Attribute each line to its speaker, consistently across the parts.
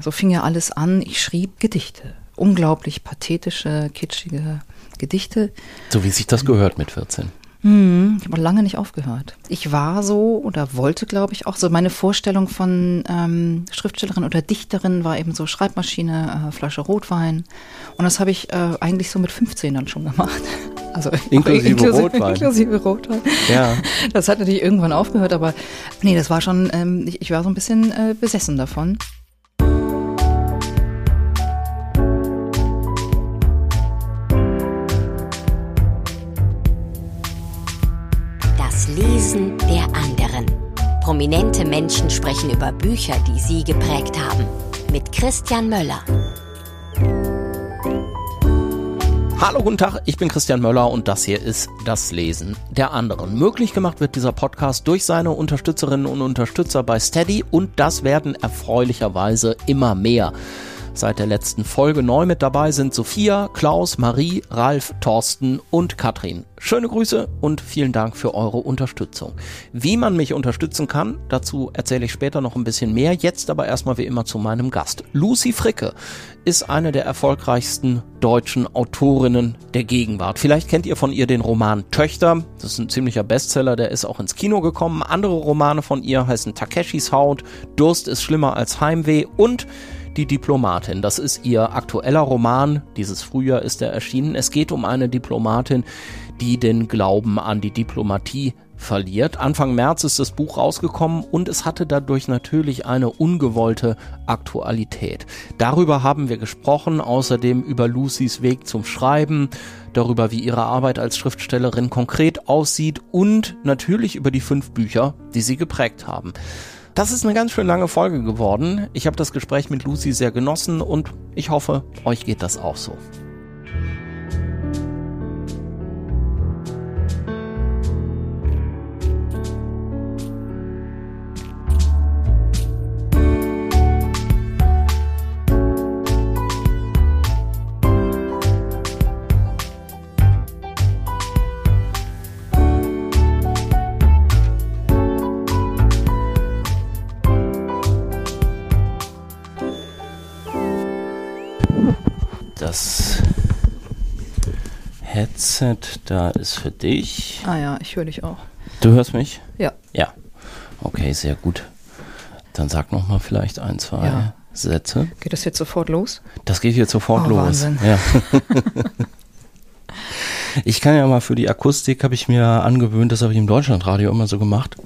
Speaker 1: So fing ja alles an. Ich schrieb Gedichte. Unglaublich pathetische, kitschige Gedichte.
Speaker 2: So wie sich das gehört mit 14.
Speaker 1: Hm, ich habe lange nicht aufgehört. Ich war so oder wollte, glaube ich, auch so. Meine Vorstellung von ähm, Schriftstellerin oder Dichterin war eben so Schreibmaschine, äh, Flasche Rotwein. Und das habe ich äh, eigentlich so mit 15 dann schon gemacht.
Speaker 2: Also inklusive, inklusive Rotwein.
Speaker 1: Inklusive Rotwein.
Speaker 2: Ja.
Speaker 1: Das hat natürlich irgendwann aufgehört, aber nee, das war schon, ähm, ich, ich war so ein bisschen äh, besessen davon.
Speaker 3: Lesen der anderen. Prominente Menschen sprechen über Bücher, die sie geprägt haben. Mit Christian Möller.
Speaker 2: Hallo, guten Tag, ich bin Christian Möller und das hier ist das Lesen der anderen. Möglich gemacht wird dieser Podcast durch seine Unterstützerinnen und Unterstützer bei Steady und das werden erfreulicherweise immer mehr. Seit der letzten Folge neu mit dabei sind Sophia, Klaus, Marie, Ralf, Thorsten und Katrin. Schöne Grüße und vielen Dank für eure Unterstützung. Wie man mich unterstützen kann, dazu erzähle ich später noch ein bisschen mehr. Jetzt aber erstmal wie immer zu meinem Gast. Lucy Fricke ist eine der erfolgreichsten deutschen Autorinnen der Gegenwart. Vielleicht kennt ihr von ihr den Roman Töchter. Das ist ein ziemlicher Bestseller, der ist auch ins Kino gekommen. Andere Romane von ihr heißen Takeshis Haut, Durst ist schlimmer als Heimweh und die Diplomatin. Das ist ihr aktueller Roman. Dieses Frühjahr ist er erschienen. Es geht um eine Diplomatin, die den Glauben an die Diplomatie verliert. Anfang März ist das Buch rausgekommen und es hatte dadurch natürlich eine ungewollte Aktualität. Darüber haben wir gesprochen, außerdem über Lucys Weg zum Schreiben, darüber, wie ihre Arbeit als Schriftstellerin konkret aussieht und natürlich über die fünf Bücher, die sie geprägt haben. Das ist eine ganz schön lange Folge geworden. Ich habe das Gespräch mit Lucy sehr genossen und ich hoffe, euch geht das auch so. Headset da ist für dich.
Speaker 1: Ah ja, ich höre dich auch.
Speaker 2: Du hörst mich?
Speaker 1: Ja.
Speaker 2: Ja. Okay, sehr gut. Dann sag noch mal vielleicht ein, zwei ja. Sätze.
Speaker 1: Geht das jetzt sofort los?
Speaker 2: Das geht jetzt sofort
Speaker 1: oh,
Speaker 2: los.
Speaker 1: Wahnsinn.
Speaker 2: Ja. ich kann ja mal für die Akustik habe ich mir angewöhnt, das habe ich im Deutschlandradio immer so gemacht,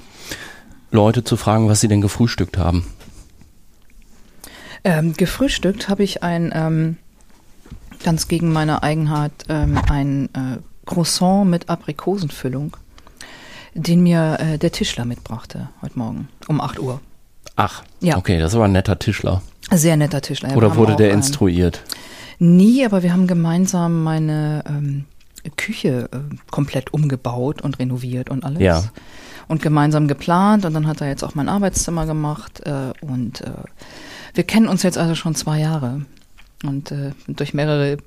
Speaker 2: Leute zu fragen, was sie denn gefrühstückt haben.
Speaker 1: Ähm, gefrühstückt habe ich ein ähm, ganz gegen meine Eigenheit ähm, ein äh, Croissant mit Aprikosenfüllung, den mir äh, der Tischler mitbrachte heute Morgen um 8 Uhr.
Speaker 2: Ach,
Speaker 1: Ja.
Speaker 2: okay, das war ein netter Tischler.
Speaker 1: Sehr netter Tischler. Wir
Speaker 2: Oder wurde der
Speaker 1: ein-
Speaker 2: instruiert?
Speaker 1: Nie, aber wir haben gemeinsam meine ähm, Küche äh, komplett umgebaut und renoviert und alles.
Speaker 2: Ja.
Speaker 1: Und gemeinsam geplant und dann hat er jetzt auch mein Arbeitszimmer gemacht äh, und äh, wir kennen uns jetzt also schon zwei Jahre und äh, durch mehrere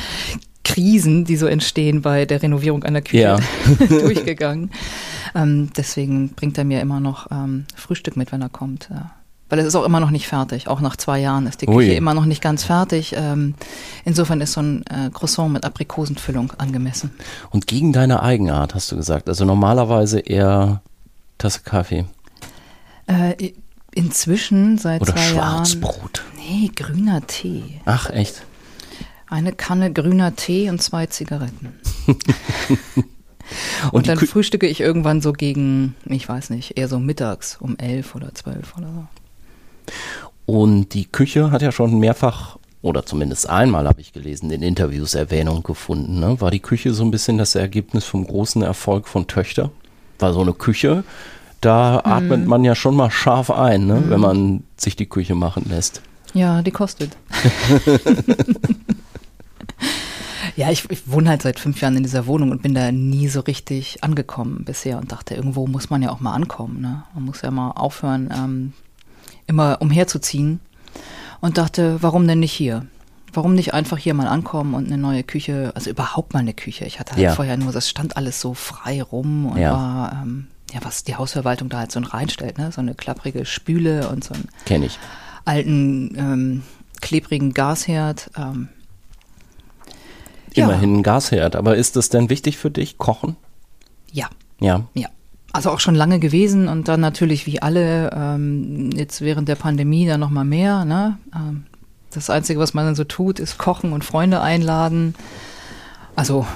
Speaker 1: Krisen, die so entstehen bei der Renovierung einer Küche,
Speaker 2: Ja.
Speaker 1: durchgegangen. Ähm, deswegen bringt er mir immer noch ähm, Frühstück mit, wenn er kommt. Ja. Weil es ist auch immer noch nicht fertig. Auch nach zwei Jahren ist die Küche
Speaker 2: Ui.
Speaker 1: immer noch nicht ganz fertig. Ähm, insofern ist so ein äh, Croissant mit Aprikosenfüllung angemessen.
Speaker 2: Und gegen deine Eigenart, hast du gesagt. Also normalerweise eher Tasse Kaffee
Speaker 1: Äh, inzwischen seit
Speaker 2: oder
Speaker 1: zwei Jahren.
Speaker 2: Schwarzbrot.
Speaker 1: Nee, grüner Tee.
Speaker 2: Ach, echt?
Speaker 1: Eine Kanne grüner Tee und zwei Zigaretten.
Speaker 2: Und,
Speaker 1: Und, dann
Speaker 2: Kü
Speaker 1: frühstücke ich irgendwann so gegen, ich weiß nicht, eher so mittags um elf oder zwölf oder so.
Speaker 2: und die Küche hat ja schon mehrfach oder zumindest einmal habe ich gelesen, in Interviews Erwähnung gefunden. Ne? War die Küche so ein bisschen das Ergebnis vom großen Erfolg von Töchter? War so eine Küche, da atmet man ja schon mal scharf ein, ne? wenn man sich die Küche machen lässt.
Speaker 1: Ja, die kostet. ja, ich, ich wohne halt seit fünf Jahren in dieser Wohnung und bin da nie so richtig angekommen bisher und dachte, irgendwo muss man ja auch mal ankommen. Ne? Man muss ja mal aufhören, ähm, immer umherzuziehen. Und dachte, warum denn nicht hier? Warum nicht einfach hier mal ankommen und eine neue Küche, also überhaupt mal eine Küche. Ich hatte halt
Speaker 2: Ja.
Speaker 1: vorher nur, das stand alles so frei rum und
Speaker 2: Ja.
Speaker 1: war, ähm, ja, was die Hausverwaltung da halt so reinstellt, ne? So eine klapprige Spüle und so ein
Speaker 2: Kenne ich.
Speaker 1: Alten, ähm, klebrigen Gasherd. Ähm,
Speaker 2: Immerhin ja. ein Gasherd. Aber ist das denn wichtig für dich, Kochen?
Speaker 1: Ja.
Speaker 2: Ja.
Speaker 1: Ja. Also auch schon lange gewesen und dann natürlich wie alle ähm, jetzt während der Pandemie dann nochmal mehr. Ne? Ähm, das Einzige, was man dann so tut, ist kochen und Freunde einladen. Also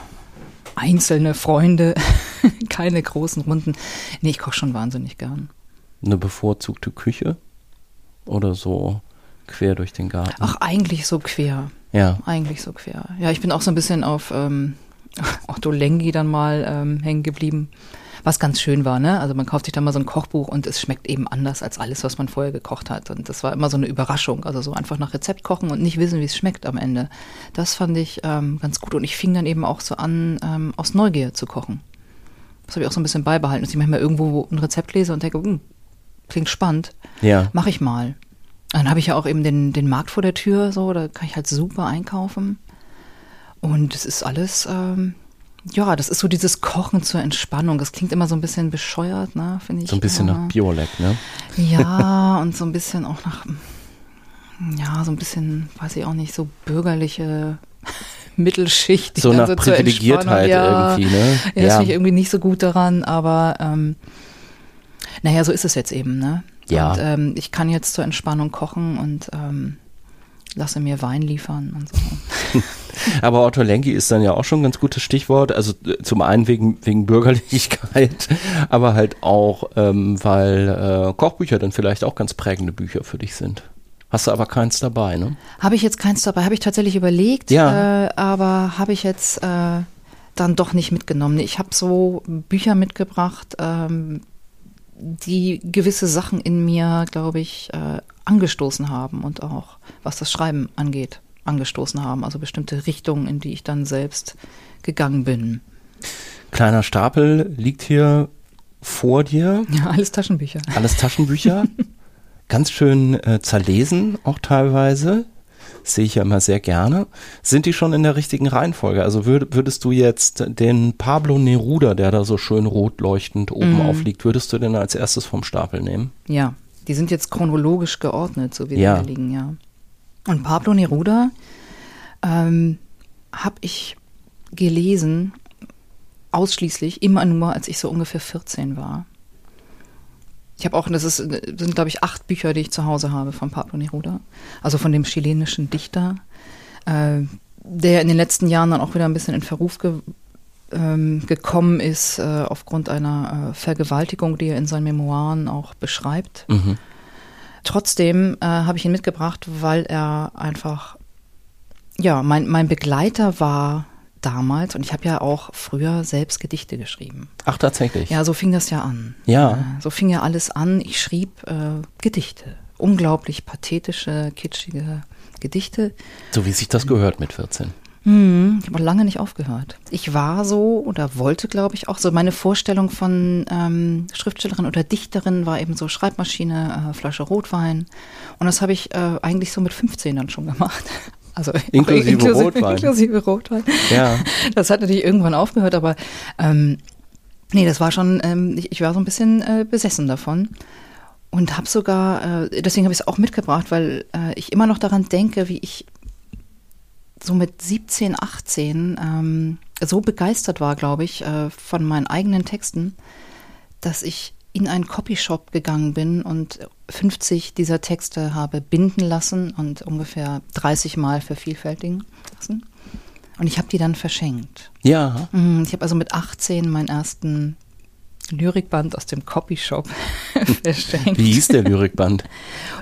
Speaker 1: einzelne Freunde, keine großen Runden. Nee, ich koche schon wahnsinnig gern.
Speaker 2: Eine bevorzugte Küche? Oder so quer durch den Garten?
Speaker 1: Ach, eigentlich so quer.
Speaker 2: Ja.
Speaker 1: Eigentlich so quer. Ja, ich bin auch so ein bisschen auf ähm, Otto Lengi dann mal ähm, hängen geblieben was ganz schön war, ne? Also man kauft sich dann mal so ein Kochbuch und es schmeckt eben anders als alles, was man vorher gekocht hat. Und das war immer so eine Überraschung. Also so einfach nach Rezept kochen und nicht wissen, wie es schmeckt am Ende. Das fand ich ähm, ganz gut. Und ich fing dann eben auch so an, ähm, aus Neugier zu kochen. Das habe ich auch so ein bisschen beibehalten, dass ich manchmal irgendwo ein Rezept lese und denke, hm, klingt spannend.
Speaker 2: Ja.
Speaker 1: Mach ich mal. Dann habe ich ja auch eben den, den Markt vor der Tür, so, da kann ich halt super einkaufen. Und es ist alles, ähm, ja, das ist so dieses Kochen zur Entspannung. Das klingt immer so ein bisschen bescheuert, ne, finde ich.
Speaker 2: So ein bisschen
Speaker 1: ja.
Speaker 2: nach Biolek, ne?
Speaker 1: Ja, und so ein bisschen auch nach, ja, so ein bisschen, weiß ich auch nicht, so bürgerliche Mittelschicht.
Speaker 2: So nach so Privilegiertheit ja, irgendwie, ne?
Speaker 1: Ja, das finde ich irgendwie nicht so gut daran, aber ähm, naja, so ist es jetzt eben, ne?
Speaker 2: Ja.
Speaker 1: Und ähm, ich kann jetzt zur Entspannung kochen und ähm, lasse mir Wein liefern und so.
Speaker 2: Aber Otto Lengi ist dann ja auch schon ein ganz gutes Stichwort. Also äh, zum einen wegen, wegen Bürgerlichkeit, aber halt auch, ähm, weil äh, Kochbücher dann vielleicht auch ganz prägende Bücher für dich sind. Hast du aber keins dabei, ne?
Speaker 1: Habe ich jetzt keins dabei, habe ich tatsächlich überlegt,
Speaker 2: ja.
Speaker 1: äh, aber habe ich jetzt äh, dann doch nicht mitgenommen. Ich habe so Bücher mitgebracht, ähm, die gewisse Sachen in mir, glaube ich, äh, angestoßen haben und auch was das Schreiben angeht, angestoßen haben. Also bestimmte Richtungen, in die ich dann selbst gegangen bin.
Speaker 2: Kleiner Stapel liegt hier vor dir.
Speaker 1: Ja, alles Taschenbücher.
Speaker 2: Alles Taschenbücher. Ganz schön äh, zerlesen, auch teilweise. Sehe ich ja immer sehr gerne. Sind die schon in der richtigen Reihenfolge? Also würd, würdest du jetzt den Pablo Neruda, der da so schön rot leuchtend oben mm. aufliegt, würdest du den als erstes vom Stapel nehmen?
Speaker 1: Ja, die sind jetzt chronologisch geordnet, so wie
Speaker 2: ja.
Speaker 1: sie da liegen, ja. Und Pablo Neruda ähm, habe ich gelesen, ausschließlich, immer nur, als ich so ungefähr 14 war. Ich habe auch, das, ist, das sind glaube ich acht Bücher, die ich zu Hause habe von Pablo Neruda, also von dem chilenischen Dichter, äh, der in den letzten Jahren dann auch wieder ein bisschen in Verruf ge ähm, gekommen ist äh, aufgrund einer äh, Vergewaltigung, die er in seinen Memoiren auch beschreibt.
Speaker 2: Mhm.
Speaker 1: Trotzdem äh, habe ich ihn mitgebracht, weil er einfach, ja, mein, mein Begleiter war damals und ich habe ja auch früher selbst Gedichte geschrieben.
Speaker 2: Ach, tatsächlich?
Speaker 1: Ja, so fing das ja an.
Speaker 2: Ja.
Speaker 1: Äh, so fing ja alles an. Ich schrieb äh, Gedichte. Unglaublich pathetische, kitschige Gedichte.
Speaker 2: So wie sich das gehört mit 14.
Speaker 1: Hm, ich habe lange nicht aufgehört. Ich war so oder wollte, glaube ich, auch so. Meine Vorstellung von ähm, Schriftstellerin oder Dichterin war eben so Schreibmaschine, äh, Flasche Rotwein. Und das habe ich äh, eigentlich so mit 15 dann schon gemacht. Also
Speaker 2: inklusive, inklusive Rotwein.
Speaker 1: Inklusive Rotwein.
Speaker 2: Ja.
Speaker 1: Das hat natürlich irgendwann aufgehört, aber ähm, nee, das war schon, ähm, ich, ich war so ein bisschen äh, besessen davon. Und habe sogar, äh, deswegen habe ich es auch mitgebracht, weil äh, ich immer noch daran denke, wie ich so mit 17, 18 ähm, so begeistert war, glaube ich, äh, von meinen eigenen Texten, dass ich in einen Copyshop gegangen bin und 50 dieser Texte habe binden lassen und ungefähr 30 Mal vervielfältigen lassen. Und ich habe die dann verschenkt.
Speaker 2: Ja.
Speaker 1: Mhm, ich habe also mit 18 meinen ersten Lyrikband aus dem Copyshop verschenkt.
Speaker 2: Wie hieß der Lyrikband?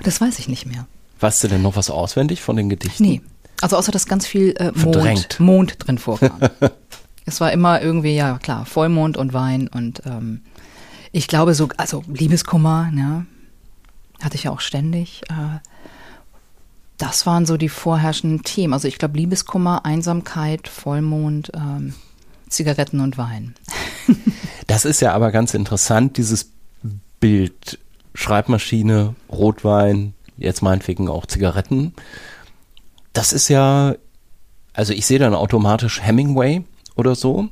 Speaker 1: Das weiß ich nicht mehr.
Speaker 2: Weißt du denn noch was auswendig von den Gedichten?
Speaker 1: Nee. Also außer dass ganz viel äh, Mond, Mond drin vorkam. es war immer irgendwie, ja klar, Vollmond und Wein und ähm, ich glaube so, also Liebeskummer, ne, hatte ich ja auch ständig. Äh, das waren so die vorherrschenden Themen. Also ich glaube Liebeskummer, Einsamkeit, Vollmond, ähm, Zigaretten und Wein.
Speaker 2: das ist ja aber ganz interessant, dieses Bild Schreibmaschine, Rotwein, jetzt meinetwegen auch Zigaretten das ist ja, also ich sehe dann automatisch Hemingway oder so.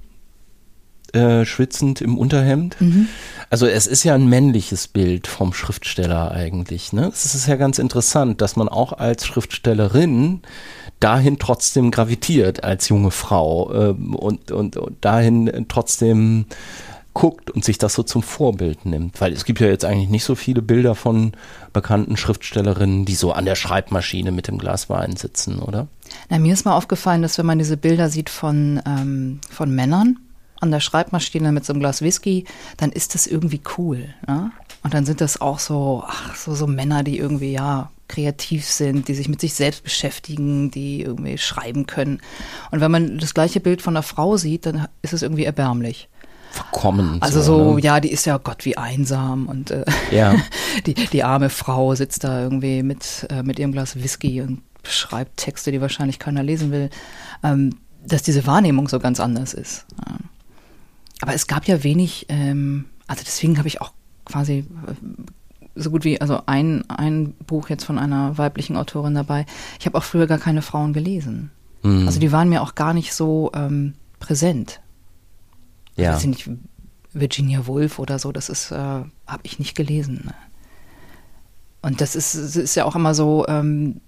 Speaker 2: Äh, schwitzend im Unterhemd.
Speaker 1: Mhm.
Speaker 2: Also es ist ja ein männliches Bild vom Schriftsteller eigentlich. Ne? Es ist ja ganz interessant, dass man auch als Schriftstellerin dahin trotzdem gravitiert als junge Frau ähm, und, und, und dahin trotzdem guckt und sich das so zum Vorbild nimmt. Weil es gibt ja jetzt eigentlich nicht so viele Bilder von bekannten Schriftstellerinnen, die so an der Schreibmaschine mit dem Glas Wein sitzen, oder?
Speaker 1: Na, mir ist mal aufgefallen, dass wenn man diese Bilder sieht von, ähm, von Männern an der Schreibmaschine mit so einem Glas Whisky, dann ist das irgendwie cool. Ne? Und dann sind das auch so, ach, so, so Männer, die irgendwie, ja, kreativ sind, die sich mit sich selbst beschäftigen, die irgendwie schreiben können. Und wenn man das gleiche Bild von einer Frau sieht, dann ist es irgendwie erbärmlich.
Speaker 2: Verkommen.
Speaker 1: Also so, ne? ja, die ist ja Gott wie einsam und äh,
Speaker 2: ja.
Speaker 1: die, die arme Frau sitzt da irgendwie mit, äh, mit ihrem Glas Whisky und schreibt Texte, die wahrscheinlich keiner lesen will, ähm, dass diese Wahrnehmung so ganz anders ist. Ja. Aber es gab ja wenig, ähm, also deswegen habe ich auch quasi äh, so gut wie, also ein, ein Buch jetzt von einer weiblichen Autorin dabei. Ich habe auch früher gar keine Frauen gelesen.
Speaker 2: Mhm.
Speaker 1: Also die waren mir auch gar nicht so ähm, präsent.
Speaker 2: Ja.
Speaker 1: Weiß ich nicht, Virginia Woolf oder so, das ist, äh, habe ich nicht gelesen. Ne? Und das ist, das ist ja auch immer so, ähm,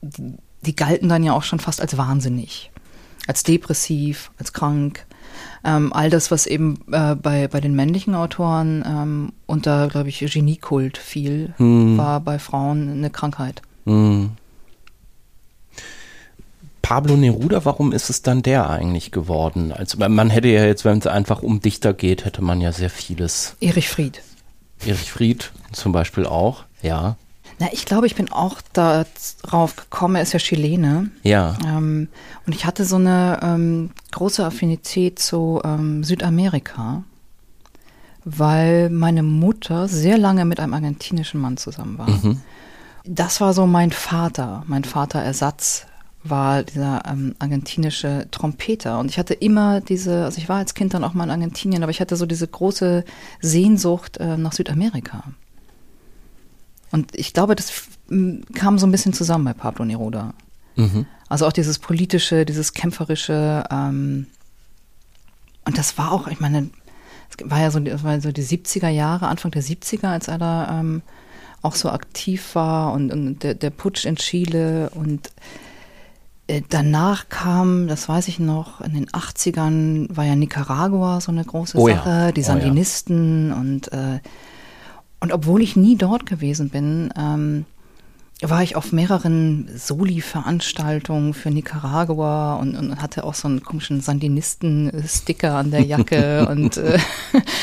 Speaker 1: die, die galten dann ja auch schon fast als wahnsinnig, als depressiv, als krank. Ähm, all das, was eben äh, bei, bei den männlichen Autoren ähm, unter, glaube ich, Geniekult fiel,
Speaker 2: Hm.
Speaker 1: war bei Frauen eine Krankheit.
Speaker 2: Hm. Pablo Neruda, warum ist es dann der eigentlich geworden? Also man hätte ja jetzt, wenn es einfach um Dichter geht, hätte man ja sehr vieles.
Speaker 1: Erich Fried.
Speaker 2: Erich Fried zum Beispiel auch, ja.
Speaker 1: Na, ich glaube, ich bin auch darauf gekommen, er ist ja Chilene.
Speaker 2: Ja.
Speaker 1: Ähm, und ich hatte so eine ähm, große Affinität zu ähm, Südamerika, weil meine Mutter sehr lange mit einem argentinischen Mann zusammen war.
Speaker 2: Mhm.
Speaker 1: Das war so mein Vater, mein Vaterersatz war dieser ähm, argentinische Trompeter. Und ich hatte immer diese, also ich war als Kind dann auch mal in Argentinien, aber ich hatte so diese große Sehnsucht äh, nach Südamerika. Und ich glaube, das kam so ein bisschen zusammen bei Pablo Neruda.
Speaker 2: Mhm.
Speaker 1: Also auch dieses politische, dieses kämpferische. Ähm, und das war auch, ich meine, es war ja so, das war so die 70er Jahre, Anfang der 70er, als er da ähm, auch so aktiv war und, und der, der Putsch in Chile und äh, danach kam, das weiß ich noch, in den 80ern war ja Nicaragua so eine große
Speaker 2: Oh ja.
Speaker 1: Sache, die
Speaker 2: Oh ja.
Speaker 1: Sandinisten und äh, und obwohl ich nie dort gewesen bin, ähm, war ich auf mehreren Soli-Veranstaltungen für Nicaragua und, und hatte auch so einen komischen Sandinisten-Sticker an der Jacke und äh,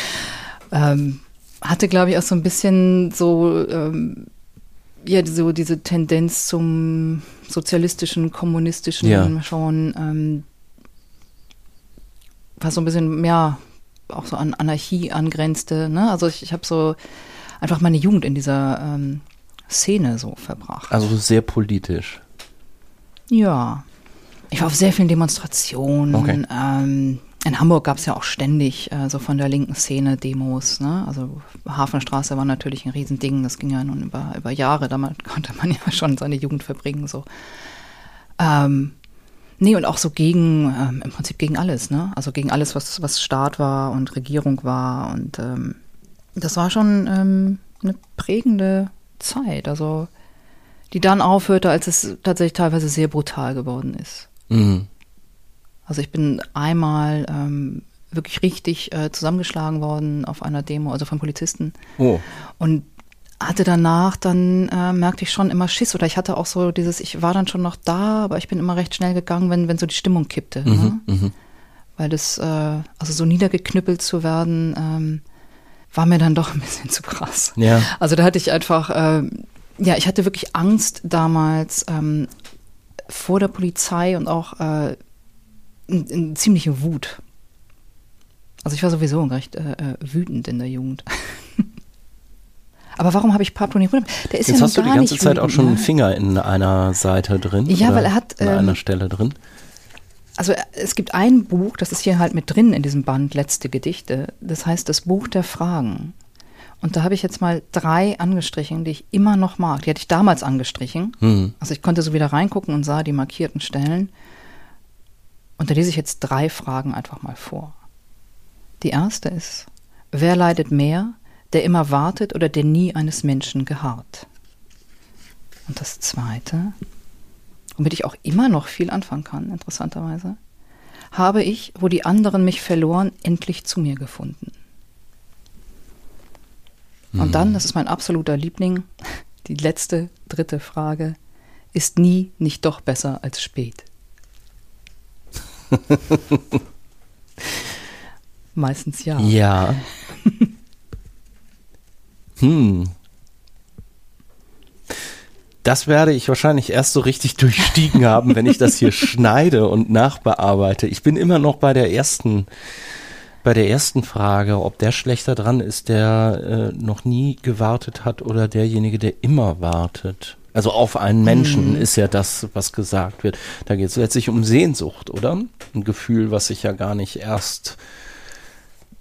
Speaker 1: ähm, hatte, glaube ich, auch so ein bisschen so, ähm, ja, so diese Tendenz zum sozialistischen, kommunistischen
Speaker 2: Ja.
Speaker 1: schon, ähm, was so ein bisschen, ja, auch so an Anarchie angrenzte. Ne? Also ich, ich habe so einfach meine Jugend in dieser ähm, Szene so verbracht.
Speaker 2: Also sehr politisch.
Speaker 1: Ja. Ich war auf sehr vielen Demonstrationen.
Speaker 2: Okay.
Speaker 1: Ähm, in Hamburg gab es ja auch ständig äh, so von der linken Szene Demos. Ne? Also Hafenstraße war natürlich ein Riesending. Das ging ja nun über, über Jahre. Damit konnte man ja schon seine Jugend verbringen. So. Ähm, nee, und auch so gegen, ähm, im Prinzip gegen alles. Ne? Also gegen alles, was, was Staat war und Regierung war. Und ähm, das war schon ähm, eine prägende Zeit. Also die dann aufhörte, als es tatsächlich teilweise sehr brutal geworden ist.
Speaker 2: Mhm.
Speaker 1: Also ich bin einmal ähm, wirklich richtig äh, zusammengeschlagen worden auf einer Demo, also von Polizisten.
Speaker 2: Oh.
Speaker 1: Und hatte danach dann, äh, merkte ich schon immer Schiss oder ich hatte auch so dieses, ich war dann schon noch da, aber ich bin immer recht schnell gegangen, wenn, wenn so die Stimmung kippte. Ne?
Speaker 2: Mhm. Mhm.
Speaker 1: Weil das, äh, also so niedergeknüppelt zu werden, ähm, war mir dann doch ein bisschen zu krass.
Speaker 2: Ja.
Speaker 1: Also da hatte ich einfach, ähm, ja, ich hatte wirklich Angst damals ähm, vor der Polizei und auch äh, in, in ziemliche Wut. Also ich war sowieso recht äh, äh, wütend in der Jugend. Aber warum habe ich Pablo Neruda? Der ist
Speaker 2: Jetzt
Speaker 1: ja
Speaker 2: hast du
Speaker 1: gar
Speaker 2: die ganze
Speaker 1: nicht
Speaker 2: Zeit auch
Speaker 1: wütend,
Speaker 2: schon einen
Speaker 1: ne?
Speaker 2: Finger in einer Seite drin.
Speaker 1: Ja,
Speaker 2: oder
Speaker 1: weil er hat,
Speaker 2: An
Speaker 1: ähm,
Speaker 2: einer Stelle drin.
Speaker 1: Also es gibt ein Buch, das ist hier halt mit drin in diesem Band Letzte Gedichte. Das heißt das Buch der Fragen. Und da habe ich jetzt mal drei angestrichen, die ich immer noch mag. Die hatte ich damals angestrichen.
Speaker 2: Hm.
Speaker 1: Also ich konnte so wieder reingucken und sah die markierten Stellen. Und da lese ich jetzt drei Fragen einfach mal vor. Die erste ist, wer leidet mehr, der immer wartet oder der nie eines Menschen geharrt? Und das zweite, womit ich auch immer noch viel anfangen kann, interessanterweise, habe ich, wo die anderen mich verloren, endlich zu mir gefunden. Und dann, das ist mein absoluter Liebling, die letzte, dritte Frage, ist nie nicht doch besser als spät. Meistens ja.
Speaker 2: Ja. hm. Das werde ich wahrscheinlich erst so richtig durchstiegen haben, wenn ich das hier schneide und nachbearbeite. Ich bin immer noch bei der ersten, bei der ersten Frage, ob der schlechter dran ist, der äh, noch nie gewartet hat oder derjenige, der immer wartet. Also auf einen Menschen mhm. ist ja das, was gesagt wird. Da geht es letztlich um Sehnsucht, oder? Ein Gefühl, was sich ja gar nicht erst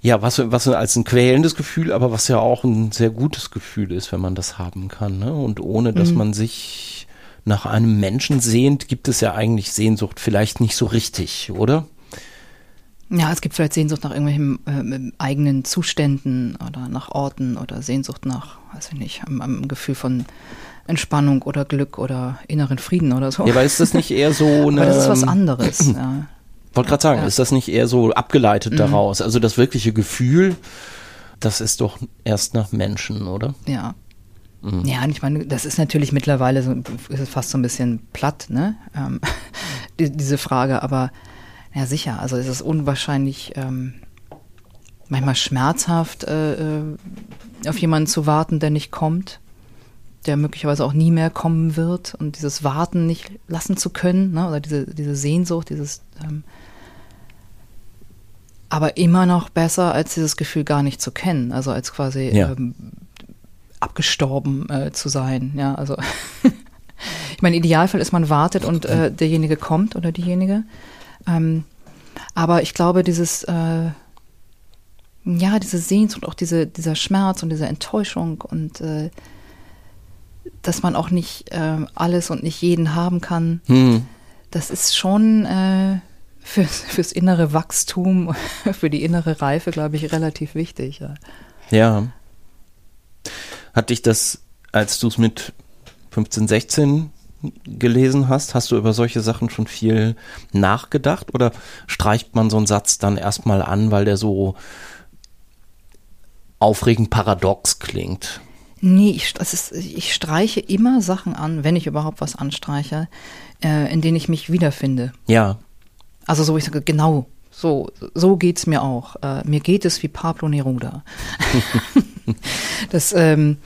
Speaker 2: ja, was, was als ein quälendes Gefühl, aber was ja auch ein sehr gutes Gefühl ist, wenn man das haben kann. Ne? Und ohne, dass mhm. man sich nach einem Menschen sehnt, gibt es ja eigentlich Sehnsucht vielleicht nicht so richtig, oder?
Speaker 1: Ja, es gibt vielleicht Sehnsucht nach irgendwelchen äh, eigenen Zuständen oder nach Orten oder Sehnsucht nach, weiß ich nicht, einem, einem Gefühl von Entspannung oder Glück oder inneren Frieden oder so.
Speaker 2: Ja, aber ist das nicht eher so eine.
Speaker 1: aber das ist was anderes, ja.
Speaker 2: Wollte gerade sagen, ja. ist das nicht eher so abgeleitet mhm. daraus? Also das wirkliche Gefühl, das ist doch erst nach Menschen, oder?
Speaker 1: Ja. Mhm. Ja, und ich meine, das ist natürlich mittlerweile so, ist fast so ein bisschen platt, ne? Ähm, die, diese Frage, aber ja sicher, also es ist unwahrscheinlich ähm, manchmal schmerzhaft, äh, äh, auf jemanden zu warten, der nicht kommt, der möglicherweise auch nie mehr kommen wird und dieses Warten nicht lassen zu können, ne? oder diese, diese Sehnsucht, dieses ähm, aber immer noch besser, als dieses Gefühl gar nicht zu kennen, also als quasi ja. ähm, abgestorben äh, zu sein. Ja, also ich meine, Idealfall ist, man wartet und äh, derjenige kommt oder diejenige. Ähm, aber ich glaube, dieses äh, ja, diese Sehnsucht, auch diese, dieser Schmerz und diese Enttäuschung und äh, dass man auch nicht äh, alles und nicht jeden haben kann, hm. das ist schon äh, fürs, fürs innere Wachstum, für die innere Reife, glaube ich, relativ wichtig. Ja.
Speaker 2: ja. Hat dich das, als du es mit 15, 16 gelesen hast, hast du über solche Sachen schon viel nachgedacht oder streicht man so einen Satz dann erstmal an, weil der so aufregend paradox klingt?
Speaker 1: Nee, ich, ist, ich streiche immer Sachen an, wenn ich überhaupt was anstreiche, äh, in denen ich mich wiederfinde.
Speaker 2: Ja.
Speaker 1: Also so, ich sage, genau, so, so geht's mir auch. Äh, mir geht es wie Pablo Neruda. das, ähm,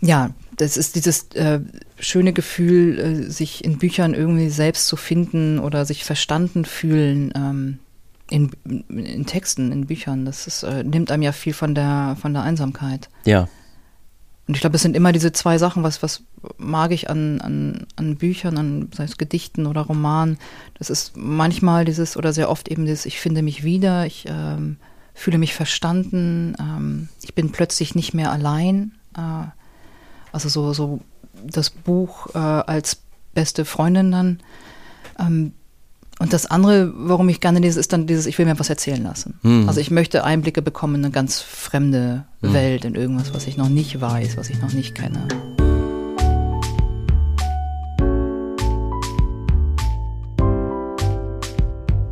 Speaker 1: ja, das ist dieses äh, schöne Gefühl, äh, sich in Büchern irgendwie selbst zu finden oder sich verstanden fühlen ähm, in, in Texten, in Büchern. Das ist, äh, nimmt einem ja viel von der, von der Einsamkeit.
Speaker 2: Ja.
Speaker 1: Und ich glaube, es sind immer diese zwei Sachen, was, was mag ich an, an, an Büchern, an sei es Gedichten oder Romanen. Das ist manchmal dieses oder sehr oft eben dieses, ich finde mich wieder, ich ähm, fühle mich verstanden, ähm, ich bin plötzlich nicht mehr allein. Äh, also so, so das Buch äh, als beste Freundin dann. Ähm, und das andere, warum ich gerne lese, ist dann dieses, ich will mir was erzählen lassen. Mhm. Also ich möchte Einblicke bekommen in eine ganz fremde mhm. Welt, in irgendwas, was ich noch nicht weiß, was ich noch nicht kenne.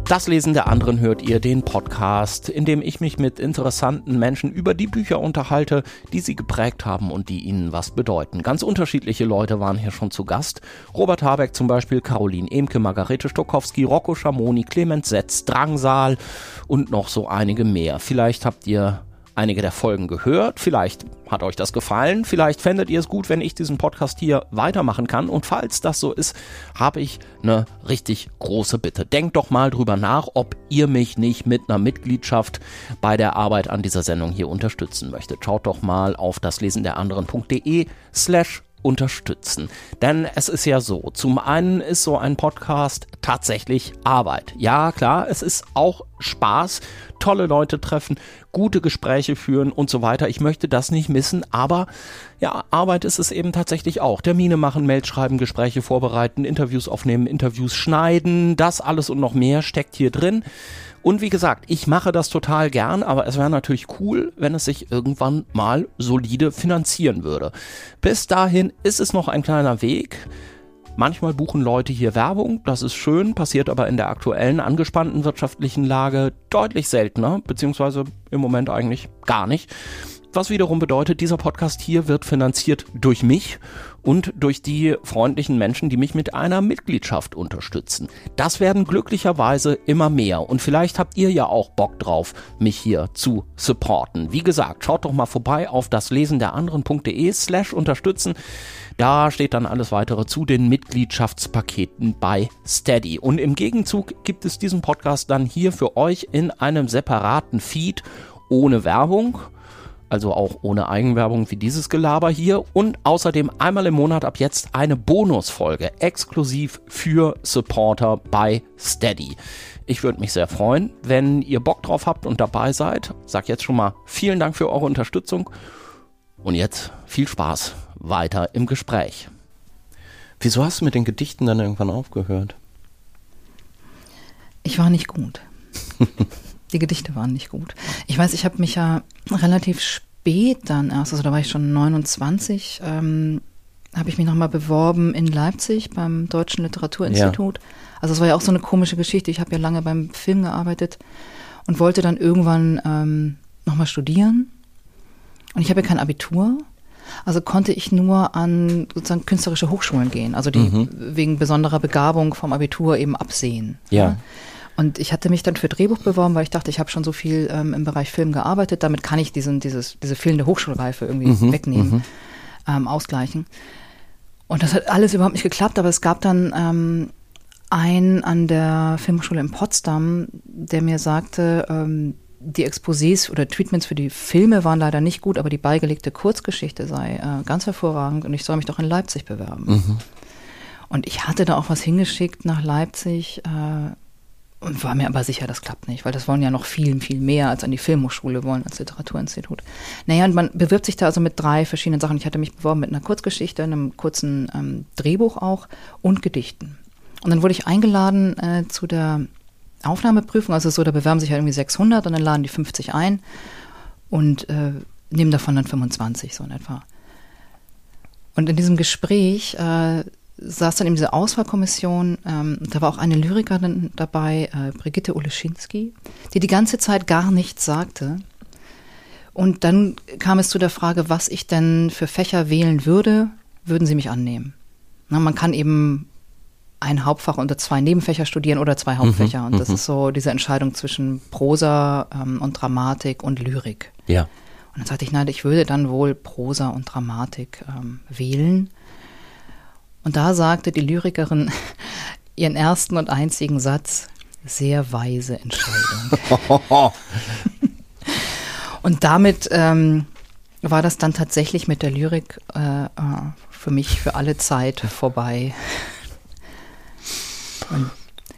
Speaker 2: Das Lesen der anderen hört ihr den Podcast, in dem ich mich mit interessanten Menschen über die Bücher unterhalte, die sie geprägt haben und die ihnen was bedeuten. Ganz unterschiedliche Leute waren hier schon zu Gast. Robert Habeck zum Beispiel, Caroline Emke, Margarete Stokowski, Rocco Schamoni, Clemens Setz, Drangsal und noch so einige mehr. Vielleicht habt ihr einige der Folgen gehört. Vielleicht hat euch das gefallen. Vielleicht fändet ihr es gut, wenn ich diesen Podcast hier weitermachen kann. Und falls das so ist, habe ich eine richtig große Bitte. Denkt doch mal drüber nach, ob ihr mich nicht mit einer Mitgliedschaft bei der Arbeit an dieser Sendung hier unterstützen möchtet. Schaut doch mal auf das Lesen der anderen.de slash unterstützen. Denn es ist ja so, zum einen ist so ein Podcast tatsächlich Arbeit. Ja, klar, es ist auch Spaß, tolle Leute treffen, gute Gespräche führen und so weiter. Ich möchte das nicht missen, aber ja, Arbeit ist es eben tatsächlich auch. Termine machen, Mails schreiben, Gespräche vorbereiten, Interviews aufnehmen, Interviews schneiden, das alles und noch mehr steckt hier drin. Und wie gesagt, ich mache das total gern, aber es wäre natürlich cool, wenn es sich irgendwann mal solide finanzieren würde. Bis dahin ist es noch ein kleiner Weg. Manchmal buchen Leute hier Werbung, das ist schön, passiert aber in der aktuellen angespannten wirtschaftlichen Lage deutlich seltener, beziehungsweise im Moment eigentlich gar nicht. Was wiederum bedeutet, dieser Podcast hier wird finanziert durch mich und durch die freundlichen Menschen, die mich mit einer Mitgliedschaft unterstützen. Das werden glücklicherweise immer mehr und vielleicht habt ihr ja auch Bock drauf, mich hier zu supporten. Wie gesagt, schaut doch mal vorbei auf das Lesen der anderen.de slash unterstützen. Da steht dann alles weitere zu den Mitgliedschaftspaketen bei Steady. Und im Gegenzug gibt es diesen Podcast dann hier für euch in einem separaten Feed ohne Werbung also auch ohne Eigenwerbung wie dieses Gelaber hier und außerdem einmal im Monat ab jetzt eine Bonusfolge exklusiv für Supporter bei Steady. Ich würde mich sehr freuen, wenn ihr Bock drauf habt und dabei seid. Sag jetzt schon mal vielen Dank für eure Unterstützung und jetzt viel Spaß weiter im Gespräch. Wieso hast du mit den Gedichten dann irgendwann aufgehört?
Speaker 1: Ich war nicht gut. Die Gedichte waren nicht gut. Ich weiß, ich habe mich ja relativ spät dann erst, also da war ich schon 29, ähm, habe ich mich nochmal beworben in Leipzig beim Deutschen Literaturinstitut. Ja. Also es war ja auch so eine komische Geschichte. Ich habe ja lange beim Film gearbeitet und wollte dann irgendwann ähm, nochmal studieren. Und ich habe ja kein Abitur. Also konnte ich nur an sozusagen künstlerische Hochschulen gehen, also die mhm. wegen besonderer Begabung vom Abitur eben absehen.
Speaker 2: Ja. ja.
Speaker 1: Und ich hatte mich dann für Drehbuch beworben, weil ich dachte, ich habe schon so viel ähm, im Bereich Film gearbeitet, damit kann ich diesen, dieses, diese fehlende Hochschulreife irgendwie mhm, wegnehmen, mhm. ähm, ausgleichen. Und das hat alles überhaupt nicht geklappt, aber es gab dann ähm, einen an der Filmhochschule in Potsdam, der mir sagte, ähm, die Exposés oder Treatments für die Filme waren leider nicht gut, aber die beigelegte Kurzgeschichte sei äh, ganz hervorragend und ich soll mich doch in Leipzig bewerben. Mhm. Und ich hatte da auch was hingeschickt nach Leipzig äh, und war mir aber sicher, das klappt nicht, weil das wollen ja noch viel, viel mehr als an die Filmhochschule wollen, als Literaturinstitut. Naja, und man bewirbt sich da also mit drei verschiedenen Sachen. Ich hatte mich beworben mit einer Kurzgeschichte, einem kurzen ähm, Drehbuch auch und Gedichten. Und dann wurde ich eingeladen äh, zu der Aufnahmeprüfung, also so, da bewerben sich ja irgendwie 600 und dann laden die 50 ein und äh, nehmen davon dann 25 so in etwa. Und in diesem Gespräch äh, saß dann eben diese Auswahlkommission, ähm, da war auch eine Lyrikerin dabei, äh, Brigitte Oleschinski, die die ganze Zeit gar nichts sagte. Und dann kam es zu der Frage, was ich denn für Fächer wählen würde, würden sie mich annehmen. Na, man kann eben ein Hauptfach unter zwei Nebenfächer studieren oder zwei Hauptfächer. Mhm, und das mhm. ist so diese Entscheidung zwischen Prosa ähm, und Dramatik und Lyrik.
Speaker 2: Ja.
Speaker 1: Und dann sagte ich, nein, ich würde dann wohl Prosa und Dramatik ähm, wählen. Und da sagte die Lyrikerin ihren ersten und einzigen Satz, sehr weise Entscheidung. und damit ähm, war das dann tatsächlich mit der Lyrik äh, äh, für mich für alle Zeit vorbei. Und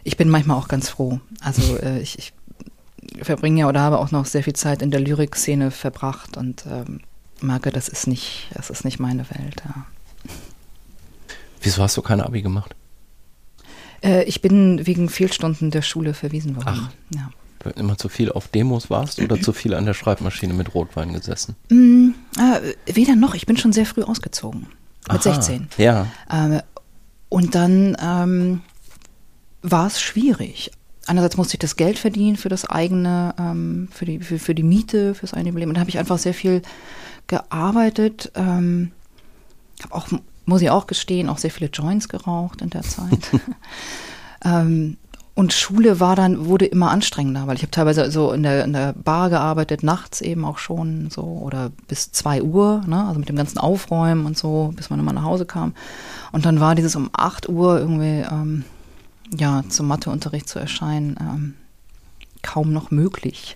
Speaker 1: ich bin manchmal auch ganz froh. Also äh, ich, ich, verbringe ja oder habe auch noch sehr viel Zeit in der Lyrikszene verbracht und ähm, merke, das ist nicht, das ist nicht meine Welt. Ja.
Speaker 2: Wieso hast du keine Abi gemacht?
Speaker 1: Äh, ich bin wegen Fehlstunden der Schule verwiesen worden.
Speaker 2: Ach. Ja. Weil immer zu viel auf Demos warst oder zu viel an der Schreibmaschine mit Rotwein gesessen?
Speaker 1: Mm, äh, weder noch. Ich bin schon sehr früh ausgezogen. Mit Aha, 16.
Speaker 2: Ja.
Speaker 1: Ähm, und dann ähm, war es schwierig. Einerseits musste ich das Geld verdienen für das eigene, ähm, für, die, für, für die Miete, fürs eigene Leben. Und da habe ich einfach sehr viel gearbeitet. Ähm, habe auch muss ich auch gestehen, auch sehr viele Joints geraucht in der Zeit. ähm, und Schule war dann, wurde immer anstrengender, weil ich habe teilweise so in der, in der Bar gearbeitet, nachts eben auch schon so oder bis zwei Uhr, ne, also mit dem ganzen Aufräumen und so, bis man immer nach Hause kam. Und dann war dieses um acht Uhr irgendwie, ähm, ja, zum Matheunterricht zu erscheinen, ähm, kaum noch möglich.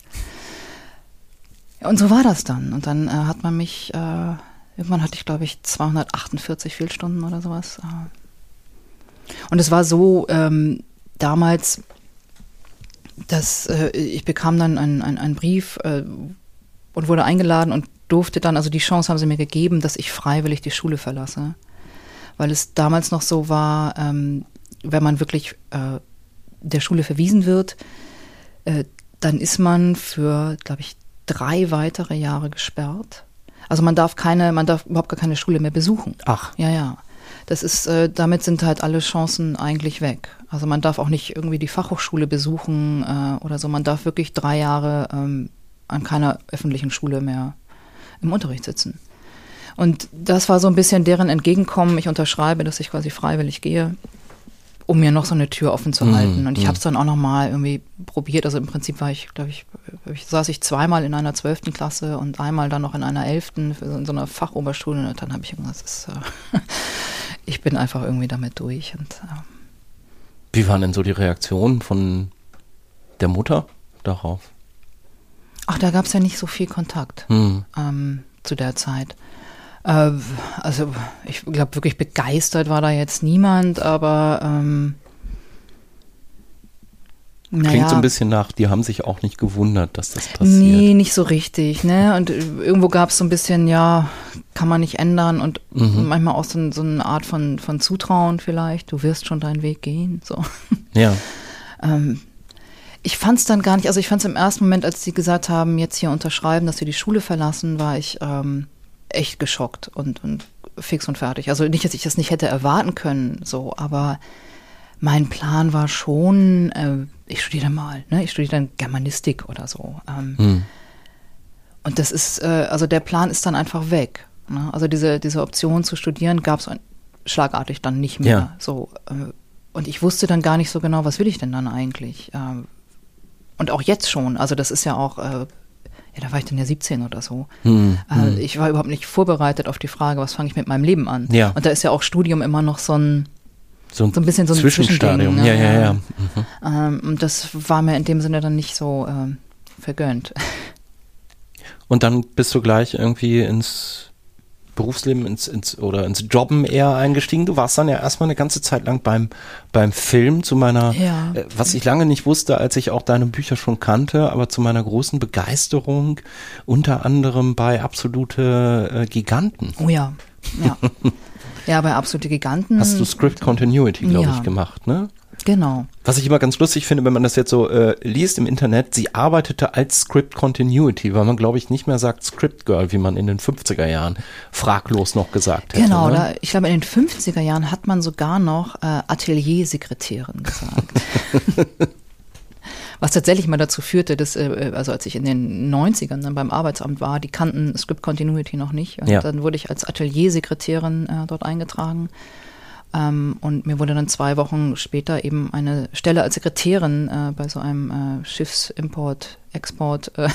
Speaker 1: Und so war das dann. Und dann äh, hat man mich äh, Irgendwann hatte ich, glaube ich, 248 Fehlstunden oder sowas. Und es war so, ähm, damals das, äh, ich bekam dann einen, einen, einen Brief äh, und wurde eingeladen und durfte dann, also die Chance haben sie mir gegeben, dass ich freiwillig die Schule verlasse. Weil es damals noch so war, ähm, wenn man wirklich äh, der Schule verwiesen wird, äh, dann ist man für, glaube ich, drei weitere Jahre gesperrt. Also man darf keine, man darf überhaupt gar keine Schule mehr besuchen.
Speaker 2: Ach.
Speaker 1: Ja, ja. Das ist, äh, damit sind halt alle Chancen eigentlich weg. Also man darf auch nicht irgendwie die Fachhochschule besuchen äh, oder so. Man darf wirklich drei Jahre ähm, an keiner öffentlichen Schule mehr im Unterricht sitzen. Und das war so ein bisschen deren Entgegenkommen. Ich unterschreibe, dass ich quasi freiwillig gehe, um mir noch so eine Tür offen zu
Speaker 2: Mhm,
Speaker 1: halten. Und ich
Speaker 2: mhm.
Speaker 1: habe es dann auch noch mal irgendwie probiert. Also im Prinzip war ich, glaube ich, ich, saß ich zweimal in einer zwölften Klasse und einmal dann noch in einer elften in so einer Fachoberschule. Und dann habe ich irgendwas, ist, äh, ich bin einfach irgendwie damit durch. Und äh,
Speaker 2: Wie waren denn so die Reaktionen von der Mutter darauf?
Speaker 1: ach, da gab es ja nicht so viel Kontakt.
Speaker 2: Hm.
Speaker 1: ähm, zu der Zeit. Äh, also ich glaube wirklich begeistert war da jetzt niemand, aber ähm,
Speaker 2: Klingt
Speaker 1: naja,
Speaker 2: so ein bisschen nach, die haben sich auch nicht gewundert, dass das passiert.
Speaker 1: Nee, nicht so richtig, ne? Und äh, irgendwo gab es so ein bisschen, ja, kann man nicht ändern und
Speaker 2: Mhm.
Speaker 1: manchmal auch so, so eine Art von, von Zutrauen vielleicht, du wirst schon deinen Weg gehen. So.
Speaker 2: Ja.
Speaker 1: Ähm, ich fand es dann gar nicht, also ich fand es im ersten Moment, als sie gesagt haben, jetzt hier unterschreiben, dass sie die Schule verlassen, war ich ähm, echt geschockt und, und fix und fertig. Also nicht, dass ich das nicht hätte erwarten können, so, aber mein Plan war schon, äh, ich studiere mal, ne? ich studiere dann Germanistik oder so. Ähm,
Speaker 2: Hm.
Speaker 1: und das ist, äh, also der Plan ist dann einfach weg. Ne? Also diese, diese Option zu studieren gab es schlagartig dann nicht mehr.
Speaker 2: Ja.
Speaker 1: So, äh, und ich wusste dann gar nicht so genau, was will ich denn dann eigentlich? Ähm, und auch jetzt schon. Also das ist ja auch, äh, ja, da war ich dann ja 17 oder so.
Speaker 2: Hm.
Speaker 1: Äh, ich war überhaupt nicht vorbereitet auf die Frage, was fange ich mit meinem Leben an?
Speaker 2: Ja.
Speaker 1: Und da ist ja auch Studium immer noch so ein,
Speaker 2: So ein,
Speaker 1: so ein bisschen so ein
Speaker 2: Zwischenstadium.
Speaker 1: Ne?
Speaker 2: ja, ja.
Speaker 1: Ja. ähm, und das war mir in dem Sinne dann nicht so ähm, vergönnt.
Speaker 2: Und dann bist du gleich irgendwie ins Berufsleben ins, ins oder ins Jobben eher eingestiegen. Du warst dann ja erstmal eine ganze Zeit lang beim beim Film zu meiner,
Speaker 1: Ja.
Speaker 2: äh, was ich lange nicht wusste, als ich auch deine Bücher schon kannte, aber zu meiner großen Begeisterung unter anderem bei absolute äh, Giganten.
Speaker 1: Oh ja, ja. ja, bei Absolute Giganten.
Speaker 2: Hast du Script Continuity, glaube
Speaker 1: Ja.
Speaker 2: ich, gemacht, ne?
Speaker 1: Genau.
Speaker 2: Was ich immer ganz lustig finde, wenn man das jetzt so äh, liest im Internet, sie arbeitete als Script Continuity, weil man, glaube ich, nicht mehr sagt Script Girl, wie man in den 50er Jahren fraglos noch gesagt hätte.
Speaker 1: Genau,
Speaker 2: ne?
Speaker 1: da, ich glaube, in den 50er Jahren hat man sogar noch äh, Ateliersekretärin gesagt. Was tatsächlich mal dazu führte, dass, äh, also als ich in den 90ern dann beim Arbeitsamt war, die kannten Script Continuity noch nicht. Und
Speaker 2: Ja.
Speaker 1: dann wurde ich als Ateliersekretärin äh, dort eingetragen. Ähm, und mir wurde dann zwei Wochen später eben eine Stelle als Sekretärin äh, bei so einem äh, Schiffsimport, Export äh,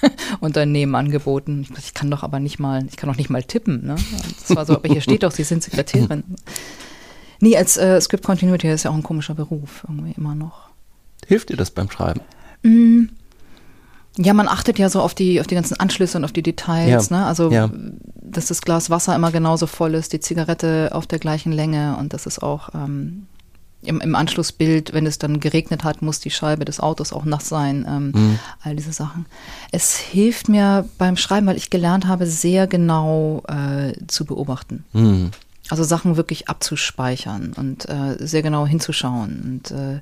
Speaker 1: Unternehmen angeboten. Ich, ich kann doch aber nicht mal, ich kann doch nicht mal tippen. Ne? Das war so, aber hier steht doch, Sie sind Sekretärin. Nee, als äh, Script Continuity ist ja auch ein komischer Beruf, irgendwie immer noch.
Speaker 2: Hilft dir das beim Schreiben?
Speaker 1: Mm. Ja, man achtet ja so auf die, auf die ganzen Anschlüsse und auf die Details,
Speaker 2: Ja,
Speaker 1: ne? Also,
Speaker 2: ja.
Speaker 1: dass das Glas Wasser immer genauso voll ist, die Zigarette auf der gleichen Länge und das ist auch ähm, im, im Anschlussbild, wenn es dann geregnet hat, muss die Scheibe des Autos auch nass sein. Ähm,
Speaker 2: Mhm.
Speaker 1: All diese Sachen. Es hilft mir beim Schreiben, weil ich gelernt habe, sehr genau äh, zu beobachten.
Speaker 2: Hm.
Speaker 1: Also Sachen wirklich abzuspeichern und äh, sehr genau hinzuschauen. Und äh,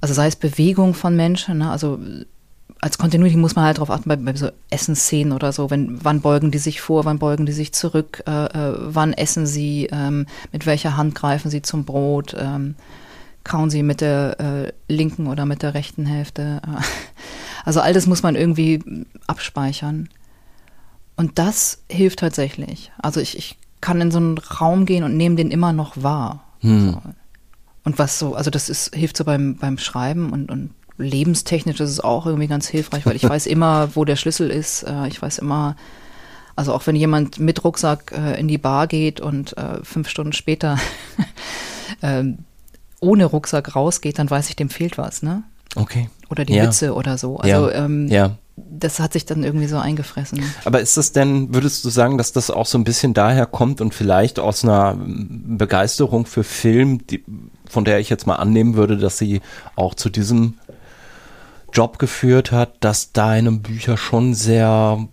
Speaker 1: also sei es Bewegung von Menschen, ne? also als Continuity muss man halt darauf achten, bei, bei so Essensszenen oder so, wenn, wann beugen die sich vor, wann beugen die sich zurück, äh, äh, wann essen sie, ähm, mit welcher Hand greifen sie zum Brot, ähm, kauen sie mit der äh, linken oder mit der rechten Hälfte. Also all das muss man irgendwie abspeichern. Und das hilft tatsächlich. Also ich, ich kann in so einen Raum gehen und nehme den immer noch wahr.
Speaker 2: Hm.
Speaker 1: So. Und was so, also das ist, hilft so beim, beim Schreiben und, und lebenstechnisch ist es auch irgendwie ganz hilfreich, weil ich weiß immer, wo der Schlüssel ist. Äh, ich weiß immer, also auch wenn jemand mit Rucksack äh, in die Bar geht und äh, fünf Stunden später ähm, ohne Rucksack rausgeht, dann weiß ich, dem fehlt was, ne?
Speaker 2: Okay.
Speaker 1: Oder die
Speaker 2: Ja.
Speaker 1: Mütze oder so. Also
Speaker 2: ja.
Speaker 1: ähm,
Speaker 2: ja.
Speaker 1: das hat sich dann irgendwie so eingefressen.
Speaker 2: Aber ist das denn, würdest du sagen, dass das auch so ein bisschen daher kommt und vielleicht aus einer Begeisterung für Film, die, von der ich jetzt mal annehmen würde, dass sie auch zu diesem Job geführt hat, dass deine Bücher schon sehr,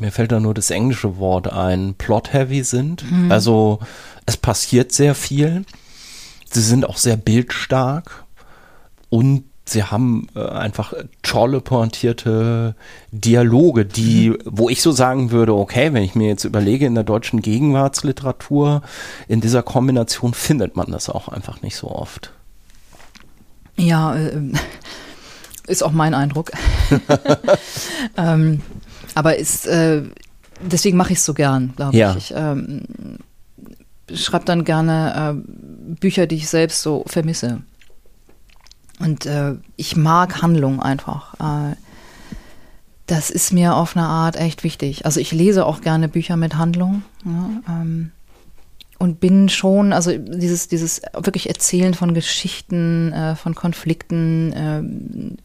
Speaker 2: mir fällt da nur das englische Wort ein, plot-heavy sind. Mhm. Also es passiert sehr viel. Sie sind auch sehr bildstark und sie haben äh, einfach tolle pointierte Dialoge, die, mhm. wo ich so sagen würde, okay, wenn ich mir jetzt überlege, in der deutschen Gegenwartsliteratur, in dieser Kombination findet man das auch einfach nicht so oft.
Speaker 1: Ja, äh, ist auch mein Eindruck. ähm, aber ist, äh, deswegen mache ich es so gern, glaube ja. ich. Ich ähm, schreibe dann gerne äh, Bücher, die ich selbst so vermisse. Und äh, ich mag Handlung einfach. Äh, das ist mir auf eine Art echt wichtig. Also ich lese auch gerne Bücher mit Handlung. Ja, ähm, und bin schon, also dieses, dieses wirklich Erzählen von Geschichten, äh, von Konflikten, äh,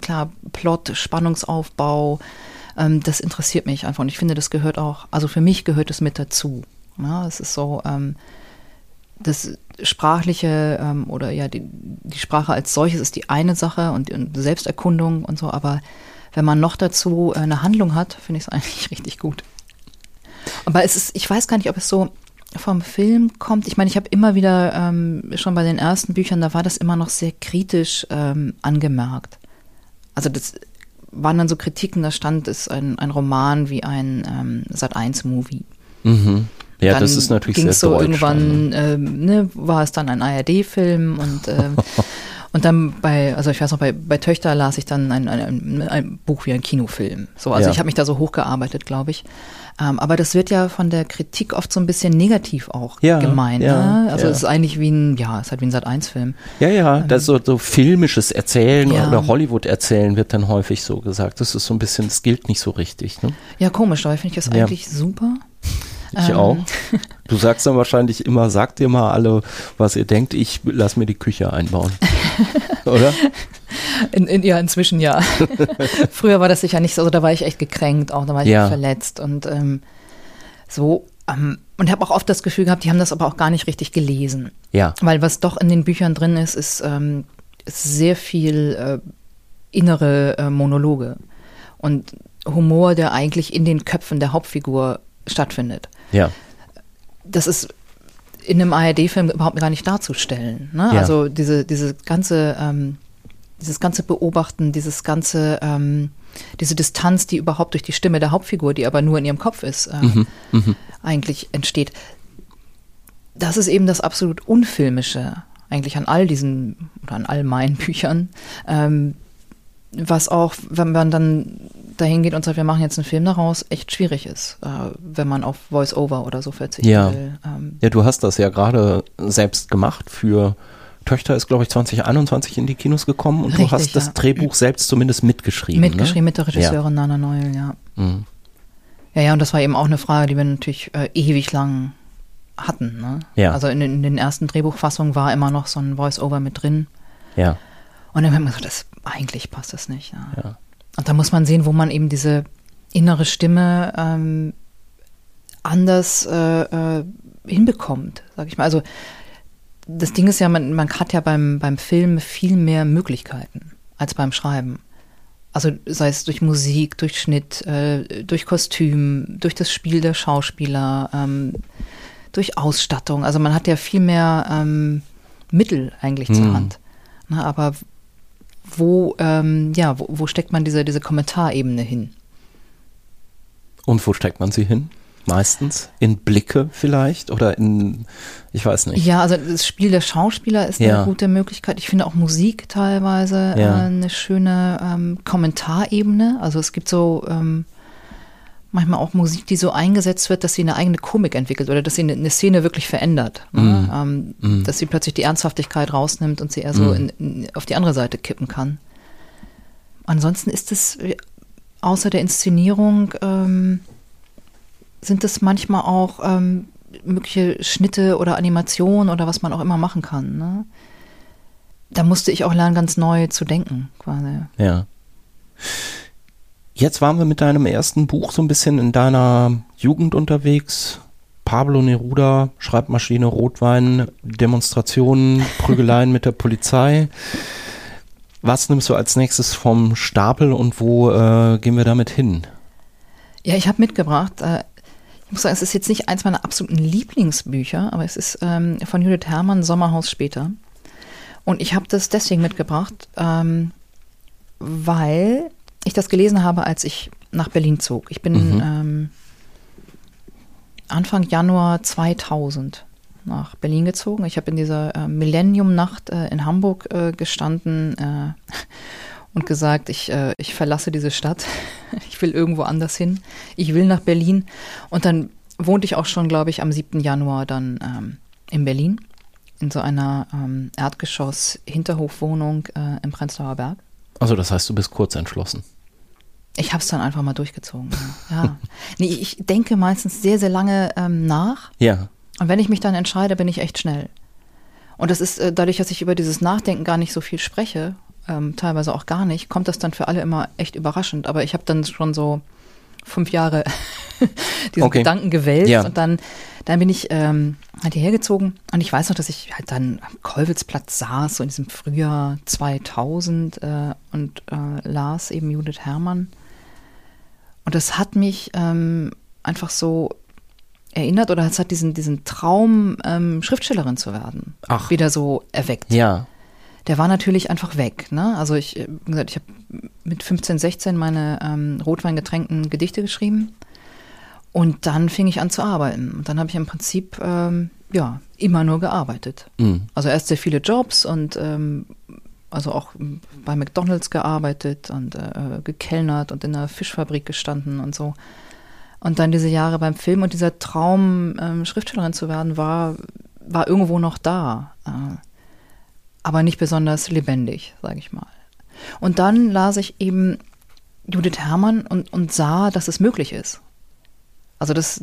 Speaker 1: klar, Plot, Spannungsaufbau, ähm, das interessiert mich einfach. Und ich finde, das gehört auch, also für mich gehört es mit dazu. Ja, es ist so, ähm, das sprachliche ähm, oder ja, die, die Sprache als solches ist die eine Sache und, und Selbsterkundung und so, aber wenn man noch dazu äh, eine Handlung hat, finde ich es eigentlich richtig gut. Aber es ist, ich weiß gar nicht, ob es so vom Film kommt. Ich meine, ich habe immer wieder ähm, schon bei den ersten Büchern, da war das immer noch sehr kritisch ähm, angemerkt. Also das waren dann so Kritiken, da stand es ein, ein Roman wie ein ähm, Sat1-Movie.
Speaker 2: Mhm. Ja, dann das ist natürlich sehr
Speaker 1: so deutsch, irgendwann, äh, ne, war es dann ein ARD-Film und äh, und dann bei, also ich weiß noch, bei, bei Töchter las ich dann ein, ein, ein Buch wie ein Kinofilm. So, also ja. ich habe mich da so hochgearbeitet, glaube ich. Ähm, aber das wird ja von der Kritik oft so ein bisschen negativ auch ja, gemeint. Ja, ne? Also ja. es ist eigentlich wie ein, ja, es ist halt wie ein Sat-1-Film.
Speaker 2: Ja, ja, ähm, das so, so filmisches Erzählen oder Hollywood-Erzählen wird dann häufig so gesagt. Das ist so ein bisschen, das gilt nicht so richtig. Ne?
Speaker 1: Ja, komisch, dabei finde ich das eigentlich super.
Speaker 2: Ich ähm. auch. Du sagst dann wahrscheinlich immer, sagt ihr mal alle, was ihr denkt, ich lass mir die Küche einbauen. Oder?
Speaker 1: In, in, ja, inzwischen ja. Früher war das sicher nicht so, also da war ich echt gekränkt, auch da war ich ja. verletzt und ähm, so. Ähm, und habe auch oft das Gefühl gehabt, die haben das aber auch gar nicht richtig gelesen.
Speaker 2: Ja.
Speaker 1: Weil was doch in den Büchern drin ist, ist, ähm, ist sehr viel äh, innere äh, Monologe und Humor, der eigentlich in den Köpfen der Hauptfigur stattfindet.
Speaker 2: Ja.
Speaker 1: Das ist in einem ARD-Film überhaupt gar nicht darzustellen. Ne? Ja. Also diese, diese ganze, ähm, dieses ganze Beobachten, dieses ganze, ähm, diese Distanz, die überhaupt durch die Stimme der Hauptfigur, die aber nur in ihrem Kopf ist, äh, mhm. Mhm. eigentlich entsteht. Das ist eben das absolut Unfilmische eigentlich an all diesen oder an all meinen Büchern. Ähm, was auch, wenn man dann dahin geht und sagt, wir machen jetzt einen Film daraus, echt schwierig ist, äh, wenn man auf Voice-Over oder so verzichten
Speaker 2: ja.
Speaker 1: will.
Speaker 2: Ähm, ja, du hast das ja gerade selbst gemacht für Töchter ist, glaube ich, 2021 in die Kinos gekommen und Richtig, du hast das ja. Drehbuch selbst zumindest mitgeschrieben.
Speaker 1: Mitgeschrieben ne? mit der Regisseurin ja. Nana Neul, ja. Mhm. Ja, ja, und das war eben auch eine Frage, die wir natürlich äh, ewig lang hatten. Ne?
Speaker 2: Ja.
Speaker 1: Also in, in den ersten Drehbuchfassungen war immer noch so ein Voice-Over mit drin.
Speaker 2: Ja.
Speaker 1: Und dann haben wir gesagt, das, eigentlich passt das nicht. Ja. ja. Und da muss man sehen, wo man eben diese innere Stimme ähm, anders äh, äh, hinbekommt, sag ich mal. Also das Ding ist ja, man, man hat ja beim, beim Film viel mehr Möglichkeiten als beim Schreiben. Also sei es durch Musik, durch Schnitt, äh, durch Kostüm, durch das Spiel der Schauspieler, ähm, durch Ausstattung. Also man hat ja viel mehr ähm, Mittel eigentlich hm. zur Hand. Na, aber wo, ähm, ja, wo, wo steckt man diese, diese Kommentarebene hin?
Speaker 2: Und wo steckt man sie hin? Meistens in Blicke vielleicht oder in, ich weiß nicht.
Speaker 1: Ja, also das Spiel der Schauspieler ist ja. eine gute Möglichkeit. Ich finde auch Musik teilweise ja. äh, eine schöne ähm, Kommentarebene. Also es gibt so ähm, manchmal auch Musik, die so eingesetzt wird, dass sie eine eigene Komik entwickelt oder dass sie eine, eine Szene wirklich verändert. Ne? Mm. Ähm, mm. Dass sie plötzlich die Ernsthaftigkeit rausnimmt und sie eher so mm. in, in, auf die andere Seite kippen kann. Ansonsten ist es außer der Inszenierung ähm, sind es manchmal auch ähm, mögliche Schnitte oder Animationen oder was man auch immer machen kann. Ne? Da musste ich auch lernen, ganz neu zu denken, quasi.
Speaker 2: Ja. Jetzt waren wir mit deinem ersten Buch so ein bisschen in deiner Jugend unterwegs. Pablo Neruda, Schreibmaschine, Rotwein, Demonstrationen, Prügeleien mit der Polizei. Was nimmst du als nächstes vom Stapel und wo äh, gehen wir damit hin?
Speaker 1: Ja, ich habe mitgebracht, äh, ich muss sagen, es ist jetzt nicht eins meiner absoluten Lieblingsbücher, aber es ist ähm, von Judith Herrmann, Sommerhaus später. Und ich habe das deswegen mitgebracht, ähm, weil ich das gelesen habe, als ich nach Berlin zog. Ich bin mhm. ähm, Anfang Januar 2000 nach Berlin gezogen. Ich habe in dieser äh, Millennium-Nacht äh, in Hamburg äh, gestanden äh, und gesagt, ich, äh, ich verlasse diese Stadt. ich will irgendwo anders hin. Ich will nach Berlin. Und dann wohnte ich auch schon, glaube ich, am 7. Januar dann ähm, in Berlin in so einer ähm, Erdgeschoss-Hinterhofwohnung äh, im Prenzlauer Berg.
Speaker 2: Also das heißt, du bist kurz entschlossen.
Speaker 1: Ich habe es dann einfach mal durchgezogen. Ja. nee, ich denke meistens sehr, sehr lange ähm, nach.
Speaker 2: Ja.
Speaker 1: Und wenn ich mich dann entscheide, bin ich echt schnell. Und das ist äh, dadurch, dass ich über dieses Nachdenken gar nicht so viel spreche, ähm, teilweise auch gar nicht, kommt das dann für alle immer echt überraschend. Aber ich habe dann schon so fünf Jahre diesen okay. Gedanken gewählt ja. und dann, dann bin ich ähm, halt hierher gezogen und ich weiß noch, dass ich halt dann am Kolwitzplatz saß, so in diesem Frühjahr 2000 äh, und äh, las eben Judith Herrmann und das hat mich ähm, einfach so erinnert oder es hat diesen, diesen Traum, ähm, Schriftstellerin zu werden,
Speaker 2: Ach.
Speaker 1: wieder so erweckt.
Speaker 2: Ja
Speaker 1: der war natürlich einfach weg. Ne? Also ich, äh, wie gesagt, ich habe mit 15, 16 meine ähm, rotweingetränkten Gedichte geschrieben und dann fing ich an zu arbeiten. Und dann habe ich im Prinzip ähm, ja immer nur gearbeitet. Mhm. Also erst sehr viele Jobs und ähm, also auch bei McDonald's gearbeitet und äh, gekellnert und in einer Fischfabrik gestanden und so. Und dann diese Jahre beim Film und dieser Traum, ähm, Schriftstellerin zu werden, war, war irgendwo noch da. Äh, aber nicht besonders lebendig, sage ich mal. Und dann las ich eben Judith Herrmann und, und sah, dass es möglich ist. Also, dass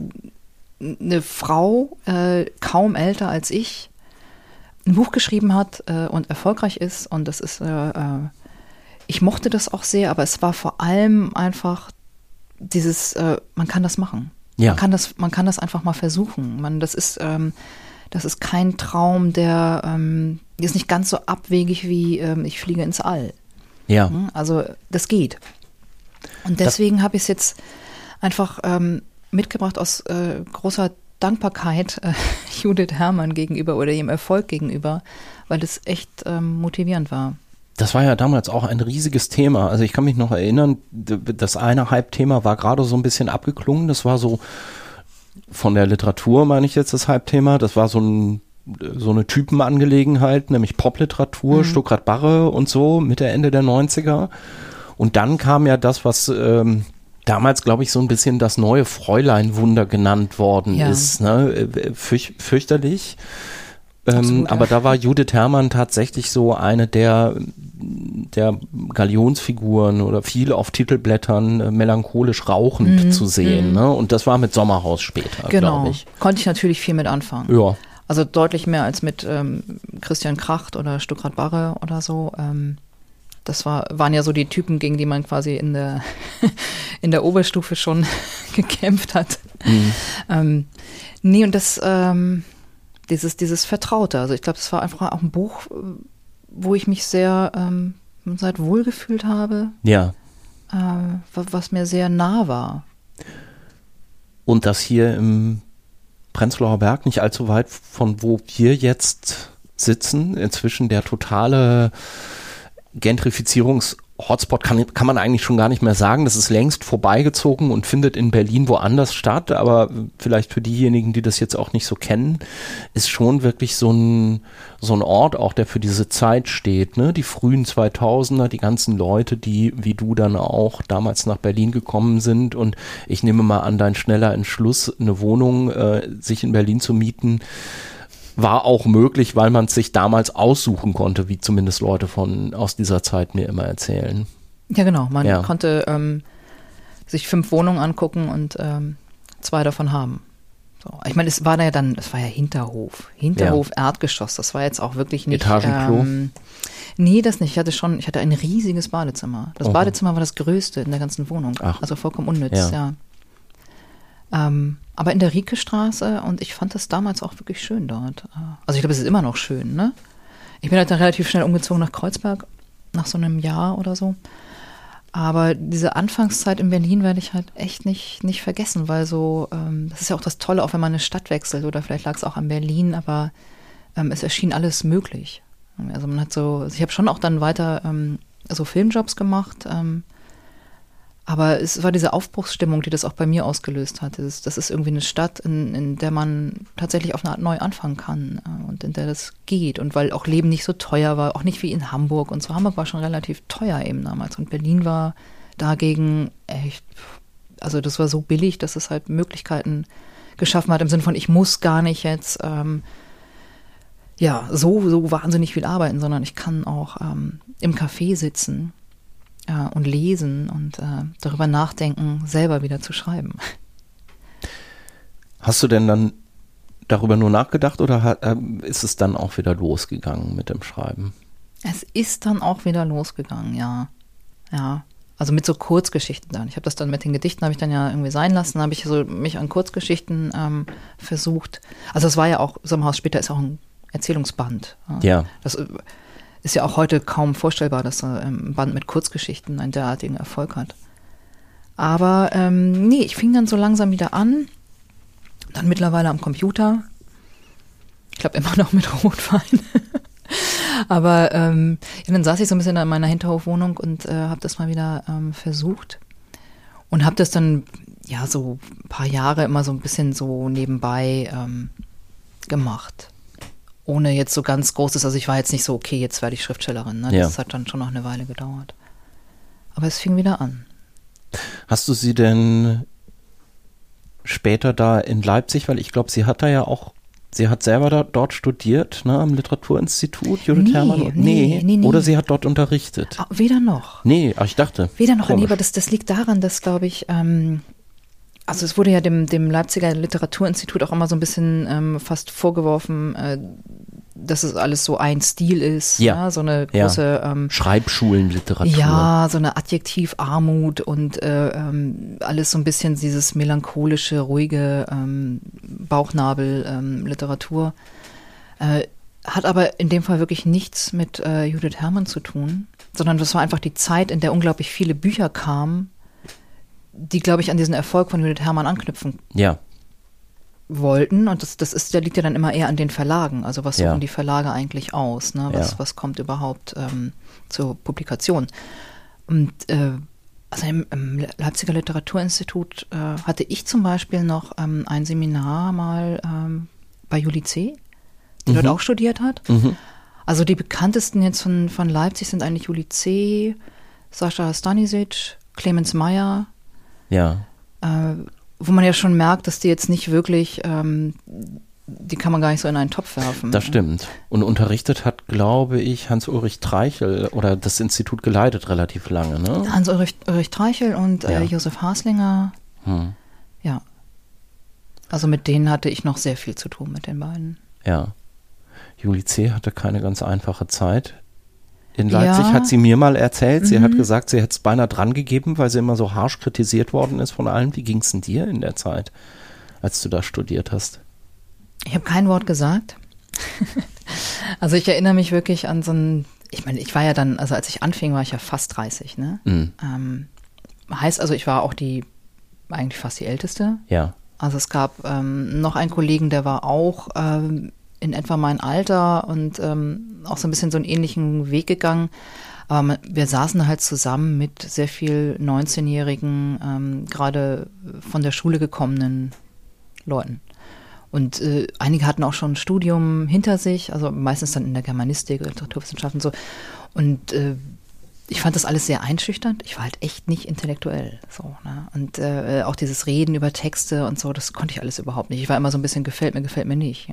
Speaker 1: eine Frau, äh, kaum älter als ich, ein Buch geschrieben hat äh, und erfolgreich ist. Und das ist, äh, äh ich mochte das auch sehr, aber es war vor allem einfach dieses, äh, man kann das machen.
Speaker 2: Ja.
Speaker 1: Man kann das, man kann das einfach mal versuchen. Man, das ist, ähm, das ist kein Traum, der ähm, ist nicht ganz so abwegig wie ähm, ich fliege ins All.
Speaker 2: Ja.
Speaker 1: Hm? Also das geht. Und deswegen habe ich es jetzt einfach ähm, mitgebracht aus äh, großer Dankbarkeit äh, Judith Herrmann gegenüber oder ihrem Erfolg gegenüber, weil es echt ähm, motivierend war.
Speaker 2: Das war ja damals auch ein riesiges Thema. Also ich kann mich noch erinnern, das eine Halbthema war gerade so ein bisschen abgeklungen. Das war so von der Literatur meine ich jetzt das Halbthema. Das war so ein so eine Typenangelegenheit, nämlich Popliteratur, mhm. Stuckrad Barre und so Mitte Ende der 90er. Und dann kam ja das, was ähm, damals, glaube ich, so ein bisschen das neue Fräulein-Wunder genannt worden ja. ist. Ne? Äh, fürch fürchterlich. Ähm, aber da war Judith Herrmann tatsächlich so eine der, der Galionsfiguren oder viel auf Titelblättern äh, melancholisch rauchend mhm. zu sehen. Mhm. Ne? Und das war mit Sommerhaus später, genau. glaube ich.
Speaker 1: Konnte ich natürlich viel mit anfangen.
Speaker 2: Ja.
Speaker 1: Also deutlich mehr als mit ähm, Christian Kracht oder Stuckrad Barre oder so. Ähm, das war, waren ja so die Typen, gegen die man quasi in der, in der Oberstufe schon gekämpft hat. Mhm. Ähm, nee, und das, ähm, dieses, dieses Vertraute. Also ich glaube, es war einfach auch ein Buch, wo ich mich sehr ähm, seit wohlgefühlt habe.
Speaker 2: Ja.
Speaker 1: Äh, was mir sehr nah war.
Speaker 2: Und das hier im Prenzlauer Berg, nicht allzu weit von wo wir jetzt sitzen, inzwischen der totale Gentrifizierungs- Hotspot kann, kann man eigentlich schon gar nicht mehr sagen. Das ist längst vorbeigezogen und findet in Berlin woanders statt. Aber vielleicht für diejenigen, die das jetzt auch nicht so kennen, ist schon wirklich so ein, so ein Ort auch, der für diese Zeit steht. Ne? Die frühen 2000er, die ganzen Leute, die wie du dann auch damals nach Berlin gekommen sind. Und ich nehme mal an, dein schneller Entschluss, eine Wohnung äh, sich in Berlin zu mieten, war auch möglich, weil man es sich damals aussuchen konnte, wie zumindest Leute von aus dieser Zeit mir immer erzählen.
Speaker 1: Ja, genau. Man ja. konnte ähm, sich fünf Wohnungen angucken und ähm, zwei davon haben. So. Ich meine, es war ja dann, es war ja Hinterhof. Hinterhof, ja. Erdgeschoss. Das war jetzt auch wirklich nicht.
Speaker 2: Etagenklo? Ähm,
Speaker 1: nee, das nicht. Ich hatte schon, ich hatte ein riesiges Badezimmer. Das Oho. Badezimmer war das größte in der ganzen Wohnung.
Speaker 2: Ach.
Speaker 1: Also vollkommen unnütz, ja. ja. Ähm, aber in der Rieke-Straße und ich fand das damals auch wirklich schön dort. Also ich glaube, es ist immer noch schön, ne? Ich bin halt dann relativ schnell umgezogen nach Kreuzberg nach so einem Jahr oder so. Aber diese Anfangszeit in Berlin werde ich halt echt nicht, nicht vergessen, weil so, ähm, das ist ja auch das Tolle, auch wenn man eine Stadt wechselt oder vielleicht lag es auch an Berlin, aber ähm, es erschien alles möglich. Also man hat so, also ich habe schon auch dann weiter ähm, so Filmjobs gemacht, ähm, aber es war diese Aufbruchsstimmung, die das auch bei mir ausgelöst hat. Das ist, irgendwie eine Stadt, in, in, der man tatsächlich auf eine Art neu anfangen kann äh, und in der das geht. Und weil auch Leben nicht so teuer war, auch nicht wie in Hamburg und so. Hamburg war schon relativ teuer eben damals. Und Berlin war dagegen echt, also das war so billig, dass es halt Möglichkeiten geschaffen hat im Sinne von, ich muss gar nicht jetzt ähm, ja so, so wahnsinnig viel arbeiten, sondern ich kann auch ähm, im Café sitzen äh, und lesen und äh, darüber nachdenken, selber wieder zu schreiben.
Speaker 2: Hast du denn dann darüber nur nachgedacht oder hat, äh, ist es dann auch wieder losgegangen mit dem Schreiben?
Speaker 1: Es ist dann auch wieder losgegangen, ja. Ja. Also mit so Kurzgeschichten dann. Ich habe das dann mit den Gedichten, habe ich dann ja irgendwie sein lassen, habe ich so mich an Kurzgeschichten ähm, versucht. Also es war ja auch, Sommerhaus später ist auch ein Erzählungsband.
Speaker 2: Ja.
Speaker 1: Das äh, ist ja auch heute kaum vorstellbar, dass ein Band mit Kurzgeschichten einen derartigen Erfolg hat. Aber ähm, nee, ich fing dann so langsam wieder an. Dann mittlerweile am Computer. Ich glaube immer noch mit Rotwein. Aber ähm, dann saß ich so ein bisschen in meiner Hinterhofwohnung und äh, habe das mal wieder ähm, versucht. Und habe das dann, ja, so ein paar Jahre immer so ein bisschen so nebenbei ähm, gemacht ohne jetzt so ganz großes, also ich war jetzt nicht so, okay, jetzt werde ich Schriftstellerin. Ne? Das ja. hat dann schon noch eine Weile gedauert. Aber es fing wieder an.
Speaker 2: Hast du sie denn später da in Leipzig, weil ich glaube, sie hat da ja auch, sie hat selber da, dort studiert, ne, am Literaturinstitut, Judith nee, Herrmann? Nee, nee, nee, nee, Oder sie hat dort unterrichtet?
Speaker 1: Ah, weder noch.
Speaker 2: Nee, ach, ich dachte.
Speaker 1: Weder noch, nee, aber das, das liegt daran, dass, glaube ich, ähm, also es wurde ja dem, dem Leipziger Literaturinstitut auch immer so ein bisschen ähm, fast vorgeworfen, äh, dass es alles so ein Stil ist. Ja. ja so eine große
Speaker 2: ja. ähm, Schreibschulenliteratur.
Speaker 1: Ja, so eine Adjektivarmut und äh, ähm, alles so ein bisschen dieses melancholische, ruhige ähm, Bauchnabel-Literatur. Ähm, äh, hat aber in dem Fall wirklich nichts mit äh, Judith Herrmann zu tun, sondern das war einfach die Zeit, in der unglaublich viele Bücher kamen die, glaube ich, an diesen Erfolg von Judith Herrmann anknüpfen
Speaker 2: ja.
Speaker 1: wollten. Und das, das ist, der liegt ja dann immer eher an den Verlagen. Also was suchen ja. die Verlage eigentlich aus? Ne? Was, ja. was kommt überhaupt ähm, zur Publikation? Und äh, also im, im, Leipziger Literaturinstitut äh, hatte ich zum Beispiel noch ähm, ein Seminar mal ähm, bei Juli C., die mhm. dort auch studiert hat. Mhm. Also die bekanntesten jetzt von, von Leipzig sind eigentlich Juli C., Sascha Stanisic, Clemens Meyer,
Speaker 2: ja.
Speaker 1: Äh, wo man ja schon merkt, dass die jetzt nicht wirklich, ähm, die kann man gar nicht so in einen Topf werfen.
Speaker 2: Das stimmt. Und unterrichtet hat, glaube ich, Hans-Ulrich Treichel oder das Institut geleitet relativ lange, ne?
Speaker 1: Hans-Ulrich Ulrich Treichel und äh, ja. Josef Haslinger. Hm. Ja. Also mit denen hatte ich noch sehr viel zu tun, mit den beiden.
Speaker 2: Ja. Juli C. hatte keine ganz einfache Zeit in Leipzig, ja. hat sie mir mal erzählt. Sie mhm. hat gesagt, sie hätte es beinahe dran gegeben, weil sie immer so harsch kritisiert worden ist von allen. Wie ging es denn dir in der Zeit, als du da studiert hast?
Speaker 1: Ich habe kein Wort gesagt. also ich erinnere mich wirklich an so ein, ich meine, ich war ja dann, also als ich anfing, war ich ja fast 30, ne? Mhm. Ähm, heißt also, ich war auch die, eigentlich fast die Älteste.
Speaker 2: Ja.
Speaker 1: Also es gab ähm, noch einen Kollegen, der war auch ähm, in etwa mein Alter und ähm, auch so ein bisschen so einen ähnlichen Weg gegangen. Aber wir saßen halt zusammen mit sehr viel 19-jährigen, ähm, gerade von der Schule gekommenen Leuten. Und äh, einige hatten auch schon ein Studium hinter sich, also meistens dann in der Germanistik, Literaturwissenschaften so. Und äh, ich fand das alles sehr einschüchternd. Ich war halt echt nicht intellektuell. So, ne? Und äh, auch dieses Reden über Texte und so, das konnte ich alles überhaupt nicht. Ich war immer so ein bisschen gefällt mir, gefällt mir nicht.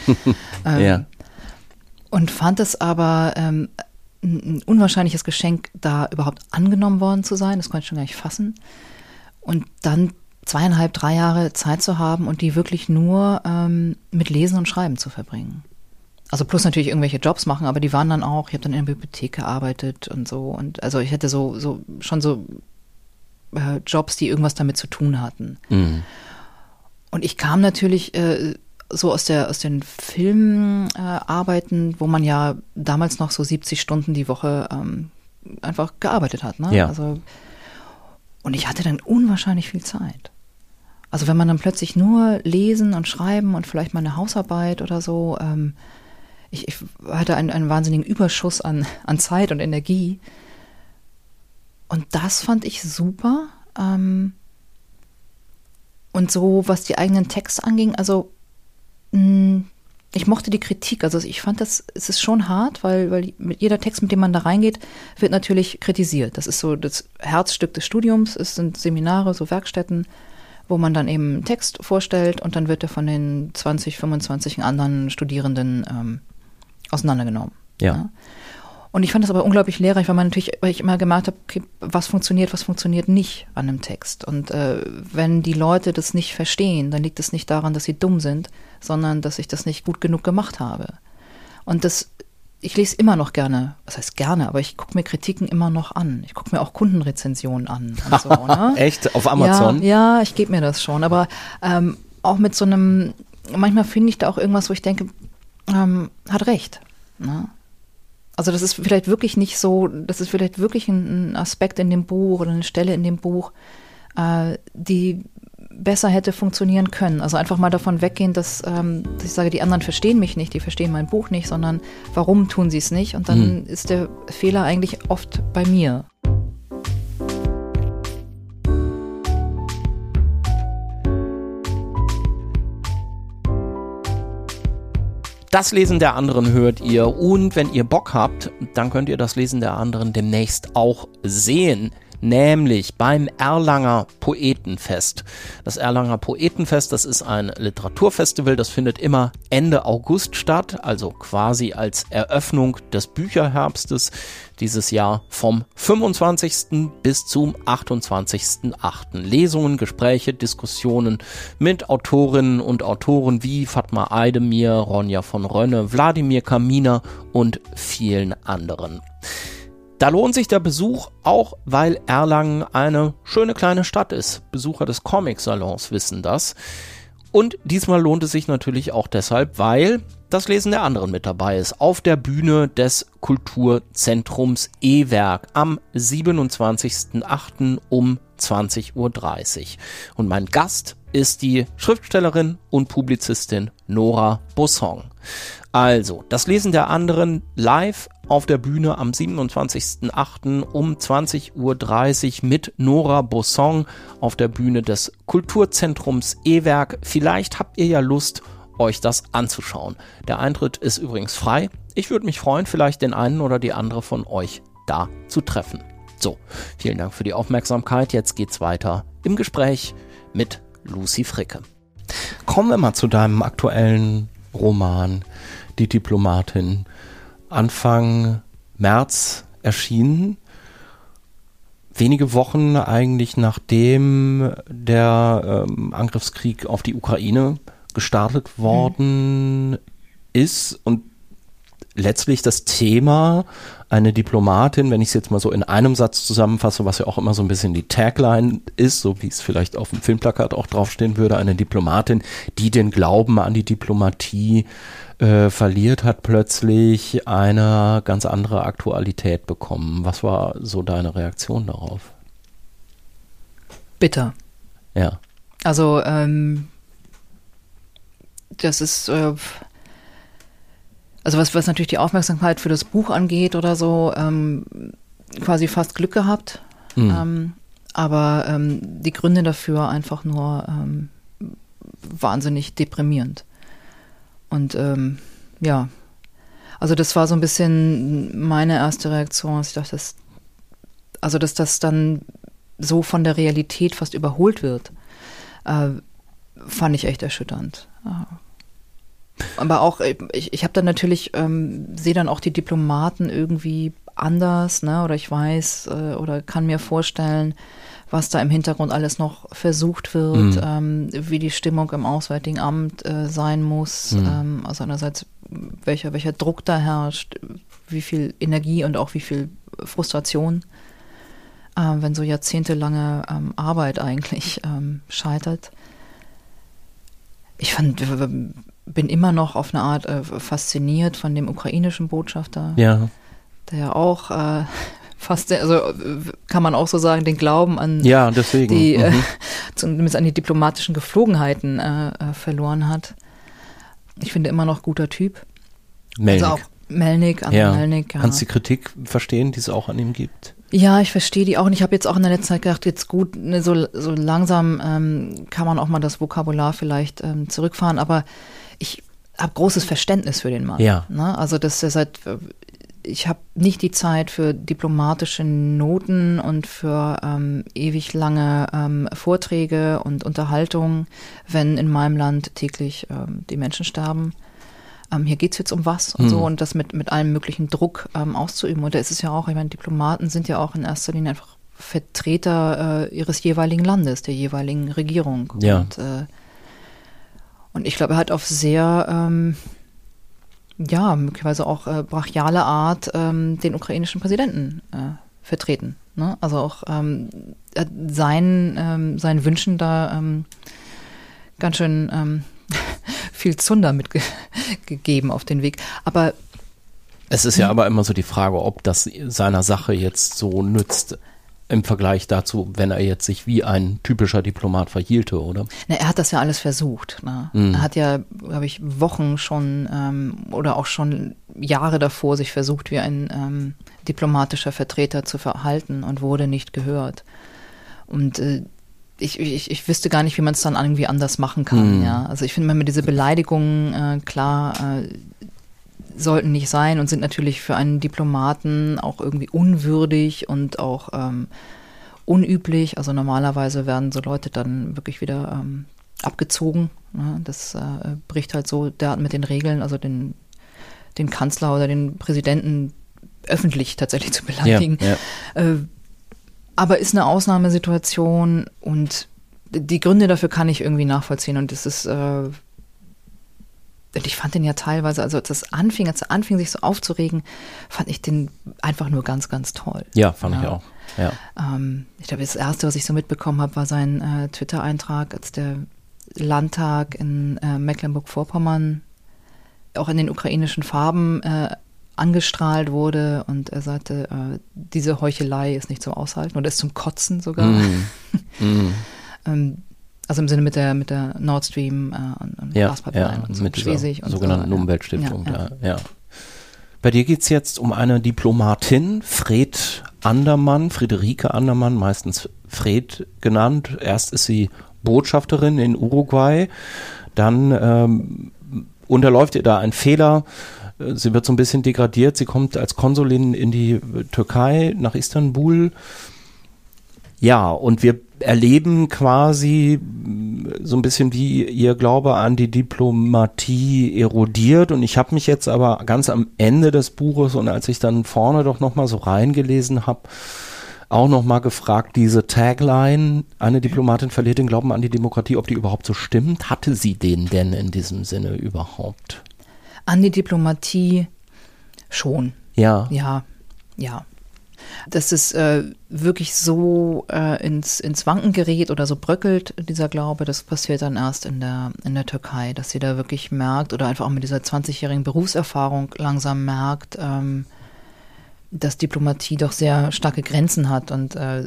Speaker 1: ähm, ja. Und fand es aber ähm, ein unwahrscheinliches Geschenk, da überhaupt angenommen worden zu sein. Das konnte ich schon gar nicht fassen. Und dann zweieinhalb, drei Jahre Zeit zu haben und die wirklich nur ähm, mit Lesen und Schreiben zu verbringen. Also plus natürlich irgendwelche Jobs machen, aber die waren dann auch, ich habe dann in der Bibliothek gearbeitet und so. Und also ich hätte so, so schon so äh, Jobs, die irgendwas damit zu tun hatten. Mhm. Und ich kam natürlich äh, so aus der aus den Filmarbeiten, äh, wo man ja damals noch so 70 Stunden die Woche ähm, einfach gearbeitet hat. Ne?
Speaker 2: Ja.
Speaker 1: Also, und ich hatte dann unwahrscheinlich viel Zeit. Also wenn man dann plötzlich nur lesen und schreiben und vielleicht mal eine Hausarbeit oder so, ähm, ich, ich hatte einen, einen wahnsinnigen Überschuss an, an Zeit und Energie. Und das fand ich super. Ähm, und so, was die eigenen Texte anging, also mh, mm, ich mochte die Kritik. Also ich fand das, es ist schon hart, weil, weil mit jeder Text, mit dem man da reingeht, wird natürlich kritisiert. Das ist so das Herzstück des Studiums. Es sind Seminare, so Werkstätten, wo man dann eben einen Text vorstellt und dann wird er von den 20, 25 anderen Studierenden ähm, auseinandergenommen.
Speaker 2: Ja.
Speaker 1: ja. Und ich fand das aber unglaublich lehrreich, weil man natürlich, weil ich immer gemerkt habe, okay, was funktioniert, was funktioniert nicht an einem Text. Und äh, wenn die Leute das nicht verstehen, dann liegt es nicht daran, dass sie dumm sind, sondern dass ich das nicht gut genug gemacht habe. Und das, ich lese immer noch gerne, was heißt gerne, aber ich gucke mir Kritiken immer noch an. Ich gucke mir auch Kundenrezensionen an und so. Ne?
Speaker 2: Echt? Auf Amazon?
Speaker 1: Ja, ja ich gebe mir das schon. Aber ähm, auch mit so einem, manchmal finde ich da auch irgendwas, wo ich denke, ähm, hat recht. Ne? Also das ist vielleicht wirklich nicht so, das ist vielleicht wirklich ein, Aspekt in dem Buch oder eine Stelle in dem Buch, äh, die besser hätte funktionieren können. Also einfach mal davon weggehen, dass, ähm, dass ich sage, die anderen verstehen mich nicht, die verstehen mein Buch nicht, sondern warum tun sie es nicht? Und dann hm. ist der Fehler eigentlich oft bei mir.
Speaker 2: Das Lesen der anderen hört ihr. Und wenn ihr Bock habt, dann könnt ihr das Lesen der anderen demnächst auch sehen nämlich beim Erlanger Poetenfest. Das Erlanger Poetenfest, das ist ein Literaturfestival, das findet immer Ende August statt, also quasi als Eröffnung des Bücherherbstes dieses Jahr vom 25. bis zum 28.8. Lesungen, Gespräche, Diskussionen mit Autorinnen und Autoren wie Fatma Eidemir, Ronja von Rönne, Wladimir Kaminer und vielen anderen. Da lohnt sich der Besuch auch, weil Erlangen eine schöne kleine Stadt ist. Besucher des Comic-Salons wissen das. Und diesmal lohnt es sich natürlich auch deshalb, weil das Lesen der anderen mit dabei ist. Auf der Bühne des Kulturzentrums E-Werk am 27.08. um 20.30 Uhr. Und mein Gast ist die Schriftstellerin und Publizistin Nora Bossong. Also, das Lesen der anderen live auf der Bühne am 27.08. um 20.30 Uhr mit Nora Bossong auf der Bühne des Kulturzentrums E-Werk. Vielleicht habt ihr ja Lust, euch das anzuschauen. Der Eintritt ist übrigens frei. Ich würde mich freuen, vielleicht den einen oder die andere von euch da zu treffen. So, vielen Dank für die Aufmerksamkeit. Jetzt geht's weiter im Gespräch mit Lucy Fricke. Kommen wir mal zu deinem aktuellen Roman, Die Diplomatin. Anfang März erschienen. Wenige Wochen eigentlich nachdem der ähm, Angriffskrieg auf die Ukraine gestartet worden mhm. ist und letztlich das Thema eine Diplomatin, wenn ich es jetzt mal so in einem Satz zusammenfasse, was ja auch immer so ein bisschen die Tagline ist, so wie es vielleicht auf dem Filmplakat auch draufstehen würde, eine Diplomatin, die den Glauben an die Diplomatie äh, verliert, hat plötzlich eine ganz andere Aktualität bekommen. Was war so deine Reaktion darauf?
Speaker 1: Bitter.
Speaker 2: Ja.
Speaker 1: Also, ähm, das ist, äh, also was, was natürlich die Aufmerksamkeit für das Buch angeht oder so, ähm, quasi fast Glück gehabt. Mhm. Ähm, aber ähm, die Gründe dafür einfach nur ähm, wahnsinnig deprimierend. Und ähm, ja, also das war so ein bisschen meine erste Reaktion. Ich dachte, das, also dass das dann so von der Realität fast überholt wird, äh, fand ich echt erschütternd. Aber auch, ich, ich habe dann natürlich, ähm, sehe dann auch die Diplomaten irgendwie anders, ne? Oder ich weiß äh, oder kann mir vorstellen, was da im Hintergrund alles noch versucht wird, mhm. ähm, wie die Stimmung im Auswärtigen Amt äh, sein muss. Mhm. Ähm, also einerseits, welcher, welcher Druck da herrscht, wie viel Energie und auch wie viel Frustration, äh, wenn so jahrzehntelange ähm, Arbeit eigentlich ähm, scheitert. Ich fand, bin immer noch auf eine Art äh, fasziniert von dem ukrainischen Botschafter,
Speaker 2: Ja.
Speaker 1: der ja auch äh, fast, also äh, kann man auch so sagen, den Glauben an
Speaker 2: Ja, deswegen.
Speaker 1: die, äh,
Speaker 2: mhm.
Speaker 1: zumindest an die diplomatischen Geflogenheiten äh, äh, verloren hat. Ich finde immer noch guter Typ.
Speaker 2: Melnik.
Speaker 1: Also auch Melnik, André
Speaker 2: ja.
Speaker 1: Melnik. Ja.
Speaker 2: Kannst du die Kritik verstehen, die es auch an ihm gibt?
Speaker 1: Ja, ich verstehe die auch. Und ich habe jetzt auch in der letzten Zeit gedacht, jetzt gut, ne, so, so langsam ähm, kann man auch mal das Vokabular vielleicht ähm, zurückfahren. Aber ich habe großes Verständnis für den Mann.
Speaker 2: Ja.
Speaker 1: Ne? Also das ist halt, ich habe nicht die Zeit für diplomatische Noten und für ähm, ewig lange ähm, Vorträge und Unterhaltung, wenn in meinem Land täglich ähm, die Menschen sterben. Ähm, hier geht's jetzt um was und
Speaker 2: Hm.
Speaker 1: so und das mit, mit allem möglichen Druck ähm, auszuüben. Und da ist es ja auch, ich meine, Diplomaten sind ja auch in erster Linie einfach Vertreter äh, ihres jeweiligen Landes, der jeweiligen Regierung.
Speaker 2: Ja.
Speaker 1: Und, äh, und ich glaube, er hat auf sehr, ähm, ja, möglicherweise auch äh, brachiale Art ähm, den ukrainischen Präsidenten äh, vertreten. Ne? Also auch ähm, seinen, ähm, seinen Wünschen da ähm, ganz schön ähm, viel Zunder mitgegeben auf den Weg. Aber
Speaker 2: Es ist ja aber immer so die Frage, ob das seiner Sache jetzt so nützt im Vergleich dazu, wenn er jetzt sich wie ein typischer Diplomat verhielte, oder?
Speaker 1: Na, er hat das ja alles versucht. Ne?
Speaker 2: Mhm.
Speaker 1: Er hat ja, glaube ich, Wochen schon ähm, oder auch schon Jahre davor sich versucht, wie ein ähm, diplomatischer Vertreter zu verhalten und wurde nicht gehört. Und äh, ich, ich, ich wüsste gar nicht, wie man es dann irgendwie anders machen kann.
Speaker 2: Mhm.
Speaker 1: Ja, also ich finde, wenn diese Beleidigungen äh, klar äh, sollten nicht sein und sind natürlich für einen Diplomaten auch irgendwie unwürdig und auch ähm, unüblich. Also normalerweise werden so Leute dann wirklich wieder ähm, abgezogen. Ne? Das äh, bricht halt so derart mit den Regeln, also den, den Kanzler oder den Präsidenten öffentlich tatsächlich zu beleidigen.
Speaker 2: Ja, ja.
Speaker 1: Äh, aber ist eine Ausnahmesituation und die Gründe dafür kann ich irgendwie nachvollziehen und das ist äh, ich fand den ja teilweise, also als das anfing, als er anfing, sich so aufzuregen, fand ich den einfach nur ganz, ganz toll.
Speaker 2: ja fand ich
Speaker 1: Ja.
Speaker 2: auch. Ja.
Speaker 1: Ähm, ich glaube, das erste, was ich so mitbekommen habe, war sein äh, Twitter-Eintrag, als der Landtag in äh, Mecklenburg-Vorpommern auch in den ukrainischen Farben äh, angestrahlt wurde und er sagte, äh, diese Heuchelei ist nicht zum Aushalten oder ist zum Kotzen sogar.
Speaker 2: Mm. Mm.
Speaker 1: Ähm, also im Sinne mit der mit der Nord Stream äh, und, und
Speaker 2: Ja,
Speaker 1: Gaspipeline
Speaker 2: ja,
Speaker 1: und so
Speaker 2: mit
Speaker 1: Schleswig und
Speaker 2: sogenannten
Speaker 1: so.
Speaker 2: Umweltstiftung.
Speaker 1: Ja,
Speaker 2: Ja,
Speaker 1: ja.
Speaker 2: Bei dir geht's jetzt um eine Diplomatin, Fred Andermann, Friederike Andermann, meistens Fred genannt. Erst ist sie Botschafterin in Uruguay, dann ähm, unterläuft ihr da ein Fehler. Sie wird so ein bisschen degradiert. Sie kommt als Konsulin in die Türkei nach Istanbul. Ja, und wir erleben quasi so ein bisschen, wie ihr Glaube an die Diplomatie erodiert. Und ich habe mich jetzt aber ganz am Ende des Buches und als ich dann vorne doch nochmal so reingelesen habe, auch nochmal gefragt, diese Tagline, eine Diplomatin verliert den Glauben an die Demokratie, ob die überhaupt so stimmt. Hatte sie den denn in diesem Sinne überhaupt?
Speaker 1: An die Diplomatie schon.
Speaker 2: Ja.
Speaker 1: Ja, ja. Dass es äh, wirklich so äh, ins, ins Wanken gerät oder so bröckelt, dieser Glaube, das passiert dann erst in der, in der Türkei, dass sie da wirklich merkt oder einfach auch mit dieser 20-jährigen Berufserfahrung langsam merkt, ähm, dass Diplomatie doch sehr starke Grenzen hat und äh,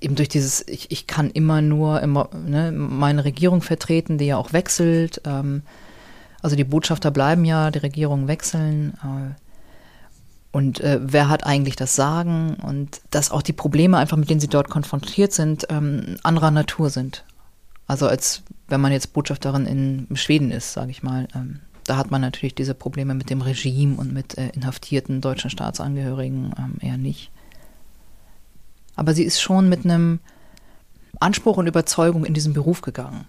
Speaker 1: eben durch dieses, ich, ich kann immer nur immer, ne, meine Regierung vertreten, die ja auch wechselt. Ähm, also die Botschafter bleiben ja, die Regierungen wechseln. Äh, und äh, wer hat eigentlich das Sagen und dass auch die Probleme einfach, mit denen sie dort konfrontiert sind, ähm, anderer Natur sind. Also als wenn man jetzt Botschafterin in Schweden ist, sage ich mal. Ähm, da hat man natürlich diese Probleme mit dem Regime und mit äh, inhaftierten deutschen Staatsangehörigen ähm, eher nicht. Aber sie ist schon mit einem Anspruch und Überzeugung in diesen Beruf gegangen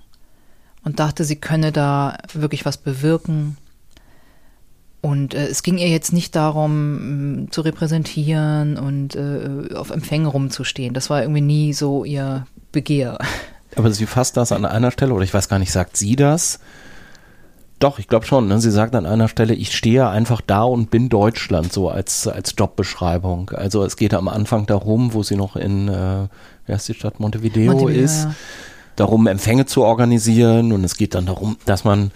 Speaker 1: und dachte, sie könne da wirklich was bewirken. Und äh, es ging ihr jetzt nicht darum, mh, zu repräsentieren und äh, auf Empfängen rumzustehen. Das war irgendwie nie so ihr Begehr.
Speaker 2: Aber sie fasst das an einer Stelle, oder ich weiß gar nicht, sagt sie das? Doch, ich glaube schon. Ne? Sie sagt an einer Stelle, ich stehe einfach da und bin Deutschland, so als, als Jobbeschreibung. Also es geht am Anfang darum, wo sie noch in, äh, wie heißt die Stadt, Montevideo,
Speaker 1: Montevideo,
Speaker 2: ist.
Speaker 1: ja.
Speaker 2: darum, Empfänge zu organisieren und es geht dann darum, dass man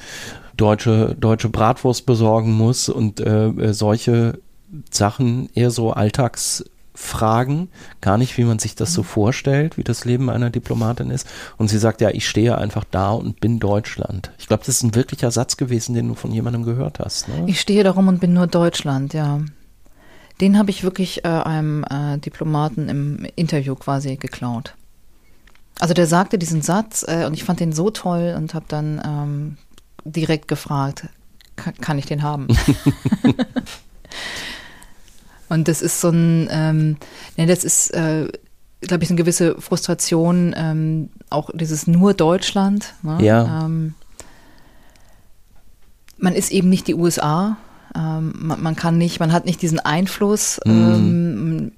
Speaker 2: deutsche, deutsche Bratwurst besorgen muss und äh, äh solche Sachen, eher so Alltagsfragen, gar nicht, wie man sich das so vorstellt, wie das Leben einer Diplomatin ist. Und sie sagt, ja, ich stehe einfach da und bin Deutschland. Ich glaube, das ist ein wirklicher Satz gewesen, den du von jemandem gehört hast. Ne?
Speaker 1: Ich stehe darum und bin nur Deutschland, ja. Den habe ich wirklich äh, einem äh, Diplomaten im Interview quasi geklaut. Also der sagte diesen Satz äh, und ich fand den so toll und habe dann ähm, direkt gefragt, kann, ich den haben? und das ist so ein, ähm, ne, das ist, äh, glaube ich, eine gewisse Frustration, ähm, auch dieses nur Deutschland. Ne?
Speaker 2: Ja.
Speaker 1: Ähm, man ist eben nicht die USA. Ähm, man, man, kann nicht, man hat nicht diesen Einfluss. Mhm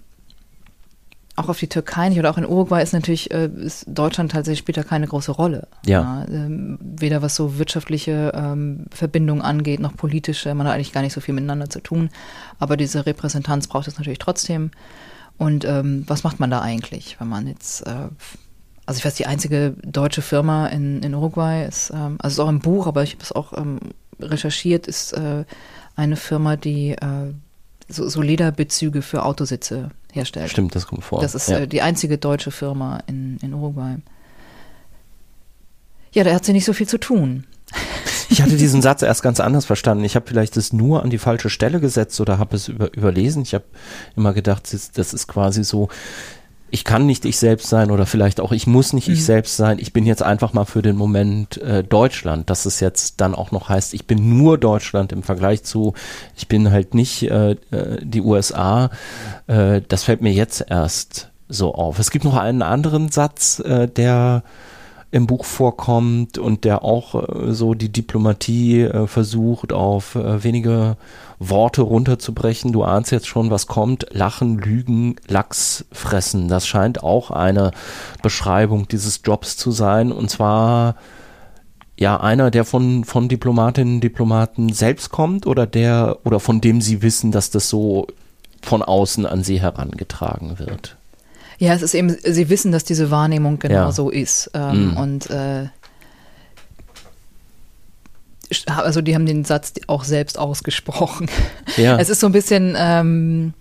Speaker 1: auch auf die Türkei nicht oder auch in Uruguay ist natürlich äh, ist Deutschland tatsächlich spielt da keine große Rolle.
Speaker 2: Ja.
Speaker 1: ja ähm, weder was so wirtschaftliche ähm, Verbindungen angeht, noch politische. Man hat eigentlich gar nicht so viel miteinander zu tun. Aber diese Repräsentanz braucht es natürlich trotzdem. Und ähm, was macht man da eigentlich, wenn man jetzt, äh, also ich weiß, die einzige deutsche Firma in, in Uruguay ist, ähm, also ist auch im Buch, aber ich habe es auch ähm, recherchiert, ist äh, eine Firma, die äh, so, so Lederbezüge für Autositze herstellt.
Speaker 2: Stimmt, das kommt vor.
Speaker 1: Das ist ja. äh, die einzige deutsche Firma in, in Uruguay. Ja, da hat sie nicht so viel zu tun.
Speaker 2: Ich hatte diesen Satz erst ganz anders verstanden. Ich habe vielleicht das nur an die falsche Stelle gesetzt oder habe es über, überlesen. Ich habe immer gedacht, das ist quasi so, ich kann nicht ich selbst sein oder vielleicht auch ich muss nicht mhm. ich selbst sein. Ich bin jetzt einfach mal für den Moment äh, Deutschland, dass es jetzt dann auch noch heißt, ich bin nur Deutschland im Vergleich zu, ich bin halt nicht äh, äh die USA. Äh, das fällt mir jetzt erst so auf. Es gibt noch einen anderen Satz, äh, der im Buch vorkommt und der auch äh, so die Diplomatie äh, versucht auf äh, wenige Worte runterzubrechen. Du ahnst jetzt schon, was kommt. Lachen, Lügen, Lachs fressen. Das scheint auch eine Beschreibung dieses Jobs zu sein. Und zwar ja einer, der von, von Diplomatinnen und Diplomaten selbst kommt oder der oder von dem sie wissen, dass das so von außen an sie herangetragen wird.
Speaker 1: Ja, es ist eben, sie wissen, dass diese Wahrnehmung genau ja. so ist. Ähm, mm. Und äh, also die haben den Satz auch selbst ausgesprochen. Ja. Es ist so ein bisschen, ähm,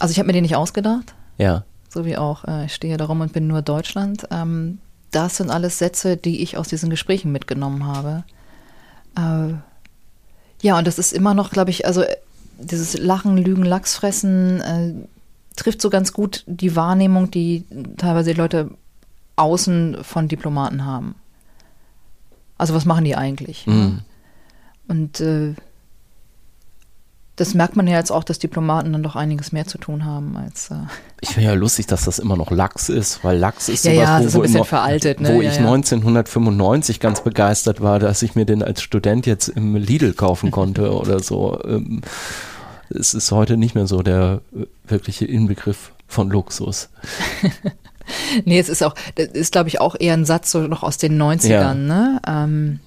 Speaker 1: also ich habe mir den nicht ausgedacht.
Speaker 2: Ja.
Speaker 1: So wie auch, äh, ich stehe darum und bin nur Deutschland. Ähm, das sind alles Sätze, die ich aus diesen Gesprächen mitgenommen habe. Äh, ja, und das ist immer noch, glaube ich, also dieses Lachen, Lügen, Lachsfressen, äh, trifft so ganz gut die Wahrnehmung, die teilweise die Leute außen von Diplomaten haben. Also was machen die eigentlich? Mhm. Und äh, das merkt man ja jetzt auch, dass Diplomaten dann doch einiges mehr zu tun haben als. Äh
Speaker 2: ich finde ja lustig, dass das immer noch Lachs ist, weil Lachs ist
Speaker 1: sowas,
Speaker 2: ja,
Speaker 1: ja, wo, ist ein bisschen immer, veraltet,
Speaker 2: ne? wo ja, ich 1995 ganz begeistert war, dass ich mir den als Student jetzt im Lidl kaufen konnte oder so. Ähm, es ist heute nicht mehr so der äh, wirkliche Inbegriff von Luxus.
Speaker 1: nee, es ist auch, das ist glaube ich auch eher ein Satz so noch aus den 90ern, ja. ne? Ähm,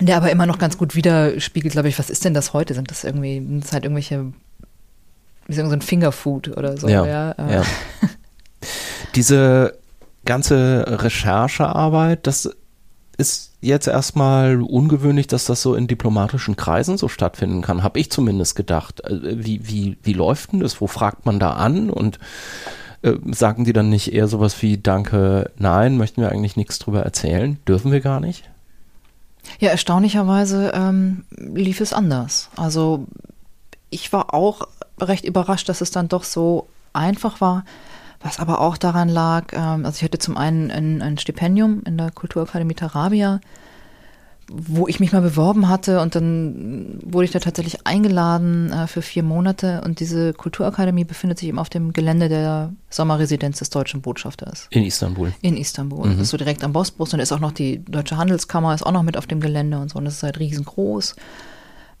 Speaker 1: der aber immer noch ganz gut widerspiegelt, glaube ich, was ist denn das heute? Sind das irgendwie, sind das halt irgendwelche, wie sagen so ein Fingerfood oder so,
Speaker 2: ja. ja, äh. ja. Diese ganze Recherchearbeit, das ist jetzt erstmal ungewöhnlich, dass das so in diplomatischen Kreisen so stattfinden kann, habe ich zumindest gedacht. Äh, wie, wie, wie läuft denn das? Wo fragt man da an? Und äh, sagen die dann nicht eher sowas wie Danke, nein, möchten wir eigentlich nichts drüber erzählen? Dürfen wir gar nicht?
Speaker 1: Ja, erstaunlicherweise ähm, lief es anders. Also ich war auch recht überrascht, dass es dann doch so einfach war. Was aber auch daran lag, ähm, also ich hatte zum einen ein, ein Stipendium in der Kulturakademie Tarabia, wo ich mich mal beworben hatte und dann wurde ich da tatsächlich eingeladen äh, für vier Monate und diese Kulturakademie befindet sich eben auf dem Gelände der Sommerresidenz des deutschen Botschafters.
Speaker 2: In Istanbul.
Speaker 1: In Istanbul. Mhm. Das ist so direkt am Bosporus und da ist auch noch die Deutsche Handelskammer, ist auch noch mit auf dem Gelände und so und das ist halt riesengroß.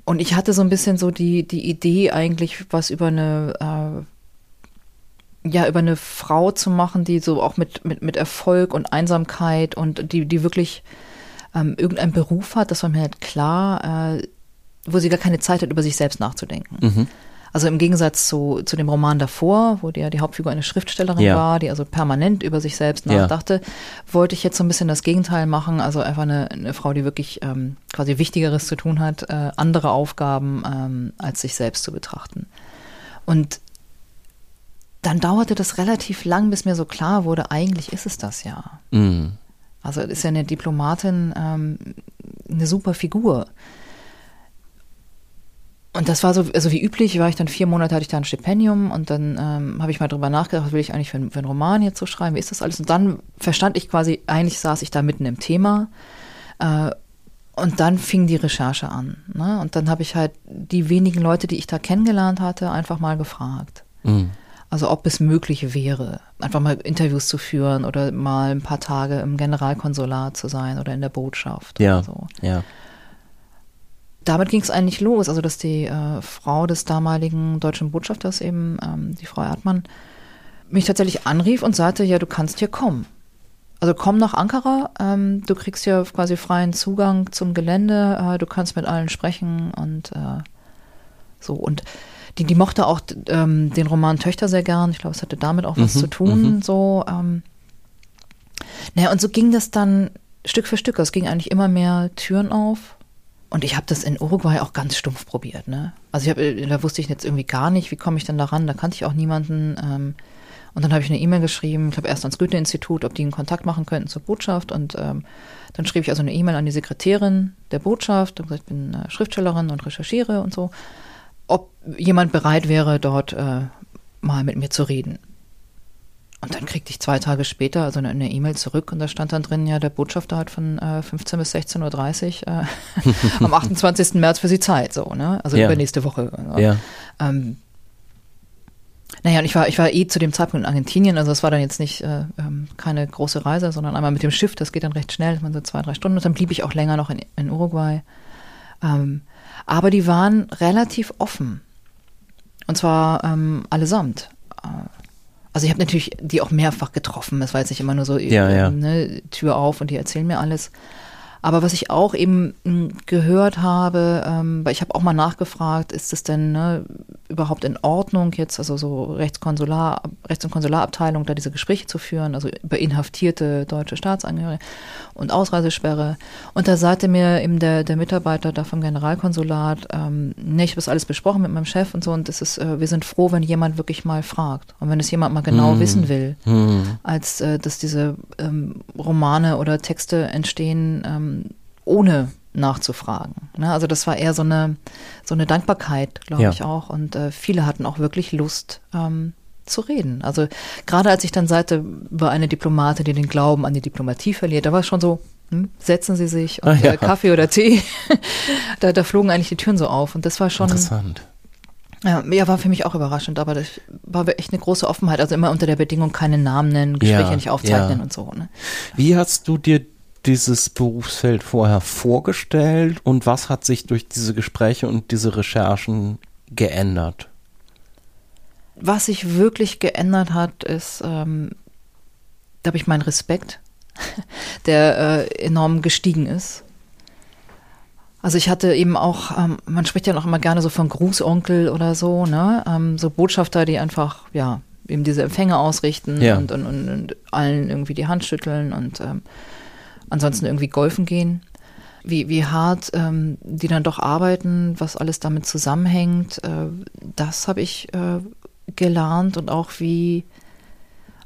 Speaker 1: Und ich hatte so ein bisschen so die, die Idee eigentlich, was über eine äh, ja, über eine Frau zu machen, die so auch mit, mit, mit Erfolg und Einsamkeit und die, die wirklich ähm, irgendeinen Beruf hat, das war mir halt klar, äh, wo sie gar keine Zeit hat, über sich selbst nachzudenken. Mhm. Also im Gegensatz zu, zu dem Roman davor, wo die, ja die Hauptfigur eine Schriftstellerin
Speaker 2: Ja.
Speaker 1: war, die also permanent über sich selbst
Speaker 2: Ja.
Speaker 1: nachdachte, wollte ich jetzt so ein bisschen das Gegenteil machen. Also einfach eine, eine Frau, die wirklich ähm, quasi Wichtigeres zu tun hat, äh, andere Aufgaben ähm, als sich selbst zu betrachten. Und dann dauerte das relativ lang, bis mir so klar wurde, eigentlich ist es das ja.
Speaker 2: Mhm.
Speaker 1: Also ist ja eine Diplomatin ähm, eine super Figur. Und das war so, also wie üblich, war ich dann vier Monate, hatte ich da ein Stipendium und dann ähm, habe ich mal drüber nachgedacht, was will ich eigentlich für, einen- für einen Roman jetzt so schreiben, wie ist das alles? Und dann verstand ich quasi, eigentlich saß ich da mitten im Thema äh, und dann fing die Recherche an. Ne? Und dann habe ich halt die wenigen Leute, die ich da kennengelernt hatte, einfach mal gefragt.
Speaker 2: Mhm.
Speaker 1: Also ob es möglich wäre, einfach mal Interviews zu führen oder mal ein paar Tage im Generalkonsulat zu sein oder in der Botschaft.
Speaker 2: Ja,
Speaker 1: so.
Speaker 2: ja.
Speaker 1: Damit ging es eigentlich los, also dass die äh, Frau des damaligen deutschen Botschafters eben, ähm, die Frau Erdmann, mich tatsächlich anrief und sagte, ja, du kannst hier kommen. Also komm nach Ankara, ähm, du kriegst hier quasi freien Zugang zum Gelände, äh, du kannst mit allen sprechen und äh, so. Und die, die mochte auch ähm, den Roman Töchter sehr gern. Ich glaube, es hatte damit auch was
Speaker 2: Mhm,
Speaker 1: zu tun. So, ähm, naja, und so ging das dann Stück für Stück. Es ging eigentlich immer mehr Türen auf. Und ich habe das in Uruguay auch ganz stumpf probiert. Ne? Also ich hab, äh, da wusste ich jetzt irgendwie gar nicht, wie komme ich denn da ran. Da kannte ich auch niemanden. Ähm, und dann habe ich eine E-Mail geschrieben, ich glaube erst ans Goethe-Institut, ob die einen Kontakt machen könnten zur Botschaft. Und ähm, dann schrieb ich also eine E-Mail an die Sekretärin der Botschaft und gesagt, ich bin äh, Schriftstellerin und recherchiere und so, ob jemand bereit wäre, dort äh, mal mit mir zu reden. Und dann kriegte ich zwei Tage später also eine- E-Mail zurück und da stand dann drin, ja, der Botschafter hat von äh, 15 bis 16.30 Uhr äh, am 28. März für Sie Zeit, so, ne? Also
Speaker 2: Ja.
Speaker 1: übernächste Woche. Also,
Speaker 2: Ja.
Speaker 1: ähm, naja, und ich war, ich war eh zu dem Zeitpunkt in Argentinien, also es war dann jetzt nicht äh, ähm, keine große Reise, sondern einmal mit dem Schiff, das geht dann recht schnell, man so zwei, drei Stunden und dann blieb ich auch länger noch in, in Uruguay. Ähm, aber die waren relativ offen. Und zwar ähm, allesamt. Äh, Also ich habe natürlich die auch mehrfach getroffen. Es war jetzt nicht immer nur so
Speaker 2: Ja,
Speaker 1: äh,
Speaker 2: ja.
Speaker 1: Ne, Tür auf und die erzählen mir alles. Aber was ich auch eben mh, gehört habe, ähm, weil ich habe auch mal nachgefragt, ist es denn ne, überhaupt in Ordnung jetzt, also so Rechtskonsular, Rechts- und Konsularabteilung, da diese Gespräche zu führen, also über inhaftierte deutsche Staatsangehörige und Ausreisesperre. Und da sagte mir eben der, der Mitarbeiter da vom Generalkonsulat, ähm, nee, ich habe das alles besprochen mit meinem Chef und so und es ist, äh, wir sind froh, wenn jemand wirklich mal fragt und wenn es jemand mal genau
Speaker 2: Hm.
Speaker 1: wissen will
Speaker 2: Hm.
Speaker 1: als äh, dass diese ähm, Romane oder Texte entstehen, ähm, ohne nachzufragen. Ne? Also das war eher so eine, so eine Dankbarkeit, glaube
Speaker 2: Ja.
Speaker 1: ich auch. Und äh, viele hatten auch wirklich Lust ähm, zu reden. Also gerade als ich dann sagte, war eine Diplomatin, die den Glauben an die Diplomatie verliert, da war es schon so, hm, setzen Sie sich und
Speaker 2: Ah, ja.
Speaker 1: äh, Kaffee oder Tee. da, da flogen eigentlich die Türen so auf. Und das war schon,
Speaker 2: Interessant.
Speaker 1: ja, ja, war für mich auch überraschend, aber das war echt eine große Offenheit. Also immer unter der Bedingung, keine Namen nennen, Gespräche
Speaker 2: Ja,
Speaker 1: nicht aufzeichnen
Speaker 2: ja.
Speaker 1: und so. Ne?
Speaker 2: Wie hast du dir dieses Berufsfeld vorher vorgestellt und was hat sich durch diese Gespräche und diese Recherchen geändert?
Speaker 1: Was sich wirklich geändert hat, ist, ähm, da habe ich meinen Respekt, der äh, enorm gestiegen ist. Also ich hatte eben auch, ähm, man spricht ja noch immer gerne so von Grußonkel oder so, ne? Ähm, so Botschafter, die einfach, ja, eben diese Empfänge ausrichten
Speaker 2: Ja.
Speaker 1: und, und, und, und allen irgendwie die Hand schütteln und ähm, ansonsten irgendwie golfen gehen. Wie, wie hart ähm, die dann doch arbeiten, was alles damit zusammenhängt, äh, das habe ich äh, gelernt und auch wie,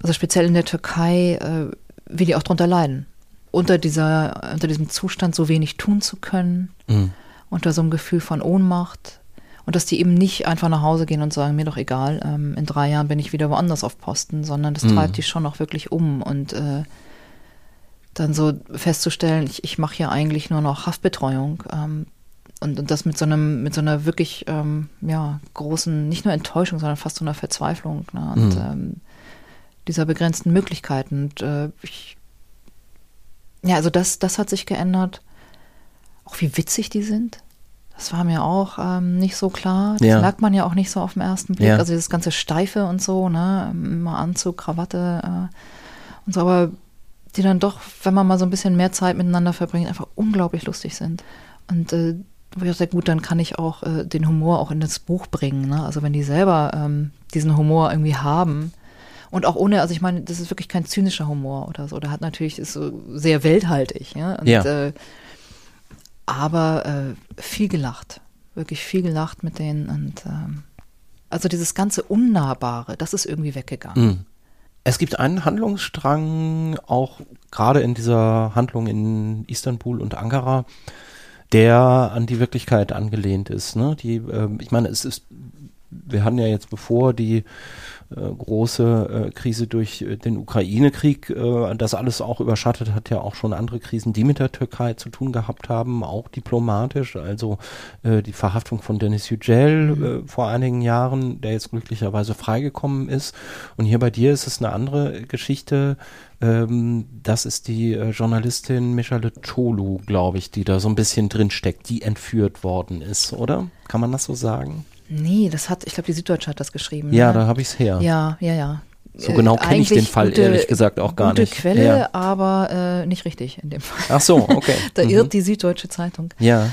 Speaker 1: also speziell in der Türkei, äh, wie die auch drunter leiden. Unter dieser, unter diesem Zustand so wenig tun zu können,
Speaker 2: Mhm.
Speaker 1: unter so einem Gefühl von Ohnmacht. Und dass die eben nicht einfach nach Hause gehen und sagen, mir doch egal, ähm, in drei Jahren bin ich wieder woanders auf Posten, sondern das
Speaker 2: Mhm.
Speaker 1: treibt die schon auch wirklich um. Und äh, dann so festzustellen, ich, ich mache hier eigentlich nur noch Haftbetreuung. Ähm, und, und das mit so einem, mit so einer wirklich ähm, ja, großen, nicht nur Enttäuschung, sondern fast so einer Verzweiflung. Ne? Und
Speaker 2: Mhm.
Speaker 1: ähm, dieser begrenzten Möglichkeiten. Und äh, ich, ja, also das, das hat sich geändert. Auch wie witzig die sind. Das war mir auch ähm, nicht so klar. Das
Speaker 2: Ja.
Speaker 1: merkt man ja auch nicht so auf den ersten Blick.
Speaker 2: Ja.
Speaker 1: Also dieses ganze Steife und so, ne, immer Anzug, Krawatte äh, und so, aber die dann doch, wenn man mal so ein bisschen mehr Zeit miteinander verbringt, einfach unglaublich lustig sind. Und äh, wo ich dachte, gut, dann kann ich auch äh, den Humor auch in das Buch bringen. Ne? Also wenn die selber ähm, diesen Humor irgendwie haben und auch ohne, also ich meine, das ist wirklich kein zynischer Humor oder so. Der hat natürlich ist so sehr welthaltig, ja. Und,
Speaker 2: Ja.
Speaker 1: Äh, aber äh, viel gelacht, wirklich viel gelacht mit denen und ähm, also dieses ganze Unnahbare, das ist irgendwie weggegangen.
Speaker 2: Mhm. Es gibt einen Handlungsstrang, auch gerade in dieser Handlung in Istanbul und Ankara, der an die Wirklichkeit angelehnt ist. Ne? Die, ähm, ich meine, es ist, wir hatten ja jetzt bevor die äh, große äh, Krise durch äh, den Ukraine-Krieg, äh, das alles auch überschattet hat, ja auch schon andere Krisen, die mit der Türkei zu tun gehabt haben, auch diplomatisch. Also äh, die Verhaftung von Denis Yücel äh, vor einigen Jahren, der jetzt glücklicherweise freigekommen ist. Und hier bei dir ist es eine andere Geschichte. Ähm, das ist die Journalistin Michele Tolu, glaube ich, die da so ein bisschen drin steckt, die entführt worden ist, oder? Kann man das so sagen?
Speaker 1: Nee, das hat, ich glaube, die Süddeutsche hat das geschrieben.
Speaker 2: Ja,
Speaker 1: ne?
Speaker 2: da habe ich es her.
Speaker 1: Ja, ja, ja.
Speaker 2: So genau
Speaker 1: Äh,
Speaker 2: kenne ich den Fall
Speaker 1: gute-
Speaker 2: ehrlich gesagt auch gar
Speaker 1: gute
Speaker 2: nicht.
Speaker 1: Quelle,
Speaker 2: Ja.
Speaker 1: aber äh, nicht richtig in dem Fall.
Speaker 2: Ach so, okay.
Speaker 1: Da
Speaker 2: Mhm.
Speaker 1: irrt die Süddeutsche Zeitung.
Speaker 2: Ja.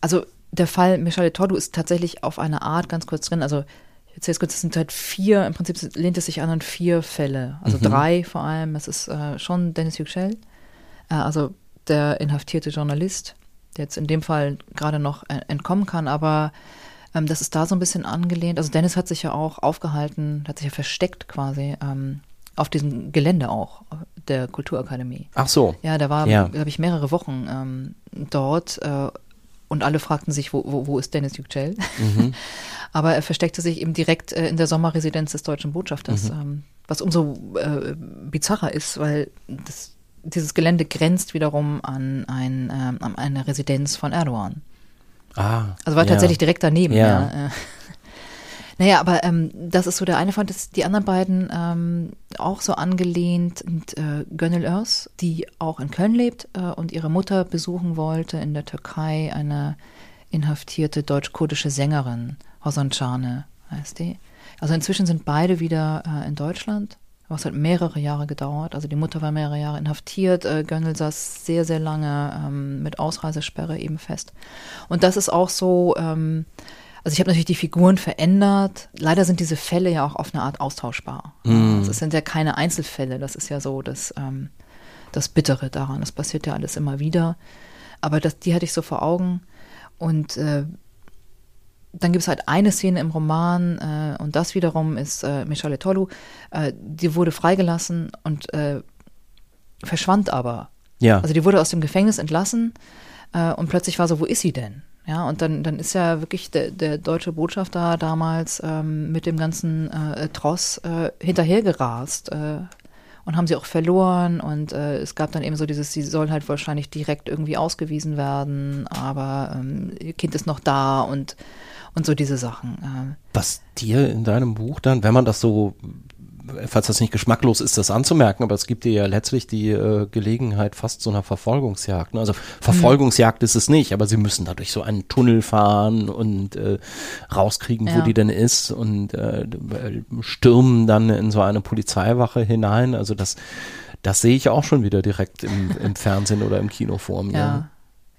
Speaker 1: Also der Fall Michele Tordu ist tatsächlich auf eine Art ganz kurz drin. Also ich erzähle es kurz, es sind halt vier, im Prinzip lehnt es sich an an vier Fälle. Also
Speaker 2: Mhm.
Speaker 1: drei vor allem. Es ist äh, schon Dennis Yücel, äh, also der inhaftierte Journalist, der jetzt in dem Fall gerade noch entkommen kann, aber ähm, das ist da so ein bisschen angelehnt. Also Dennis hat sich ja auch aufgehalten, hat sich ja versteckt quasi ähm, auf diesem Gelände auch äh, der Kulturakademie.
Speaker 2: Ach so.
Speaker 1: Ja, da war,
Speaker 2: Ja.
Speaker 1: glaube ich, mehrere Wochen ähm, dort äh, und alle fragten sich, wo, wo, wo ist Dennis Yücel?
Speaker 2: Mhm.
Speaker 1: Aber er versteckte sich eben direkt äh, in der Sommerresidenz des deutschen Botschafters,
Speaker 2: Mhm.
Speaker 1: ähm, was umso äh, bizarrer ist, weil das, dieses Gelände grenzt wiederum an, ein, ähm, an eine Residenz von Erdogan.
Speaker 2: Ah.
Speaker 1: Also war
Speaker 2: ja.
Speaker 1: tatsächlich direkt daneben.
Speaker 2: Ja.
Speaker 1: Ja. Naja, aber ähm, das ist so der eine Fall, das, die anderen beiden ähm, auch so angelehnt sind äh, Gönül Örs, die auch in Köln lebt äh, und ihre Mutter besuchen wollte in der Türkei, eine inhaftierte deutsch-kurdische Sängerin, Hosan Çane heißt die. Also inzwischen sind beide wieder äh, in Deutschland. Aber es hat mehrere Jahre gedauert. Also die Mutter war mehrere Jahre inhaftiert. Äh, Gönnel saß sehr, sehr lange ähm, mit Ausreisesperre eben fest. Und das ist auch so, ähm, also ich habe natürlich die Figuren verändert. Leider sind diese Fälle ja auch auf eine Art austauschbar. Es sind ja keine Einzelfälle. Das ist ja so das, ähm, das Bittere daran. Das passiert ja alles immer wieder. Aber das, die hatte ich so vor Augen. Und äh, dann gibt es halt eine Szene im Roman, äh, und das wiederum ist äh, Michele Tolu, äh, die wurde freigelassen und äh, verschwand aber.
Speaker 2: Ja.
Speaker 1: Also die wurde aus dem Gefängnis entlassen äh, und plötzlich war so, wo ist sie denn? Ja, und dann, dann ist ja wirklich der, der deutsche Botschafter damals ähm, mit dem ganzen äh, Tross hinterhergerast und haben sie auch verloren und äh, es gab dann eben so dieses, sie soll halt wahrscheinlich direkt irgendwie ausgewiesen werden, aber ähm, ihr Kind ist noch da und, und so diese Sachen. Äh,
Speaker 2: Was dir in deinem Buch dann, wenn man das so, falls das nicht geschmacklos ist, das anzumerken, aber es gibt dir ja letztlich die äh, Gelegenheit fast so einer Verfolgungsjagd. Ne? Also Verfolgungsjagd ist es nicht, aber sie müssen da durch so einen Tunnel fahren und äh, rauskriegen, wo
Speaker 1: Ja.
Speaker 2: die denn ist und äh, stürmen dann in so eine Polizeiwache hinein. Also das, das sehe ich auch schon wieder direkt im, im Fernsehen oder im Kino vor mir.
Speaker 1: Ja.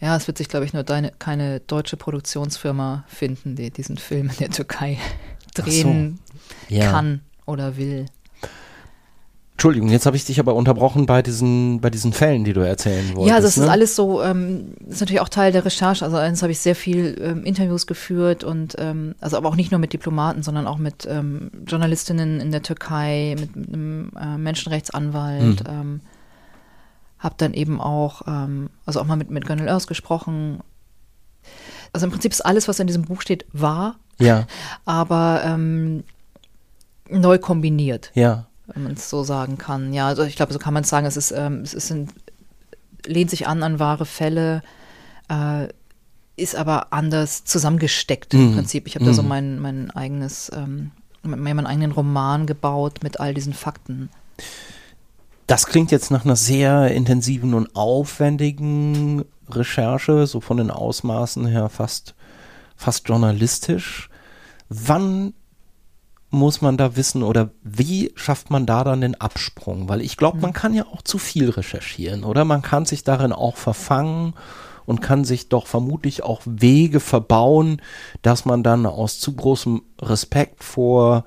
Speaker 1: Ja, es wird sich, glaube ich, nur deine, keine deutsche Produktionsfirma finden, die diesen Film in der Türkei drehen
Speaker 2: Ja.
Speaker 1: kann oder will.
Speaker 2: Entschuldigung, jetzt habe ich dich aber unterbrochen bei diesen, bei diesen Fällen, die du erzählen wolltest.
Speaker 1: ja, das
Speaker 2: ne?
Speaker 1: ist alles so, ähm, das ist natürlich auch Teil der Recherche. Also eins habe ich sehr viel ähm, Interviews geführt und ähm, also aber auch nicht nur mit Diplomaten, sondern auch mit ähm, Journalistinnen in der Türkei, mit, mit einem äh, Menschenrechtsanwalt. Ähm, habe dann eben auch, ähm, also auch mal mit, mit Gönül Örs gesprochen. Also im Prinzip ist alles, was in diesem Buch steht, wahr,
Speaker 2: Ja,
Speaker 1: aber ähm, neu kombiniert,
Speaker 2: ja.
Speaker 1: wenn man es so sagen kann. Ja, also ich glaube, so kann man es sagen. Es ist, ähm, es ist ein, lehnt sich an an wahre Fälle, äh, ist aber anders zusammengesteckt im
Speaker 2: Mhm.
Speaker 1: Prinzip. Ich habe da so
Speaker 2: Mhm.
Speaker 1: mein, mein eigenes, ähm, meinen eigenen Roman gebaut mit all diesen Fakten.
Speaker 2: Das klingt jetzt nach einer sehr intensiven und aufwendigen Recherche, so von den Ausmaßen her fast, fast journalistisch. Wann muss man da wissen oder wie schafft man da dann den Absprung? Weil ich glaube, man kann ja auch zu viel recherchieren oder man kann sich darin auch verfangen und kann sich doch vermutlich auch Wege verbauen, dass man dann aus zu großem Respekt vor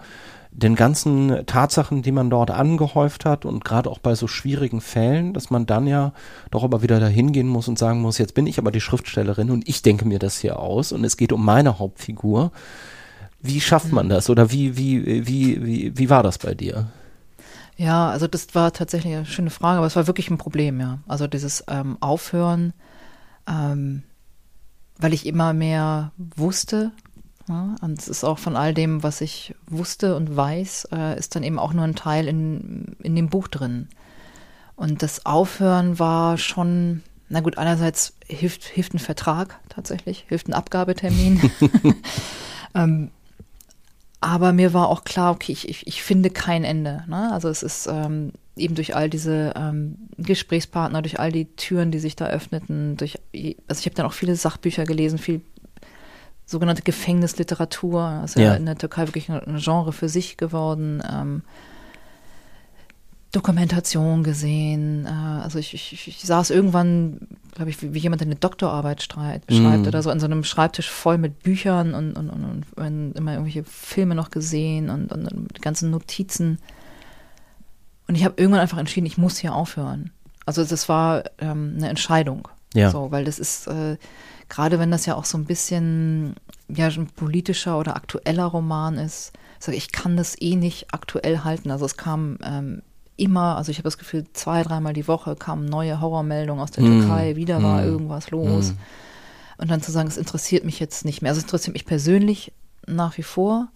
Speaker 2: den ganzen Tatsachen, die man dort angehäuft hat und gerade auch bei so schwierigen Fällen, dass man dann ja doch aber wieder dahin gehen muss und sagen muss, jetzt bin ich aber die Schriftstellerin und ich denke mir das hier aus und es geht um meine Hauptfigur. Wie schafft man das oder wie, wie, wie, wie, wie war das bei dir?
Speaker 1: Ja, also das war tatsächlich eine schöne Frage, aber es war wirklich ein Problem, ja. Also dieses ähm, Aufhören, ähm, weil ich immer mehr wusste, ja, und es ist auch von all dem, was ich wusste und weiß, äh, ist dann eben auch nur ein Teil in, in dem Buch drin. Und das Aufhören war schon, na gut, einerseits hilft, hilft ein Vertrag tatsächlich, hilft ein Abgabetermin. ähm, aber mir war auch klar, okay, ich, ich, ich finde kein Ende. Ne? Also es ist ähm, eben durch all diese ähm, Gesprächspartner, durch all die Türen, die sich da öffneten, durch, also ich habe dann auch viele Sachbücher gelesen, viel sogenannte Gefängnisliteratur. Das ist ja. ja in der Türkei wirklich ein Genre für sich geworden. Ähm, Dokumentation gesehen. Äh, also ich, ich, ich saß irgendwann, glaube ich, wie, wie, jemand eine Doktorarbeit schreibt, mm. oder so, an so einem Schreibtisch voll mit Büchern und, und, und, und immer irgendwelche Filme noch gesehen und, und, und die ganzen Notizen. Und ich habe irgendwann einfach entschieden, ich muss hier aufhören. Also das war ähm, eine Entscheidung. Ja. So, weil das ist, äh, gerade wenn das ja auch so ein bisschen ja, ein politischer oder aktueller Roman ist, sage ich, kann das eh nicht aktuell halten. Also es kam ähm, immer, also ich habe das Gefühl, zwei, dreimal die Woche kamen neue Horrormeldungen aus der mm. Türkei, wieder war mm. irgendwas los. Mm. Und dann zu sagen, es interessiert mich jetzt nicht mehr. Also es interessiert mich persönlich nach wie vor,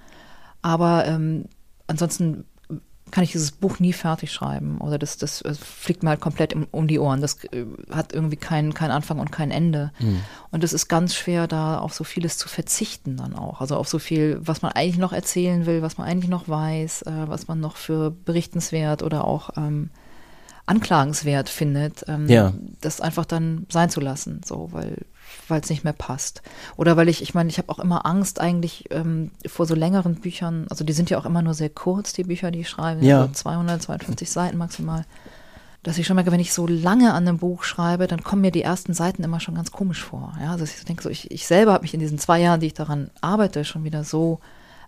Speaker 1: aber ähm, ansonsten kann ich dieses Buch nie fertig schreiben oder das, das, das fliegt mir halt komplett um, um die Ohren. Das äh, hat irgendwie keinen kein Anfang und kein Ende. Mhm. Und es ist ganz schwer, da auf so vieles zu verzichten dann auch. Also auf so viel, was man eigentlich noch erzählen will, was man eigentlich noch weiß, äh, was man noch für berichtenswert oder auch ähm, anklagenswert findet, ähm, ja. das einfach dann sein zu lassen, so, weil weil es nicht mehr passt. Oder weil ich, ich meine, ich habe auch immer Angst eigentlich ähm, vor so längeren Büchern, also die sind ja auch immer nur sehr kurz, die Bücher, die ich schreibe, ja. so 200, 250 Seiten maximal, dass ich schon merke, wenn ich so lange an einem Buch schreibe, dann kommen mir die ersten Seiten immer schon ganz komisch vor. Ja, also ich denke so, ich, ich selber habe mich in diesen zwei Jahren, die ich daran arbeite, schon wieder so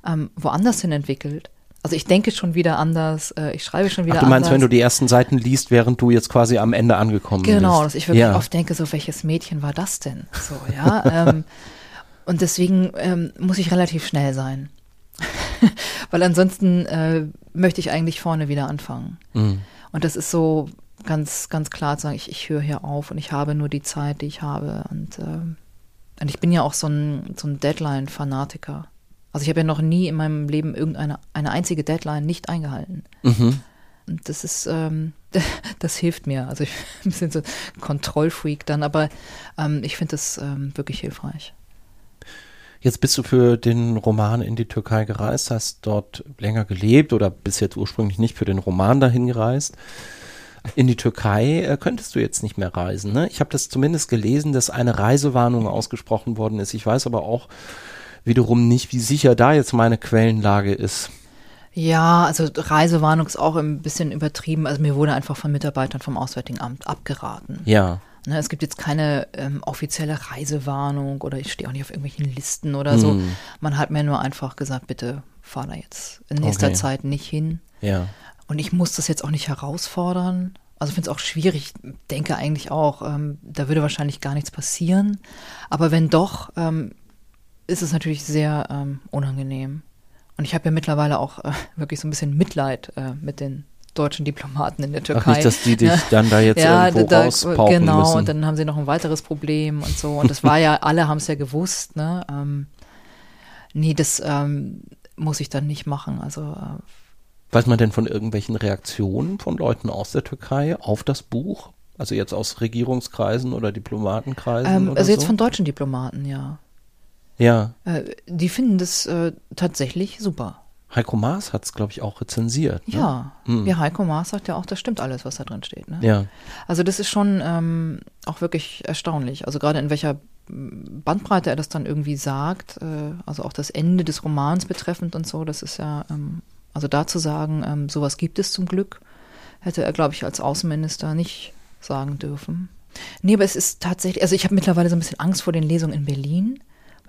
Speaker 1: ähm, woanders hin entwickelt also ich denke schon wieder anders, äh, ich schreibe schon wieder anders.
Speaker 2: Du meinst, anders. wenn du die ersten Seiten liest, während du jetzt quasi am Ende angekommen
Speaker 1: genau,
Speaker 2: bist?
Speaker 1: Genau, dass ich wirklich ja. oft denke, so welches Mädchen war das denn? So, ja. ähm, und deswegen ähm, muss ich relativ schnell sein. Weil ansonsten äh, möchte ich eigentlich vorne wieder anfangen. Mhm. Und das ist so ganz, ganz klar zu sagen, ich, ich höre hier auf und ich habe nur die Zeit, die ich habe. Und, äh, und ich bin ja auch so ein, so ein Deadline-Fanatiker. Also ich habe ja noch nie in meinem Leben irgendeine eine einzige Deadline nicht eingehalten. Mhm. Und das ist, ähm, das hilft mir. Also ich bin ein bisschen so Kontrollfreak dann, aber ähm, ich finde das ähm, wirklich hilfreich.
Speaker 2: Jetzt bist du für den Roman in die Türkei gereist, hast dort länger gelebt oder bist jetzt ursprünglich nicht für den Roman dahin gereist. In die Türkei äh, könntest du jetzt nicht mehr reisen. Ne? Ich habe das zumindest gelesen, dass eine Reisewarnung ausgesprochen worden ist. Ich weiß aber auch, wiederum nicht, wie sicher da jetzt meine Quellenlage ist.
Speaker 1: Ja, also Reisewarnung ist auch ein bisschen übertrieben. Also mir wurde einfach von Mitarbeitern vom Auswärtigen Amt abgeraten.
Speaker 2: Ja.
Speaker 1: Ne, es gibt jetzt keine ähm, offizielle Reisewarnung oder ich stehe auch nicht auf irgendwelchen Listen oder so. Hm. Man hat mir nur einfach gesagt, bitte fahr da jetzt in nächster okay. Zeit nicht hin.
Speaker 2: Ja.
Speaker 1: Und ich muss das jetzt auch nicht herausfordern. Also finde es auch schwierig, denke eigentlich auch, ähm, da würde wahrscheinlich gar nichts passieren. Aber wenn doch, ähm, ist es natürlich sehr ähm, unangenehm. Und ich habe ja mittlerweile auch äh, wirklich so ein bisschen Mitleid äh, mit den deutschen Diplomaten in der Türkei. Ach
Speaker 2: nicht, dass die dich dann da jetzt ja, irgendwo da, rauspauken
Speaker 1: Genau,
Speaker 2: müssen.
Speaker 1: und dann haben sie noch ein weiteres Problem und so. Und das war ja, alle haben es ja gewusst, ne? Ähm, nee, das ähm, muss ich dann nicht machen. Also äh,
Speaker 2: Weiß man denn von irgendwelchen Reaktionen von Leuten aus der Türkei auf das Buch? Also jetzt aus Regierungskreisen oder Diplomatenkreisen?
Speaker 1: Ähm,
Speaker 2: oder
Speaker 1: also jetzt
Speaker 2: so?
Speaker 1: von deutschen Diplomaten, ja.
Speaker 2: Ja.
Speaker 1: Äh, die finden das äh, tatsächlich super.
Speaker 2: Heiko Maas hat es, glaube ich, auch rezensiert.
Speaker 1: Ne? Ja. Mhm. ja, Heiko Maas sagt ja auch, das stimmt alles, was da drin steht. Ne?
Speaker 2: Ja.
Speaker 1: Also das ist schon ähm, auch wirklich erstaunlich. Also gerade in welcher Bandbreite er das dann irgendwie sagt, äh, also auch das Ende des Romans betreffend und so, das ist ja, ähm, also da zu sagen, ähm, sowas gibt es zum Glück, hätte er, glaube ich, als Außenminister nicht sagen dürfen. Nee, aber es ist tatsächlich, also ich habe mittlerweile so ein bisschen Angst vor den Lesungen in Berlin,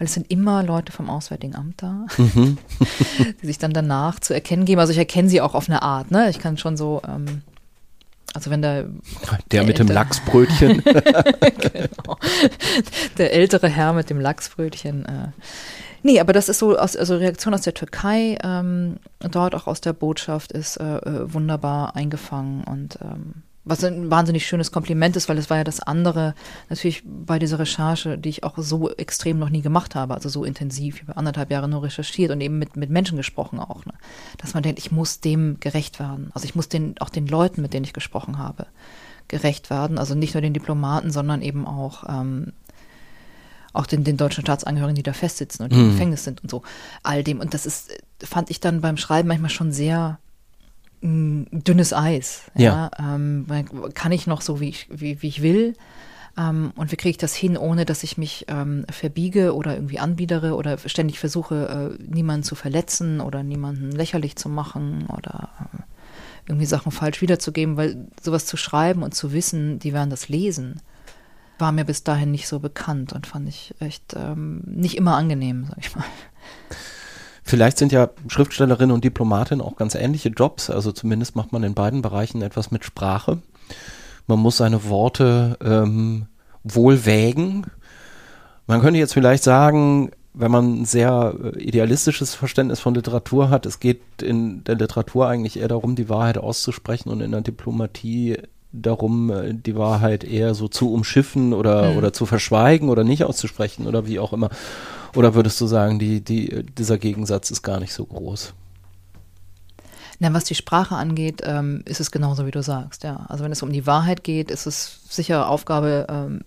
Speaker 1: weil es sind immer Leute vom Auswärtigen Amt da, mhm. die sich dann danach zu erkennen geben. Also ich erkenne sie auch auf eine Art, ne? Ich kann schon so, ähm, also wenn der
Speaker 2: der mit dem Lachsbrötchen, genau,
Speaker 1: der ältere Herr mit dem Lachsbrötchen. Äh. Nee, aber das ist so, aus, also Reaktion aus der Türkei, ähm, dort auch aus der Botschaft ist äh, äh wunderbar eingefangen und ähm, was ein wahnsinnig schönes Kompliment ist, weil es war ja das andere natürlich bei dieser Recherche, die ich auch so extrem noch nie gemacht habe, also so intensiv, über anderthalb Jahre nur recherchiert und eben mit, mit Menschen gesprochen auch, ne? dass man denkt, ich muss dem gerecht werden. Also ich muss den, auch den Leuten, mit denen ich gesprochen habe, gerecht werden. Also nicht nur den Diplomaten, sondern eben auch, ähm, auch den, den deutschen Staatsangehörigen, die da festsitzen und die mhm. im Gefängnis sind und so. All dem. Und das ist, fand ich dann beim Schreiben manchmal schon sehr dünnes Eis. Ja. ja. Ähm, kann ich noch so, wie ich, wie, wie ich will? Ähm, und wie kriege ich das hin, ohne dass ich mich ähm, verbiege oder irgendwie anbiedere oder ständig versuche, äh, niemanden zu verletzen oder niemanden lächerlich zu machen oder äh, irgendwie Sachen falsch wiederzugeben, weil sowas zu schreiben und zu wissen, die werden das lesen, war mir bis dahin nicht so bekannt und fand ich echt ähm, nicht immer angenehm, sag ich mal.
Speaker 2: Vielleicht sind ja Schriftstellerin und Diplomatin auch ganz ähnliche Jobs. Also zumindest macht man in beiden Bereichen etwas mit Sprache. Man muss seine Worte ähm, wohl wägen. Man könnte jetzt vielleicht sagen, wenn man ein sehr äh, idealistisches Verständnis von Literatur hat, es geht in der Literatur eigentlich eher darum, die Wahrheit auszusprechen und in der Diplomatie darum, äh, die Wahrheit eher so zu umschiffen oder, mhm. oder zu verschweigen oder nicht auszusprechen oder wie auch immer. Oder würdest du sagen, die, die, dieser Gegensatz ist gar nicht so groß?
Speaker 1: Na, was die Sprache angeht, ähm, ist es genauso, wie du sagst, ja. Also wenn es um die Wahrheit geht, ist es sicher Aufgabe ähm,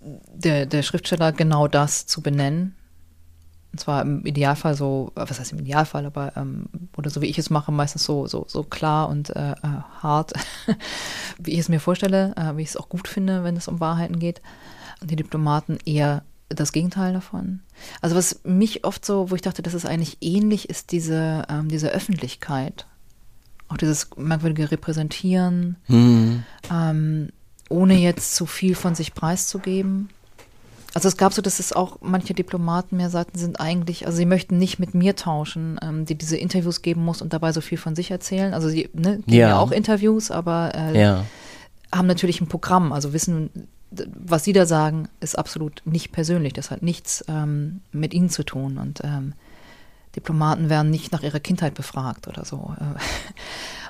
Speaker 1: der, der Schriftsteller, genau das zu benennen. Und zwar im Idealfall so, was heißt im Idealfall, aber ähm, oder so wie ich es mache, meistens so, so, so klar und äh, äh hart, wie ich es mir vorstelle, äh, wie ich es auch gut finde, wenn es um Wahrheiten geht. Und die Diplomaten eher das Gegenteil davon. Also was mich oft so, wo ich dachte, das ist eigentlich ähnlich, ist diese, ähm, diese Öffentlichkeit. Auch dieses merkwürdige Repräsentieren, mhm. ähm, ohne jetzt zu viel von sich preiszugeben. Also es gab so, dass es auch manche Diplomaten mehr sagten, sind eigentlich, also sie möchten nicht mit mir tauschen, ähm, die diese Interviews geben muss und dabei so viel von sich erzählen. Also sie ne, geben ja. ja auch Interviews, aber äh, ja. haben natürlich ein Programm, also wissen, was Sie da sagen, ist absolut nicht persönlich. Das hat nichts ähm, mit Ihnen zu tun. Und ähm, Diplomaten werden nicht nach ihrer Kindheit befragt oder so.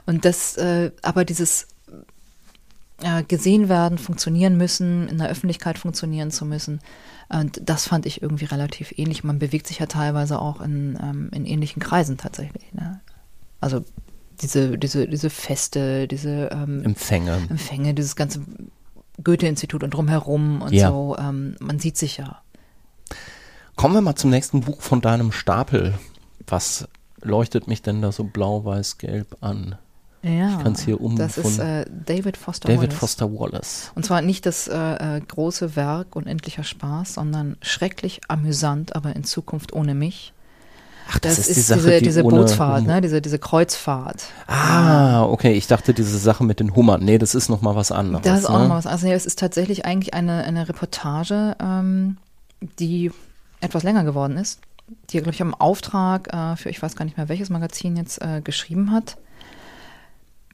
Speaker 1: Und das, äh, aber dieses äh, gesehen werden, funktionieren müssen, in der Öffentlichkeit funktionieren zu müssen, und das fand ich irgendwie relativ ähnlich. Man bewegt sich ja teilweise auch in, ähm, in ähnlichen Kreisen tatsächlich. Ne? Also diese, diese, diese Feste, diese
Speaker 2: ähm, Empfänge.
Speaker 1: Empfänge, dieses ganze Goethe-Institut und drumherum und ja. so. Ähm, man sieht sich ja.
Speaker 2: Kommen wir mal zum nächsten Buch von deinem Stapel. Was leuchtet mich denn da so blau-weiß-gelb an?
Speaker 1: Ja,
Speaker 2: ich kann es hier um.
Speaker 1: Das ist äh, David Foster
Speaker 2: David
Speaker 1: Wallace.
Speaker 2: Foster Wallace.
Speaker 1: Und zwar nicht das äh, äh, große Werk Unendlicher Spaß, sondern schrecklich amüsant, aber in Zukunft ohne mich.
Speaker 2: Ach, das,
Speaker 1: das
Speaker 2: ist,
Speaker 1: die Sache,
Speaker 2: diese,
Speaker 1: die diese ohne, Bootsfahrt, ne? diese, diese Kreuzfahrt.
Speaker 2: Ah, okay. Ich dachte, diese Sache mit den Hummern. Nee, das ist nochmal was anderes.
Speaker 1: Das ist auch
Speaker 2: ne?
Speaker 1: nochmal was anderes. Also, es ist tatsächlich eigentlich eine, eine Reportage, ähm, die etwas länger geworden ist, die er, glaube ich, am Auftrag äh, für, ich weiß gar nicht mehr, welches Magazin jetzt äh, geschrieben hat.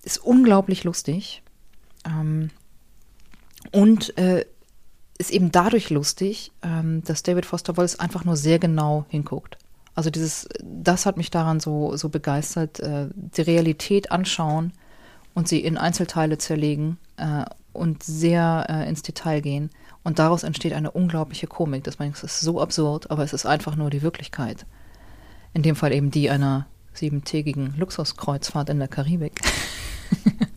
Speaker 1: Ist unglaublich lustig. Ähm, und äh, ist eben dadurch lustig, ähm, dass David Foster Wallace einfach nur sehr genau hinguckt. Also dieses, das hat mich daran so, so begeistert, äh, die Realität anschauen und sie in Einzelteile zerlegen äh, und sehr äh, ins Detail gehen. Und daraus entsteht eine unglaubliche Komik. Das, ist so absurd, aber es ist einfach nur die Wirklichkeit. In dem Fall eben die einer siebentägigen Luxuskreuzfahrt in der Karibik.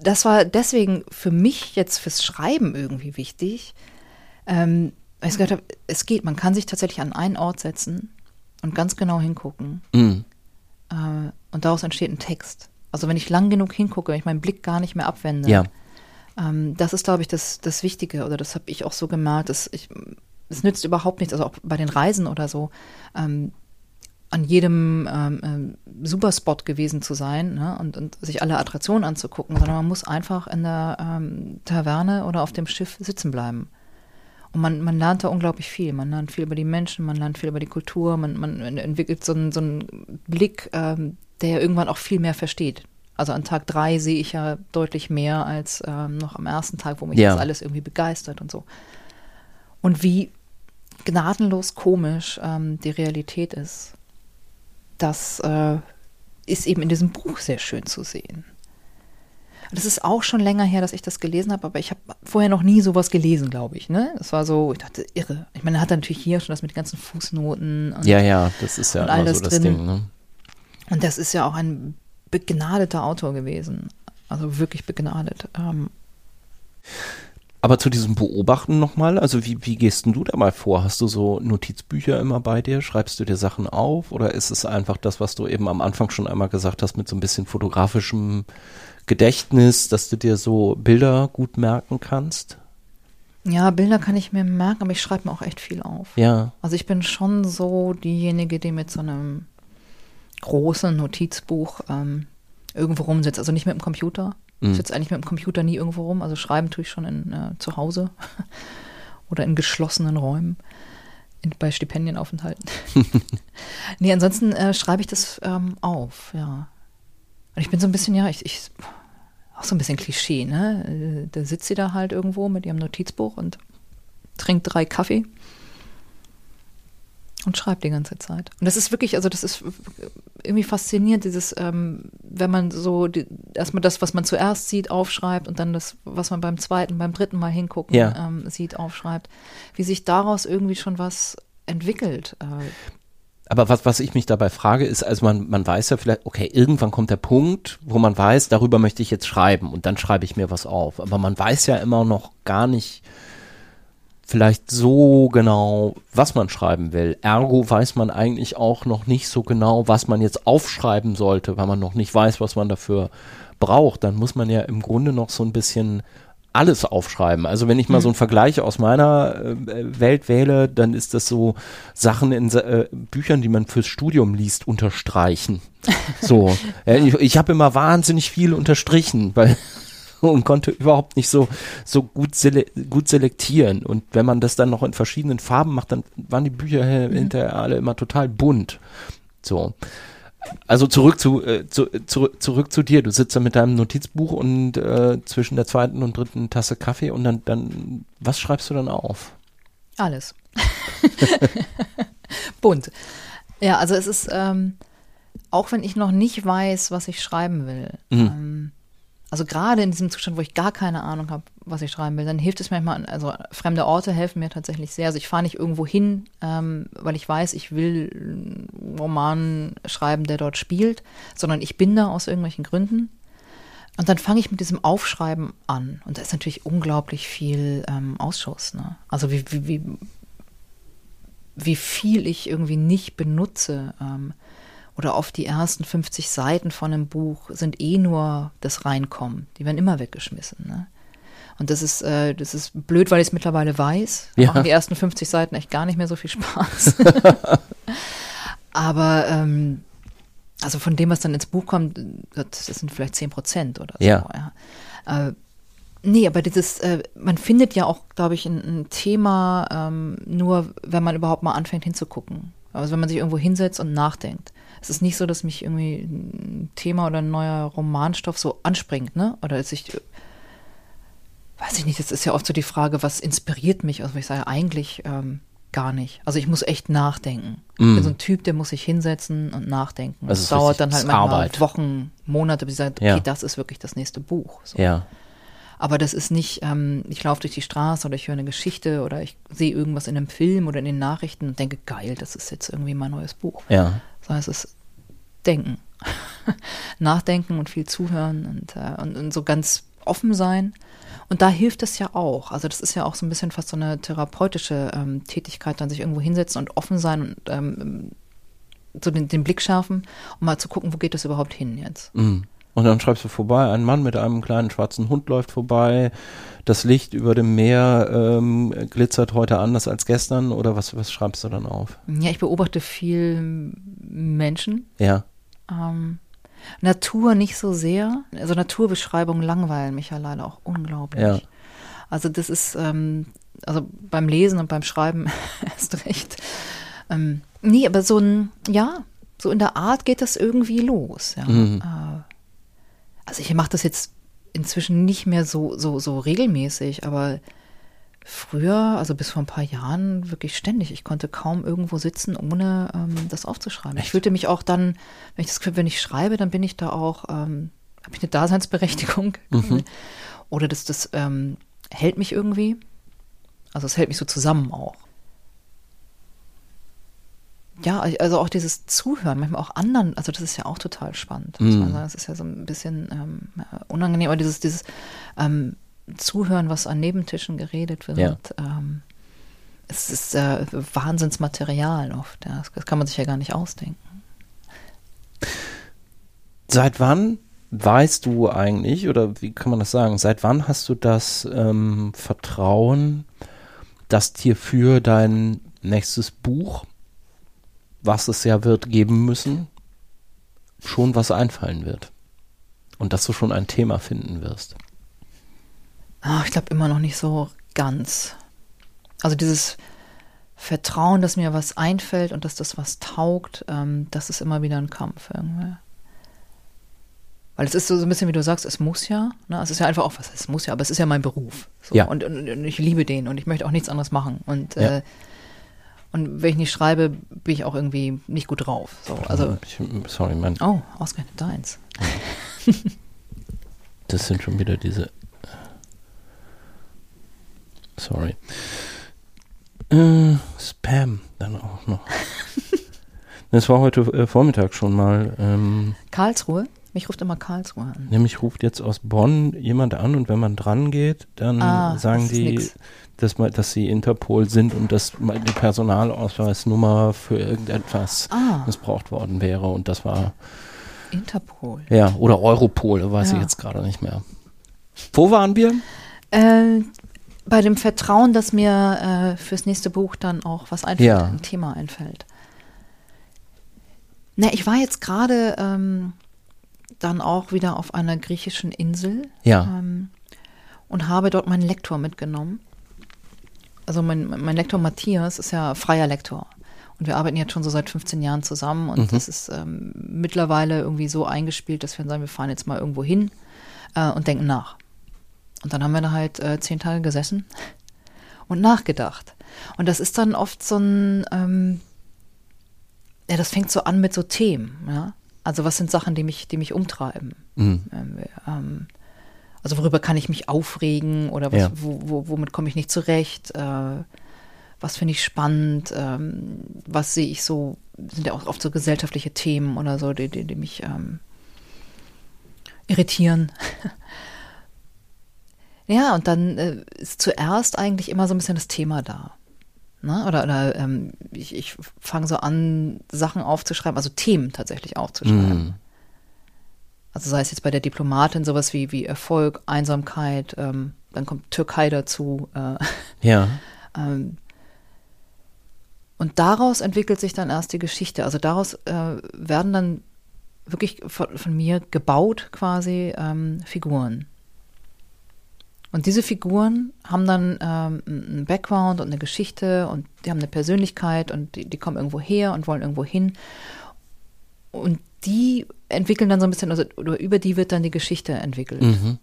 Speaker 1: das war deswegen für mich jetzt fürs Schreiben irgendwie wichtig, ähm, ich gesagt habe, es geht, man kann sich tatsächlich an einen Ort setzen und ganz genau hingucken. Mhm. Äh, und daraus entsteht ein Text. Also wenn ich lang genug hingucke, wenn ich meinen Blick gar nicht mehr abwende,
Speaker 2: ja.
Speaker 1: ähm, das ist, glaube ich, das, das Wichtige. Oder das habe ich auch so gemerkt. Dass ich, es nützt überhaupt nichts, also auch bei den Reisen oder so. Ähm, an jedem ähm, Superspot gewesen zu sein ne? und, und sich alle Attraktionen anzugucken, sondern man muss einfach in der ähm, Taverne oder auf dem Schiff sitzen bleiben. Und man, man lernt da unglaublich viel. Man lernt viel über die Menschen, man lernt viel über die Kultur, man, man entwickelt so einen, so einen Blick, ähm, der ja irgendwann auch viel mehr versteht. Also an Tag drei sehe ich ja deutlich mehr als ähm, noch am ersten Tag, wo mich ja. das alles irgendwie begeistert und so. Und wie gnadenlos komisch ähm, die Realität ist, das äh, ist eben in diesem Buch sehr schön zu sehen. Das ist auch schon länger her, dass ich das gelesen habe, aber ich habe vorher noch nie sowas gelesen, glaube ich. Ne? Das war so, ich dachte, irre. Ich meine, er hat natürlich hier schon das mit den ganzen Fußnoten.
Speaker 2: Und, ja, ja, das ist ja immer so das drin. Ding. Ne?
Speaker 1: Und das ist ja auch ein begnadeter Autor gewesen. Also wirklich begnadet. Ähm,
Speaker 2: aber zu diesem Beobachten nochmal, also wie, wie gehst denn du da mal vor? Hast du so Notizbücher immer bei dir? Schreibst du dir Sachen auf? Oder ist es einfach das, was du eben am Anfang schon einmal gesagt hast, mit so ein bisschen fotografischem Gedächtnis, dass du dir so Bilder gut merken kannst?
Speaker 1: Ja, Bilder kann ich mir merken, aber ich schreibe mir auch echt viel auf.
Speaker 2: Ja.
Speaker 1: Also ich bin schon so diejenige, die mit so einem großen Notizbuch ähm, irgendwo rumsitzt. Also nicht mit dem Computer, ich mhm. sitze eigentlich mit dem Computer nie irgendwo rum. Also schreiben tue ich schon in, äh, zu Hause oder in geschlossenen Räumen in, bei Stipendienaufenthalten. nee, ansonsten äh, schreibe ich das ähm, auf, ja. Und ich bin so ein bisschen, ja, ich, ich auch so ein bisschen Klischee, ne? Äh, da sitzt sie da halt irgendwo mit ihrem Notizbuch und trinkt drei Kaffee und schreibt die ganze Zeit. Und das ist wirklich, also das ist irgendwie faszinierend, dieses, ähm, wenn man so die, erstmal das, was man zuerst sieht, aufschreibt und dann das, was man beim zweiten, beim dritten Mal hingucken ja. ähm, sieht, aufschreibt, wie sich daraus irgendwie schon was entwickelt. Äh.
Speaker 2: Aber was, was ich mich dabei frage, ist, also man, man weiß ja vielleicht, okay, irgendwann kommt der Punkt, wo man weiß, darüber möchte ich jetzt schreiben und dann schreibe ich mir was auf. Aber man weiß ja immer noch gar nicht, vielleicht so genau, was man schreiben will. Ergo weiß man eigentlich auch noch nicht so genau, was man jetzt aufschreiben sollte, weil man noch nicht weiß, was man dafür braucht. Dann muss man ja im Grunde noch so ein bisschen alles aufschreiben. Also wenn ich mal so einen mhm. Vergleich aus meiner äh, Welt wähle, dann ist das so Sachen in äh, Büchern, die man fürs Studium liest, unterstreichen. So, ja, ich, ich habe immer wahnsinnig viel unterstrichen, weil und konnte überhaupt nicht so, so gut, sele gut selektieren. Und wenn man das dann noch in verschiedenen Farben macht, dann waren die Bücher mhm. hinterher alle immer total bunt. So. Also zurück zu, äh, zu, zu, zurück zu dir. Du sitzt da mit deinem Notizbuch und äh, zwischen der zweiten und dritten Tasse Kaffee und dann, dann, was schreibst du dann auf?
Speaker 1: Alles. Bunt. Ja, also es ist, ähm, auch wenn ich noch nicht weiß, was ich schreiben will, mhm. ähm, also gerade in diesem Zustand, wo ich gar keine Ahnung habe, was ich schreiben will, dann hilft es manchmal, also fremde Orte helfen mir tatsächlich sehr. Also ich fahre nicht irgendwo hin, ähm, weil ich weiß, ich will einen Roman schreiben, der dort spielt, sondern ich bin da aus irgendwelchen Gründen. Und dann fange ich mit diesem Aufschreiben an. Und da ist natürlich unglaublich viel ähm, Ausschuss. Ne? Also wie, wie, wie, wie viel ich irgendwie nicht benutze. Ähm, oder oft die ersten 50 Seiten von einem Buch sind eh nur das Reinkommen. Die werden immer weggeschmissen. Ne? Und das ist, äh, das ist blöd, weil ich es mittlerweile weiß. Ja. Machen die ersten 50 Seiten echt gar nicht mehr so viel Spaß. Aber ähm, also von dem, was dann ins Buch kommt, das sind vielleicht 10 Prozent oder so.
Speaker 2: Ja.
Speaker 1: ja. Äh, nee, aber dieses, äh, man findet ja auch, glaube ich, ein, ein Thema ähm, nur, wenn man überhaupt mal anfängt hinzugucken. Also wenn man sich irgendwo hinsetzt und nachdenkt es ist nicht so, dass mich irgendwie ein Thema oder ein neuer Romanstoff so anspringt, ne? Oder dass ich, weiß ich nicht, das ist ja oft so die Frage, was inspiriert mich? Also ich sage eigentlich ähm, gar nicht. Also ich muss echt nachdenken. Mm. Ich bin so ein Typ, der muss sich hinsetzen und nachdenken. Das, das dauert dann halt manchmal Arbeit. Wochen, Monate, bis ich sage, okay, ja. das ist wirklich das nächste Buch. So.
Speaker 2: Ja.
Speaker 1: Aber das ist nicht, ähm, ich laufe durch die Straße oder ich höre eine Geschichte oder ich sehe irgendwas in einem Film oder in den Nachrichten und denke, geil, das ist jetzt irgendwie mein neues Buch.
Speaker 2: Ja
Speaker 1: sondern es ist Denken. Nachdenken und viel zuhören und, äh, und, und, so ganz offen sein. Und da hilft es ja auch. Also das ist ja auch so ein bisschen fast so eine therapeutische ähm, Tätigkeit, dann sich irgendwo hinsetzen und offen sein und ähm, so den, den, Blick schärfen, um mal zu gucken, wo geht das überhaupt hin jetzt.
Speaker 2: Mhm. Und dann schreibst du vorbei, ein Mann mit einem kleinen schwarzen Hund läuft vorbei, das Licht über dem Meer ähm, glitzert heute anders als gestern oder was, was schreibst du dann auf?
Speaker 1: Ja, ich beobachte viel Menschen.
Speaker 2: Ja.
Speaker 1: Ähm, Natur nicht so sehr. Also Naturbeschreibungen langweilen mich ja leider auch unglaublich.
Speaker 2: Ja.
Speaker 1: Also das ist, ähm, also beim Lesen und beim Schreiben erst recht. Ähm, nee, aber so ein, ja, so in der Art geht das irgendwie los. Ja.
Speaker 2: Mhm.
Speaker 1: Äh, also ich mache das jetzt inzwischen nicht mehr so, so, so regelmäßig, aber früher, also bis vor ein paar Jahren, wirklich ständig. Ich konnte kaum irgendwo sitzen, ohne ähm, das aufzuschreiben. Ich fühlte mich auch dann, wenn ich das wenn ich schreibe, dann bin ich da auch, ähm, habe ich eine Daseinsberechtigung.
Speaker 2: Mhm.
Speaker 1: Oder das, das ähm, hält mich irgendwie. Also es hält mich so zusammen auch. Ja, also auch dieses Zuhören, manchmal auch anderen, also das ist ja auch total spannend. Muss man
Speaker 2: Mhm.
Speaker 1: sagen. Das ist ja so ein bisschen ähm, unangenehm, aber dieses, dieses ähm, Zuhören, was an Nebentischen geredet wird,
Speaker 2: Ja.
Speaker 1: ähm, es ist äh, Wahnsinnsmaterial oft. Ja. Das, das kann man sich ja gar nicht ausdenken.
Speaker 2: Seit wann weißt du eigentlich, oder wie kann man das sagen, seit wann hast du das ähm, Vertrauen, dass dir für dein nächstes Buch, was es ja wird geben müssen, schon was einfallen wird? Und dass du schon ein Thema finden wirst?
Speaker 1: Ah, ich glaube immer noch nicht so ganz. Also dieses Vertrauen, dass mir was einfällt und dass das was taugt, ähm, das ist immer wieder ein Kampf irgendwie. Weil es ist so, so ein bisschen, wie du sagst, es muss ja. Ne? Es ist ja einfach auch was, es muss ja, aber es ist ja mein Beruf. So.
Speaker 2: Ja.
Speaker 1: Und, und, und ich liebe den und ich möchte auch nichts anderes machen. Und,
Speaker 2: Ja.
Speaker 1: äh, und wenn ich nicht schreibe, bin ich auch irgendwie nicht gut drauf. So, also,
Speaker 2: ich, sorry, mein,
Speaker 1: oh, ausgerechnet deins.
Speaker 2: das sind schon wieder diese. Sorry. Äh, Spam dann auch noch. Das war heute äh, Vormittag schon mal. Ähm,
Speaker 1: Karlsruhe? Mich ruft immer Karlsruhe an.
Speaker 2: nämlich ruft jetzt aus Bonn jemand an und wenn man dran geht, dann
Speaker 1: Ah,
Speaker 2: sagen die,
Speaker 1: nix.
Speaker 2: Dass, mal, dass sie Interpol sind und dass mal die Personalausweisnummer für irgendetwas
Speaker 1: Ah,
Speaker 2: missbraucht worden wäre. Und das war,
Speaker 1: Interpol.
Speaker 2: ja, oder Europol, weiß ich
Speaker 1: Ja.
Speaker 2: jetzt gerade nicht mehr. Wo waren wir?
Speaker 1: Äh, bei dem Vertrauen, dass mir äh, fürs nächste Buch dann auch was einfällt,
Speaker 2: Ja.
Speaker 1: ein Thema einfällt. Na, ich war jetzt gerade ähm, dann auch wieder auf einer griechischen Insel
Speaker 2: Ja.
Speaker 1: ähm, und habe dort meinen Lektor mitgenommen. Also mein, mein Lektor Matthias ist ja freier Lektor. Und wir arbeiten jetzt schon so seit 15 Jahren zusammen und
Speaker 2: Mhm.
Speaker 1: das ist ähm, mittlerweile irgendwie so eingespielt, dass wir sagen, wir fahren jetzt mal irgendwo hin äh, und denken nach. Und dann haben wir da halt äh, zehn Tage gesessen und nachgedacht. Und das ist dann oft so ein, ähm, ja, das fängt so an mit so Themen, ja. Also was sind Sachen, die mich, die mich umtreiben?
Speaker 2: Mhm.
Speaker 1: Ähm, ähm, also worüber kann ich mich aufregen oder was,
Speaker 2: Ja.
Speaker 1: wo, wo, womit komme ich nicht zurecht? Äh, was finde ich spannend? Ähm, was sehe ich so? Sind ja auch oft so gesellschaftliche Themen oder so, die, die, die mich ähm, irritieren. ja, und dann äh, ist zuerst eigentlich immer so ein bisschen das Thema da. Ne? Oder, oder ähm, ich, ich fange so an, Sachen aufzuschreiben, also Themen tatsächlich aufzuschreiben.
Speaker 2: Mhm.
Speaker 1: Also sei es jetzt bei der Diplomatin sowas wie, wie Erfolg, Einsamkeit, ähm, dann kommt Türkei dazu. Äh,
Speaker 2: Ja.
Speaker 1: ähm, und daraus entwickelt sich dann erst die Geschichte. Also daraus äh, werden dann wirklich von, von mir gebaut quasi ähm, Figuren. Und diese Figuren haben dann ähm, einen Background und eine Geschichte und die haben eine Persönlichkeit und die, die kommen irgendwo her und wollen irgendwo hin. Und die entwickeln dann so ein bisschen, also oder über die wird dann die Geschichte entwickelt.
Speaker 2: Mhm.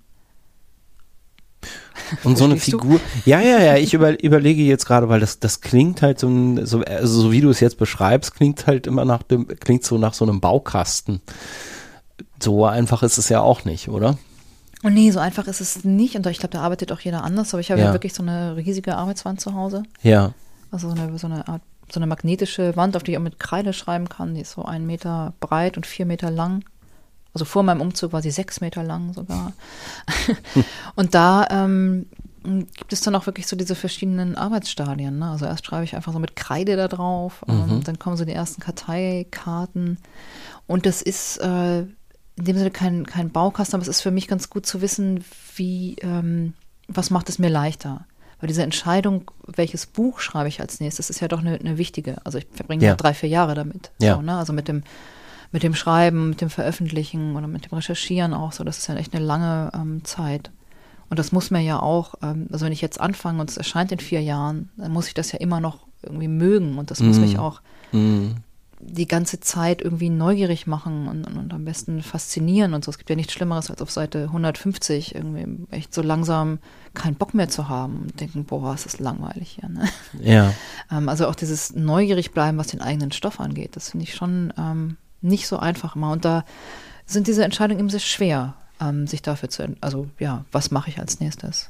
Speaker 2: Und so eine
Speaker 1: Verstehst du?
Speaker 2: Figur. Ja, ja, ja, ich über, überlege jetzt gerade, weil das, das klingt halt so, ein, so, also so wie du es jetzt beschreibst, klingt halt immer nach dem, klingt so nach so einem Baukasten. So einfach ist es ja auch nicht, oder?
Speaker 1: Und nee, so einfach ist es nicht. Und ich glaube, da arbeitet auch jeder anders. Aber ich habe ja.
Speaker 2: Ja.
Speaker 1: wirklich so eine riesige Arbeitswand zu Hause.
Speaker 2: Ja.
Speaker 1: Also so eine, so eine Art, so eine magnetische Wand, auf die ich auch mit Kreide schreiben kann. Die ist so einen Meter breit und vier Meter lang. Also vor meinem Umzug war sie sechs Meter lang sogar. und da ähm, gibt es dann auch wirklich so diese verschiedenen Arbeitsstadien. Ne? Also erst schreibe ich einfach so mit Kreide da drauf, ähm, dann kommen so die ersten Karteikarten. Und das ist äh, in dem Sinne kein, kein Baukasten, aber es ist für mich ganz gut zu wissen, wie, ähm, was macht es mir leichter. Weil diese Entscheidung, welches Buch schreibe ich als nächstes, ist ja doch eine, eine wichtige. Also ich verbringe
Speaker 2: Ja.
Speaker 1: drei, vier Jahre damit.
Speaker 2: Ja.
Speaker 1: So, ne? Also mit dem, mit dem Schreiben, mit dem Veröffentlichen oder mit dem Recherchieren auch so. Das ist ja echt eine lange ähm, Zeit. Und das muss mir ja auch, ähm, also wenn ich jetzt anfange und es erscheint in vier Jahren, dann muss ich das ja immer noch irgendwie mögen und das muss
Speaker 2: Mhm.
Speaker 1: mich auch
Speaker 2: Mhm.
Speaker 1: Die ganze Zeit irgendwie neugierig machen und, und, und am besten faszinieren und so. Es gibt ja nichts Schlimmeres, als auf Seite 150 irgendwie echt so langsam keinen Bock mehr zu haben und denken, boah, es ist langweilig hier. Ne?
Speaker 2: Ja.
Speaker 1: Ähm, also auch dieses neugierig bleiben, was den eigenen Stoff angeht, das finde ich schon ähm, nicht so einfach immer. Und da sind diese Entscheidungen eben sehr schwer, ähm, sich dafür zu, also ja, was mache ich als nächstes?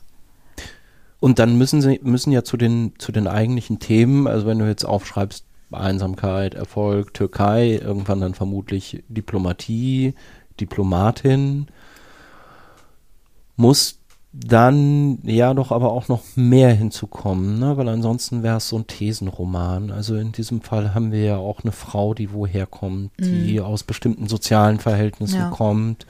Speaker 2: Und dann müssen sie müssen ja zu den zu den eigentlichen Themen, also wenn du jetzt aufschreibst Einsamkeit, Erfolg, Türkei, irgendwann dann vermutlich Diplomatie, Diplomatin, muss dann ja doch aber auch noch mehr hinzukommen, ne? weil ansonsten wäre es so ein Thesenroman. Also in diesem Fall haben wir ja auch eine Frau, die woher kommt, die aus bestimmten sozialen Verhältnissen
Speaker 1: Ja.
Speaker 2: kommt,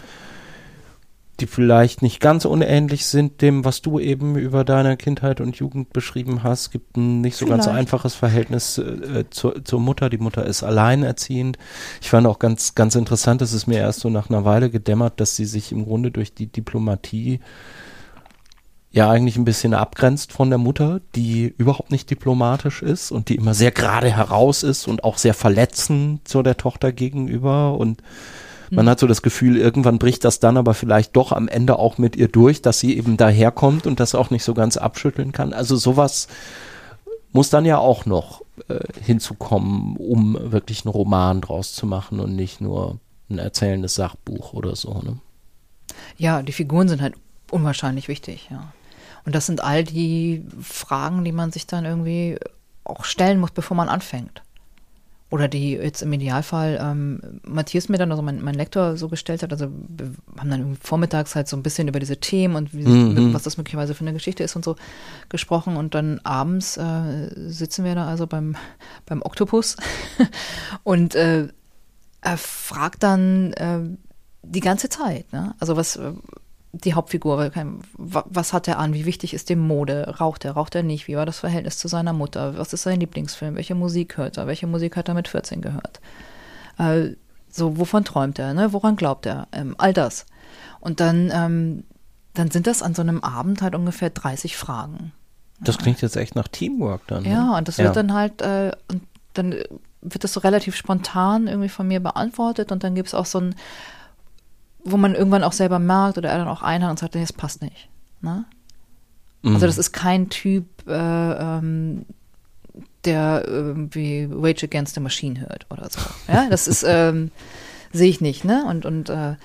Speaker 2: die vielleicht nicht ganz unähnlich sind dem, was du eben über deine Kindheit und Jugend beschrieben hast. Es gibt ein nicht so ganz
Speaker 1: Vielleicht.
Speaker 2: einfaches Verhältnis äh, zur, zur Mutter. Die Mutter ist alleinerziehend. Ich fand auch ganz, ganz interessant, es ist mir erst so nach einer Weile gedämmert, dass sie sich im Grunde durch die Diplomatie ja eigentlich ein bisschen abgrenzt von der Mutter, die überhaupt nicht diplomatisch ist und die immer sehr gerade heraus ist und auch sehr verletzend zu der Tochter gegenüber und man hat so das Gefühl, irgendwann bricht das dann aber vielleicht doch am Ende auch mit ihr durch, dass sie eben daherkommt und das auch nicht so ganz abschütteln kann. Also sowas muss dann ja auch noch äh, hinzukommen, um wirklich einen Roman draus zu machen und nicht nur ein erzählendes Sachbuch oder so. Ne?
Speaker 1: Ja, die Figuren sind halt unwahrscheinlich wichtig, ja. Und das sind all die Fragen, die man sich dann irgendwie auch stellen muss, bevor man anfängt. Oder die jetzt im Idealfall ähm, Matthias mir dann, also mein, mein Lektor, so gestellt hat. Also wir haben dann vormittags halt so ein bisschen über diese Themen und wie,
Speaker 2: Mhm.
Speaker 1: was das möglicherweise für eine Geschichte ist und so gesprochen. Und dann abends äh, sitzen wir da also beim, beim Oktopus und äh, er fragt dann äh, die ganze Zeit, ne? Also was die Hauptfigur, was hat er an, wie wichtig ist dem Mode, raucht er, raucht er nicht, wie war das Verhältnis zu seiner Mutter, was ist sein Lieblingsfilm, welche Musik hört er, welche Musik hat er mit 14 gehört, äh, so wovon träumt er, ne? woran glaubt er, ähm, all das. Und dann, ähm, dann sind das an so einem Abend halt ungefähr 30 Fragen.
Speaker 2: Das klingt jetzt echt nach Teamwork dann. ne?
Speaker 1: Ja, und das wird
Speaker 2: Ja.
Speaker 1: dann halt, äh, und dann äh, wird das so relativ spontan irgendwie von mir beantwortet und dann gibt es auch so ein, wo man irgendwann auch selber merkt oder er dann auch einhakt und sagt, nee, das passt nicht. Ne?
Speaker 2: Mhm.
Speaker 1: Also das ist kein Typ, äh, ähm, der irgendwie Rage Against the Machine hört oder so. Ja, das ist, ähm, sehe ich nicht, ne? Und, und äh,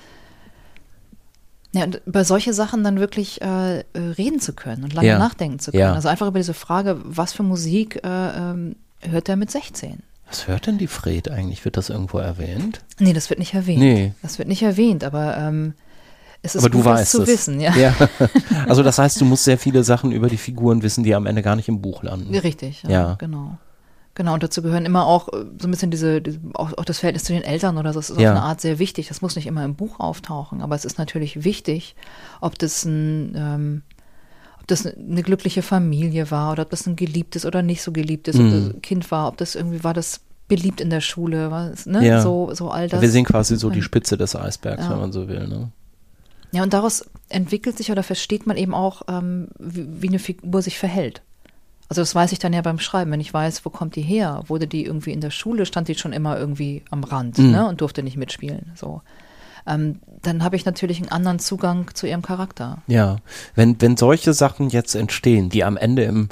Speaker 1: ja, und über solche Sachen dann wirklich äh, äh, reden zu können und lange
Speaker 2: Ja.
Speaker 1: nachdenken zu können.
Speaker 2: Ja.
Speaker 1: Also einfach über diese Frage, was für Musik äh, ähm, hört er mit 16?
Speaker 2: Was hört denn die Fred eigentlich? Wird das irgendwo erwähnt?
Speaker 1: Nee, das wird nicht erwähnt.
Speaker 2: Nee.
Speaker 1: Das wird nicht erwähnt, aber ähm, es ist
Speaker 2: Aber du
Speaker 1: gut, das
Speaker 2: weißt
Speaker 1: zu
Speaker 2: es.
Speaker 1: wissen, ja.
Speaker 2: Ja. Also das heißt, du musst sehr viele Sachen über die Figuren wissen, die am Ende gar nicht im Buch landen.
Speaker 1: Richtig, ja,
Speaker 2: Ja.
Speaker 1: genau. Genau, und dazu gehören immer auch äh, so ein bisschen diese, diese auch, auch das Verhältnis zu den Eltern oder so, das ist
Speaker 2: Ja.
Speaker 1: auf eine Art sehr wichtig. Das muss nicht immer im Buch auftauchen, aber es ist natürlich wichtig, ob das ein, ähm, ob das eine glückliche Familie war oder ob das ein geliebtes oder nicht so geliebtes
Speaker 2: Mhm.
Speaker 1: Kind war, ob das irgendwie war das beliebt in der Schule, war es, ne?
Speaker 2: Ja.
Speaker 1: So, so all das.
Speaker 2: Wir sehen quasi so die. Spitze des Eisbergs,
Speaker 1: Ja.
Speaker 2: wenn man so will. Ne?
Speaker 1: Ja, und daraus entwickelt sich oder versteht man eben auch, ähm, wie, wie eine Figur sich verhält. Also das weiß ich dann ja beim Schreiben, wenn ich weiß, wo kommt die her? Wurde die irgendwie in der Schule, stand die schon immer irgendwie am Rand
Speaker 2: Mhm.
Speaker 1: ne, und durfte nicht mitspielen. So. Ähm, dann habe ich natürlich einen anderen Zugang zu ihrem Charakter.
Speaker 2: Ja, wenn, wenn solche Sachen jetzt entstehen, die am Ende im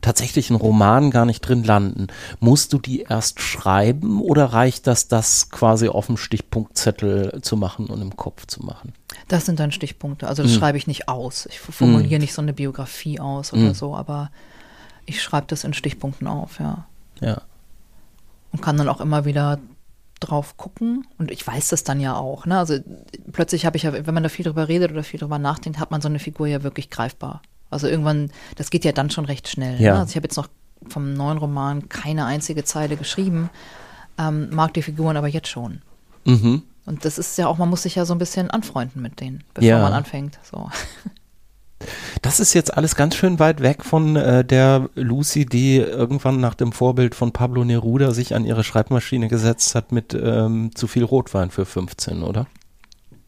Speaker 2: tatsächlichen Roman gar nicht drin landen, musst du die erst schreiben oder reicht das, das quasi auf dem Stichpunktzettel zu machen und im Kopf zu machen?
Speaker 1: Das sind dann Stichpunkte. Also das
Speaker 2: Mhm.
Speaker 1: schreibe ich nicht aus. Ich formuliere nicht so eine Biografie aus oder
Speaker 2: Mhm.
Speaker 1: so, aber ich schreibe das in Stichpunkten auf, ja.
Speaker 2: Ja.
Speaker 1: und kann dann auch immer wieder drauf gucken. Und ich weiß das dann ja auch. Ne? Also plötzlich habe ich ja, wenn man da viel drüber redet oder viel drüber nachdenkt, hat man so eine Figur ja wirklich greifbar. Also irgendwann, das geht ja dann schon recht schnell.
Speaker 2: Ja.
Speaker 1: Ne? Also ich habe jetzt noch vom neuen Roman keine einzige Zeile geschrieben, ähm, mag die Figuren aber jetzt schon.
Speaker 2: Mhm.
Speaker 1: Und das ist ja auch, man muss sich ja so ein bisschen anfreunden mit denen, bevor
Speaker 2: Ja.
Speaker 1: man anfängt. So.
Speaker 2: Das ist jetzt alles ganz schön weit weg von äh, der Lucy, die irgendwann nach dem Vorbild von Pablo Neruda sich an ihre Schreibmaschine gesetzt hat mit ähm, zu viel Rotwein für 15, oder?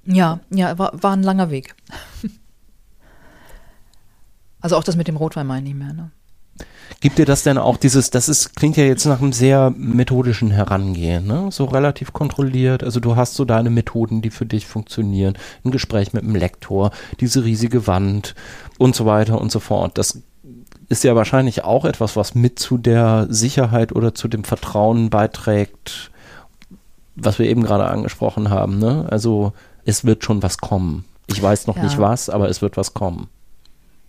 Speaker 1: Ja, ja, war, war ein langer Weg. also auch das mit dem Rotwein meine ich nicht mehr, ne?
Speaker 2: Gibt dir das denn auch dieses, das ist, klingt ja jetzt nach einem sehr methodischen Herangehen, ne? So relativ kontrolliert. Also du hast so deine Methoden, die für dich funktionieren. Ein Gespräch mit dem Lektor, diese riesige Wand und so weiter und so fort. Das ist ja wahrscheinlich auch etwas, was mit zu der Sicherheit oder zu dem Vertrauen beiträgt, was wir eben gerade angesprochen haben, ne? Also es wird schon was kommen. Ich weiß noch ja. nicht was, aber es wird was kommen.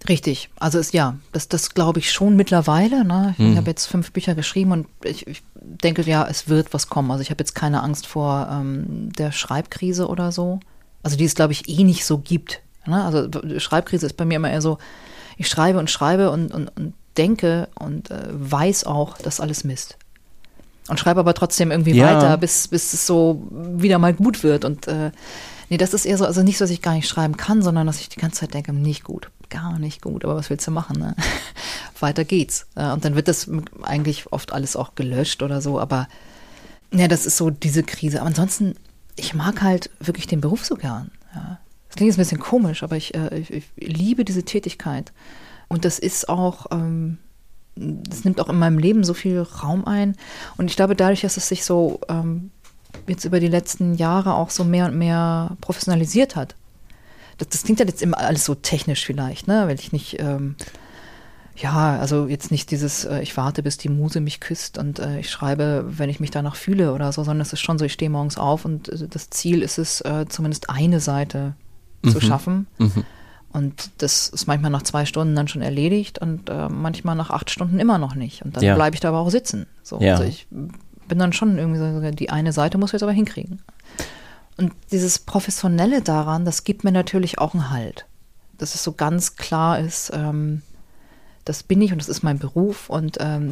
Speaker 1: Richtig, also ist ja, das, das glaube ich schon mittlerweile. Ne? Ich mhm. habe jetzt fünf Bücher geschrieben und ich, ich, denke, ja, es wird was kommen. Also ich habe jetzt keine Angst vor ähm, der Schreibkrise oder so. Also die es, glaube ich, eh nicht so gibt. Ne? Also Schreibkrise ist bei mir immer eher so, ich schreibe und schreibe und, und, und denke und äh, weiß auch, dass alles Mist. Und schreibe aber trotzdem irgendwie ja. weiter, bis, bis es so wieder mal gut wird. Und äh, nee, das ist eher so, also nicht so, dass ich gar nicht schreiben kann, sondern dass ich die ganze Zeit denke, nicht gut gar nicht gut, aber was willst du machen? Ne? Weiter geht's. Und dann wird das eigentlich oft alles auch gelöscht oder so, aber ja, das ist so diese Krise. Aber ansonsten, ich mag halt wirklich den Beruf so gern. Ja. Das klingt jetzt ein bisschen komisch, aber ich, äh, ich, ich liebe diese Tätigkeit. Und das ist auch, ähm, das nimmt auch in meinem Leben so viel Raum ein. Und ich glaube, dadurch, dass es sich so ähm, jetzt über die letzten Jahre auch so mehr und mehr professionalisiert hat, das, das klingt ja jetzt immer alles so technisch vielleicht, ne? Weil ich nicht, ähm, ja, also jetzt nicht dieses, äh, ich warte, bis die Muse mich küsst und äh, ich schreibe, wenn ich mich danach fühle oder so, sondern es ist schon so, ich stehe morgens auf und äh, das Ziel ist es, äh, zumindest eine Seite mhm. zu schaffen. Mhm. Und das ist manchmal nach zwei Stunden dann schon erledigt und äh, manchmal nach acht Stunden immer noch nicht. Und dann ja. bleibe ich da aber auch sitzen. So, ja. Also ich bin dann schon irgendwie so, die eine Seite muss ich jetzt aber hinkriegen. Und dieses Professionelle daran, das gibt mir natürlich auch einen Halt. Dass es so ganz klar ist, ähm, das bin ich und das ist mein Beruf und ähm,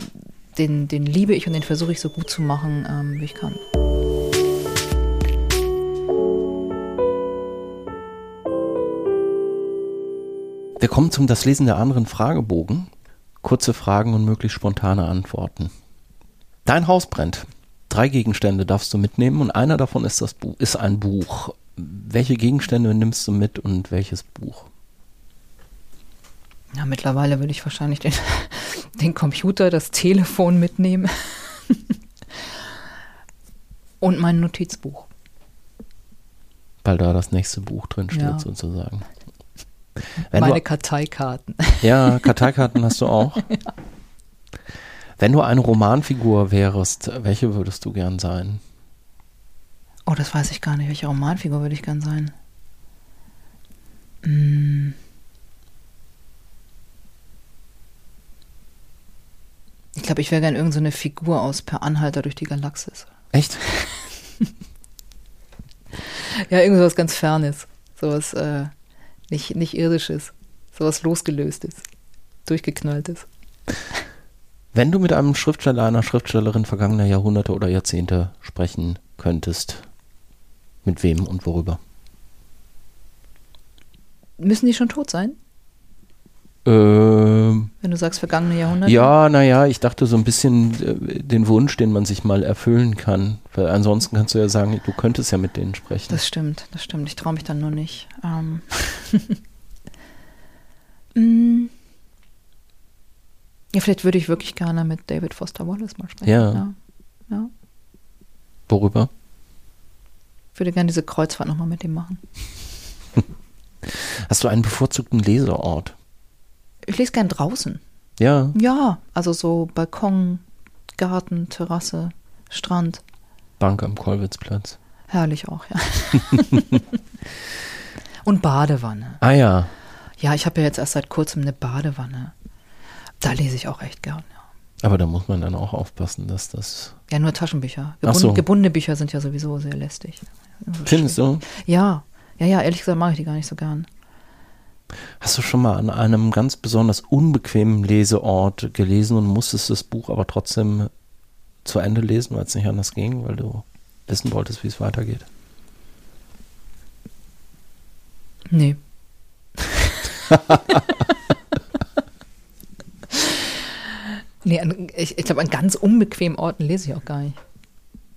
Speaker 1: den, den liebe ich und den versuche ich so gut zu machen, ähm, wie ich kann.
Speaker 2: Wir kommen zum Das Lesen der anderen Fragebogen. Kurze Fragen und möglichst spontane Antworten. Dein Haus brennt. Drei Gegenstände darfst du mitnehmen und einer davon ist das Buch, ist ein Buch. Welche Gegenstände nimmst du mit und welches Buch?
Speaker 1: Ja, mittlerweile würde ich wahrscheinlich den, den Computer, das Telefon mitnehmen und mein Notizbuch.
Speaker 2: Weil da das nächste Buch drin steht, ja. sozusagen.
Speaker 1: Wenn Meine du, Karteikarten.
Speaker 2: Ja, Karteikarten hast du auch. ja. Wenn du eine Romanfigur wärst, welche würdest du gern sein?
Speaker 1: Oh, das weiß ich gar nicht. Welche Romanfigur würde ich gern sein? Hm. Ich glaube, ich wäre gern irgendeine so Figur aus Per Anhalter durch die Galaxis.
Speaker 2: Echt?
Speaker 1: ja, irgendwas ganz Fernes. Sowas äh, nicht, nicht Irdisches. Sowas Losgelöstes. Durchgeknalltes.
Speaker 2: Wenn du mit einem Schriftsteller, einer Schriftstellerin vergangener Jahrhunderte oder Jahrzehnte sprechen könntest, mit wem und worüber?
Speaker 1: Müssen die schon tot sein?
Speaker 2: Ähm,
Speaker 1: Wenn du sagst vergangene Jahrhunderte?
Speaker 2: Ja, naja, ich dachte so ein bisschen äh, den Wunsch, den man sich mal erfüllen kann. Weil ansonsten kannst du ja sagen, du könntest ja mit denen sprechen.
Speaker 1: Das stimmt, das stimmt. Ich traue mich dann nur nicht. Ähm. mm. Ja, vielleicht würde ich wirklich gerne mit David Foster Wallace mal sprechen.
Speaker 2: Ja. ja. ja. Worüber?
Speaker 1: Ich würde gerne diese Kreuzfahrt nochmal mit ihm machen.
Speaker 2: Hast du einen bevorzugten Leseort?
Speaker 1: Ich lese gern draußen.
Speaker 2: Ja.
Speaker 1: Ja, also so Balkon, Garten, Terrasse, Strand.
Speaker 2: Bank am Kollwitzplatz.
Speaker 1: Herrlich auch, ja. Und Badewanne.
Speaker 2: Ah ja.
Speaker 1: Ja, ich habe ja jetzt erst seit kurzem eine Badewanne. Da lese ich auch echt gern, ja.
Speaker 2: Aber da muss man dann auch aufpassen, dass das.
Speaker 1: Ja, nur Taschenbücher. Gebund, so. Gebundene Bücher sind ja sowieso sehr lästig.
Speaker 2: Findest du?
Speaker 1: Ja. Ja, ja, ehrlich gesagt mache ich die gar nicht so gern.
Speaker 2: Hast du schon mal an einem ganz besonders unbequemen Leseort gelesen und musstest das Buch aber trotzdem zu Ende lesen, weil es nicht anders ging, weil du wissen wolltest, wie es weitergeht?
Speaker 1: Nee. Nee, an, ich, ich glaube, an ganz unbequemen Orten lese ich auch gar nicht.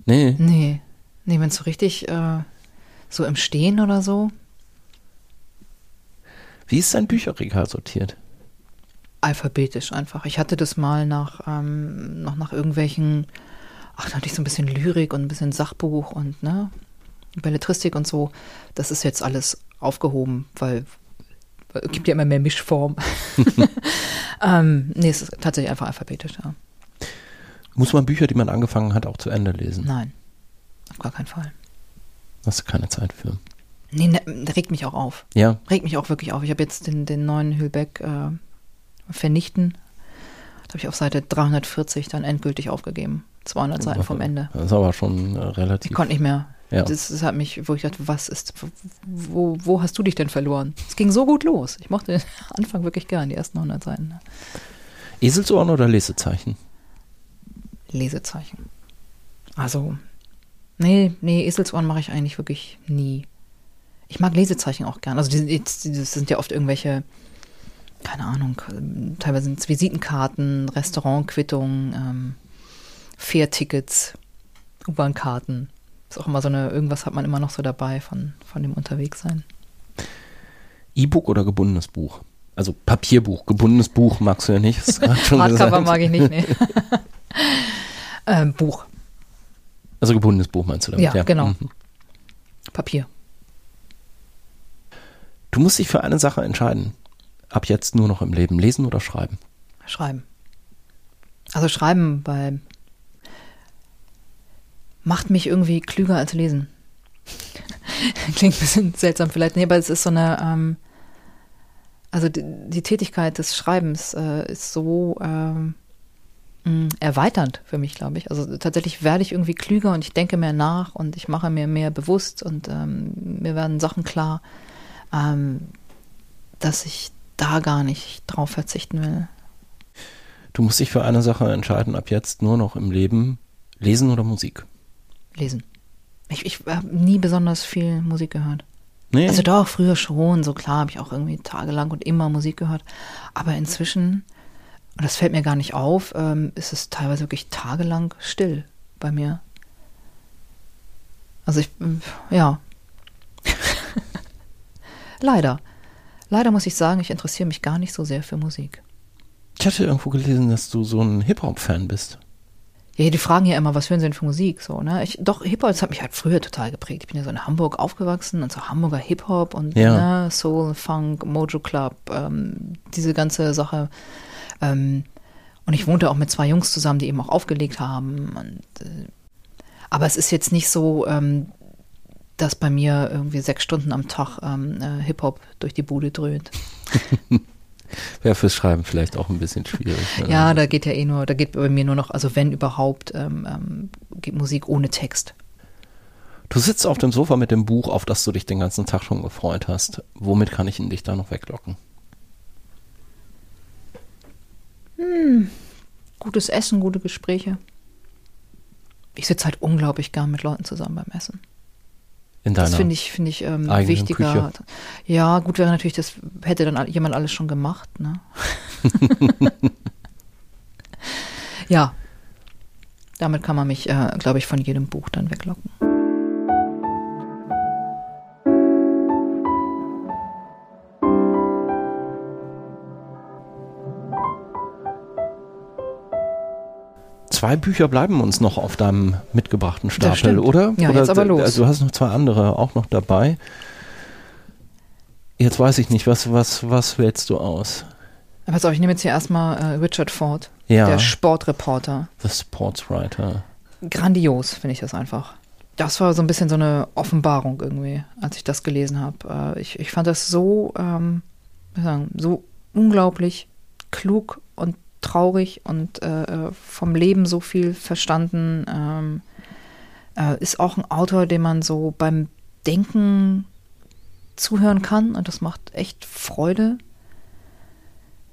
Speaker 2: Nee.
Speaker 1: Nee. Nee, wenn es so richtig äh, so im Stehen oder so.
Speaker 2: Wie ist dein Bücherregal sortiert?
Speaker 1: Alphabetisch einfach. Ich hatte das mal nach, ähm, noch nach irgendwelchen, ach, da hatte ich so ein bisschen Lyrik und ein bisschen Sachbuch und, ne, Belletristik und so. Das ist jetzt alles aufgehoben, weil es gibt ja immer mehr Mischform. ähm, nee, es ist tatsächlich einfach alphabetisch, ja.
Speaker 2: Muss man Bücher, die man angefangen hat, auch zu Ende lesen?
Speaker 1: Nein, auf gar keinen Fall.
Speaker 2: Hast du keine Zeit für?
Speaker 1: Nee, ne, regt mich auch auf.
Speaker 2: Ja.
Speaker 1: Regt mich auch wirklich auf. Ich habe jetzt den, den neuen Hülbeck äh, Vernichten. Das habe ich auf Seite 340 dann endgültig aufgegeben. 200 Seiten vom Ende.
Speaker 2: Das ist aber schon äh, relativ.
Speaker 1: Ich konnte nicht mehr.
Speaker 2: Ja.
Speaker 1: Das, das hat mich, wo ich dachte, was ist, wo, wo hast du dich denn verloren? Es ging so gut los. Ich mochte den Anfang wirklich gern, die ersten 100 Seiten.
Speaker 2: Eselsohren oder Lesezeichen?
Speaker 1: Lesezeichen. Also, nee, nee, Eselsohren mache ich eigentlich wirklich nie. Ich mag Lesezeichen auch gern. Also, das sind ja oft irgendwelche, keine Ahnung, teilweise sind es Visitenkarten, Restaurantquittungen, ähm, Fährtickets, U-Bahn-Karten. Ist auch immer so eine, irgendwas hat man immer noch so dabei von, von dem Unterwegssein.
Speaker 2: E-Book oder gebundenes Buch? Also Papierbuch, gebundenes Buch magst du ja nicht.
Speaker 1: Hardcover mag ich nicht, nee. ähm, Buch,
Speaker 2: Also gebundenes Buch meinst du damit?
Speaker 1: Ja, genau.
Speaker 2: Mhm.
Speaker 1: Papier.
Speaker 2: Du musst dich für eine Sache entscheiden. Ab jetzt nur noch im Leben. Lesen oder schreiben?
Speaker 1: Schreiben. Also schreiben, weil macht mich irgendwie klüger als lesen. Klingt ein bisschen seltsam vielleicht, nee, aber es ist so eine, ähm, also die, die Tätigkeit des Schreibens äh, ist so ähm, mh, erweiternd für mich, glaube ich. Also tatsächlich werde ich irgendwie klüger und ich denke mehr nach und ich mache mir mehr bewusst und ähm, mir werden Sachen klar, ähm, dass ich da gar nicht drauf verzichten will.
Speaker 2: Du musst dich für eine Sache entscheiden. Ab jetzt nur noch im Leben. Lesen oder Musik?
Speaker 1: Lesen. Ich, ich habe nie besonders viel Musik gehört.
Speaker 2: Nee.
Speaker 1: Also doch, früher schon, so klar, habe ich auch irgendwie tagelang und immer Musik gehört. Aber inzwischen, und das fällt mir gar nicht auf, ähm, ist es teilweise wirklich tagelang still bei mir. Also ich, ähm, ja. Leider. Leider muss ich sagen, ich interessiere mich gar nicht so sehr für Musik.
Speaker 2: ich hatte irgendwo gelesen, dass du so ein Hip-Hop-Fan bist.
Speaker 1: Ja, die fragen ja immer, was hören sie denn für Musik? So, ne? Ich, doch, Hip-Hop, das hat mich halt früher total geprägt. Ich bin ja so in Hamburg aufgewachsen und so Hamburger Hip-Hop und
Speaker 2: Ja.
Speaker 1: ne, Soul, Funk, Mojo Club, ähm, diese ganze Sache. Ähm, und ich wohnte auch mit zwei Jungs zusammen, die eben auch aufgelegt haben. Und, äh, aber es ist jetzt nicht so, ähm, dass bei mir irgendwie sechs Stunden am Tag ähm, äh, Hip-Hop durch die Bude dröhnt.
Speaker 2: Wäre fürs Schreiben vielleicht auch ein bisschen schwierig. ne?
Speaker 1: Ja, da geht ja eh nur, da geht bei mir nur noch, also wenn überhaupt, ähm, ähm, geht Musik ohne Text.
Speaker 2: Du sitzt auf dem Sofa mit dem Buch, auf das du dich den ganzen Tag schon gefreut hast. Womit kann ich ihn dich da noch weglocken?
Speaker 1: Gutes Essen, gute Gespräche. Ich sitze halt unglaublich gern mit Leuten zusammen beim Essen.
Speaker 2: In deiner
Speaker 1: Das finde ich, finde ich ähm, wichtiger. Ja, gut wäre natürlich, das hätte dann jemand alles schon gemacht, ne? ja. Damit kann man mich, äh, glaube ich, von jedem Buch dann weglocken.
Speaker 2: Zwei Bücher bleiben uns noch auf deinem mitgebrachten Stapel, oder?
Speaker 1: Ja,
Speaker 2: oder
Speaker 1: jetzt aber los.
Speaker 2: Also du hast noch zwei andere auch noch dabei. Jetzt weiß ich nicht, was, was, was wählst du aus?
Speaker 1: Pass auf, ich nehme jetzt hier erstmal äh, Richard Ford,
Speaker 2: Ja.
Speaker 1: der Sportreporter.
Speaker 2: The Sportswriter.
Speaker 1: Grandios, finde ich das einfach. Das war so ein bisschen so eine Offenbarung irgendwie, als ich das gelesen habe. Äh, ich, ich fand das so, ähm, sagen, so unglaublich klug und traurig und äh, vom Leben so viel verstanden. Ähm, äh, ist auch ein Autor, dem man so beim Denken zuhören kann und das macht echt Freude.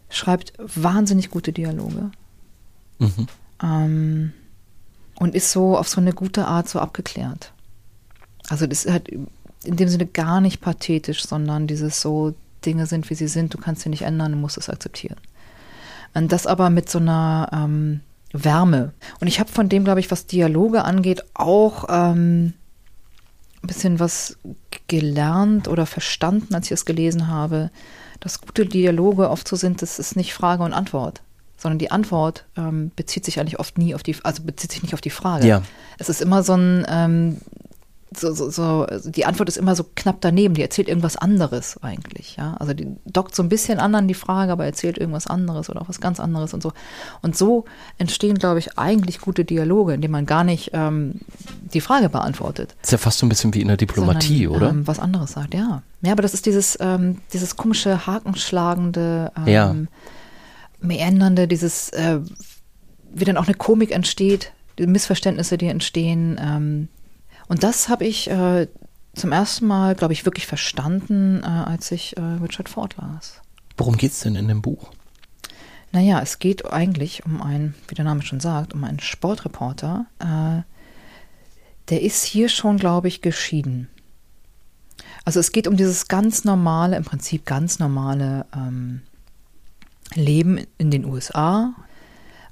Speaker 1: Schreibt wahnsinnig gute Dialoge.
Speaker 2: Mhm.
Speaker 1: Ähm, und ist so auf so eine gute Art so abgeklärt. Also das ist halt in dem Sinne gar nicht pathetisch, sondern dieses so, Dinge sind, wie sie sind, du kannst sie nicht ändern, du musst es akzeptieren. Und das aber mit so einer ähm, Wärme. Und ich habe von dem, glaube ich, was Dialoge angeht, auch ähm, ein bisschen was gelernt oder verstanden, als ich es gelesen habe, dass gute Dialoge oft so sind, das ist nicht Frage und Antwort, sondern die Antwort ähm, bezieht sich eigentlich oft nie auf die, also bezieht sich nicht auf die Frage.
Speaker 2: Ja.
Speaker 1: Es ist immer so ein, ähm, so, so, so, die Antwort ist immer so knapp daneben, die erzählt irgendwas anderes eigentlich, ja. Also die dockt so ein bisschen an an die Frage, aber erzählt irgendwas anderes oder auch was ganz anderes und so. Und so entstehen, glaube ich, eigentlich gute Dialoge, indem man gar nicht ähm, die Frage beantwortet.
Speaker 2: ist ja fast so ein bisschen wie in der Diplomatie,
Speaker 1: sondern,
Speaker 2: oder?
Speaker 1: Ähm, was anderes sagt, ja. Ja, aber das ist dieses, ähm, dieses komische, hakenschlagende, ähm,
Speaker 2: Ja.
Speaker 1: meandernde, dieses, äh, wie dann auch eine Komik entsteht, die Missverständnisse, die entstehen. Und das habe ich äh, zum ersten Mal, glaube ich, wirklich verstanden, äh, als ich äh, Richard Ford las.
Speaker 2: Worum geht's denn in dem Buch?
Speaker 1: Naja, es geht eigentlich um einen, wie der Name schon sagt, um einen Sportreporter. Äh, der ist hier schon, glaube ich, geschieden. Also es geht um dieses ganz normale, im Prinzip ganz normale ähm, Leben in den USA.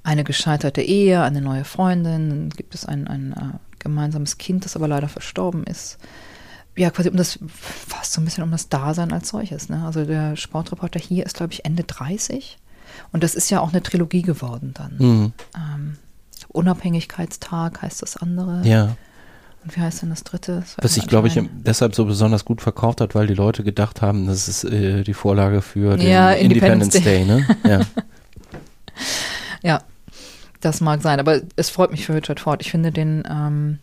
Speaker 1: Eine gescheiterte Ehe, eine neue Freundin, dann gibt es ein, ein äh, gemeinsames Kind, das aber leider verstorben ist. Ja, quasi um das, fast so ein bisschen um das Dasein als solches. Ne? Also der Sportreporter hier ist, glaube ich, Ende 30. Und das ist ja auch eine Trilogie geworden dann.
Speaker 2: Mhm.
Speaker 1: Ähm, Unabhängigkeitstag heißt das andere.
Speaker 2: Ja.
Speaker 1: Und wie heißt denn das dritte? Das
Speaker 2: Was sich, glaube ich, deshalb so besonders gut verkauft hat, weil die Leute gedacht haben, das ist äh, die Vorlage für den
Speaker 1: Ja,
Speaker 2: Independence,
Speaker 1: Independence
Speaker 2: Day, ne? Ja.
Speaker 1: Ja, das mag sein. Aber es freut mich für Richard Ford. Ich finde den ähm,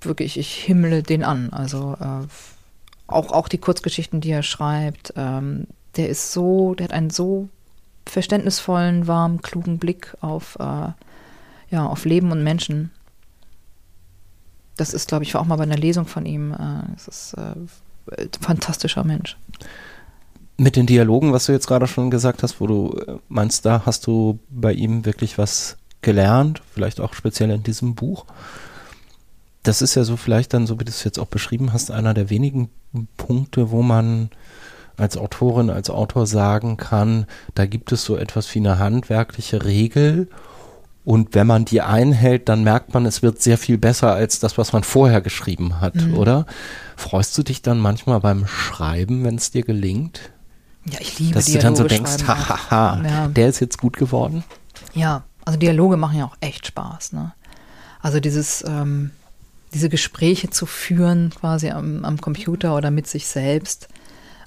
Speaker 1: wirklich, ich himmle den an. Also äh, auch, auch die Kurzgeschichten, die er schreibt, ähm, der ist so, der hat einen so verständnisvollen, warmen, klugen Blick auf, äh, ja, auf Leben und Menschen. Das ist, glaube ich, war auch mal bei einer Lesung von ihm. Äh, das ist äh, ein fantastischer Mensch.
Speaker 2: Mit den Dialogen, was du jetzt gerade schon gesagt hast, wo du äh, meinst, da hast du bei ihm wirklich was gelernt, vielleicht auch speziell in diesem Buch. Das ist ja so vielleicht dann, so wie du es jetzt auch beschrieben hast, einer der wenigen Punkte, wo man als Autorin, als Autor sagen kann, da gibt es so etwas wie eine handwerkliche Regel und wenn man die einhält, dann merkt man, es wird sehr viel besser als das, was man vorher geschrieben hat,
Speaker 1: Mhm.
Speaker 2: oder? Freust du dich dann manchmal beim Schreiben, wenn es dir gelingt?
Speaker 1: Ja, ich liebe
Speaker 2: Dass du dann so
Speaker 1: Dialoge
Speaker 2: denkst, hahaha,
Speaker 1: Ja.
Speaker 2: der ist jetzt gut geworden?
Speaker 1: Ja, also Dialoge machen ja auch echt Spaß. Ne? Also dieses, ähm, diese Gespräche zu führen, quasi am, am Computer oder mit sich selbst.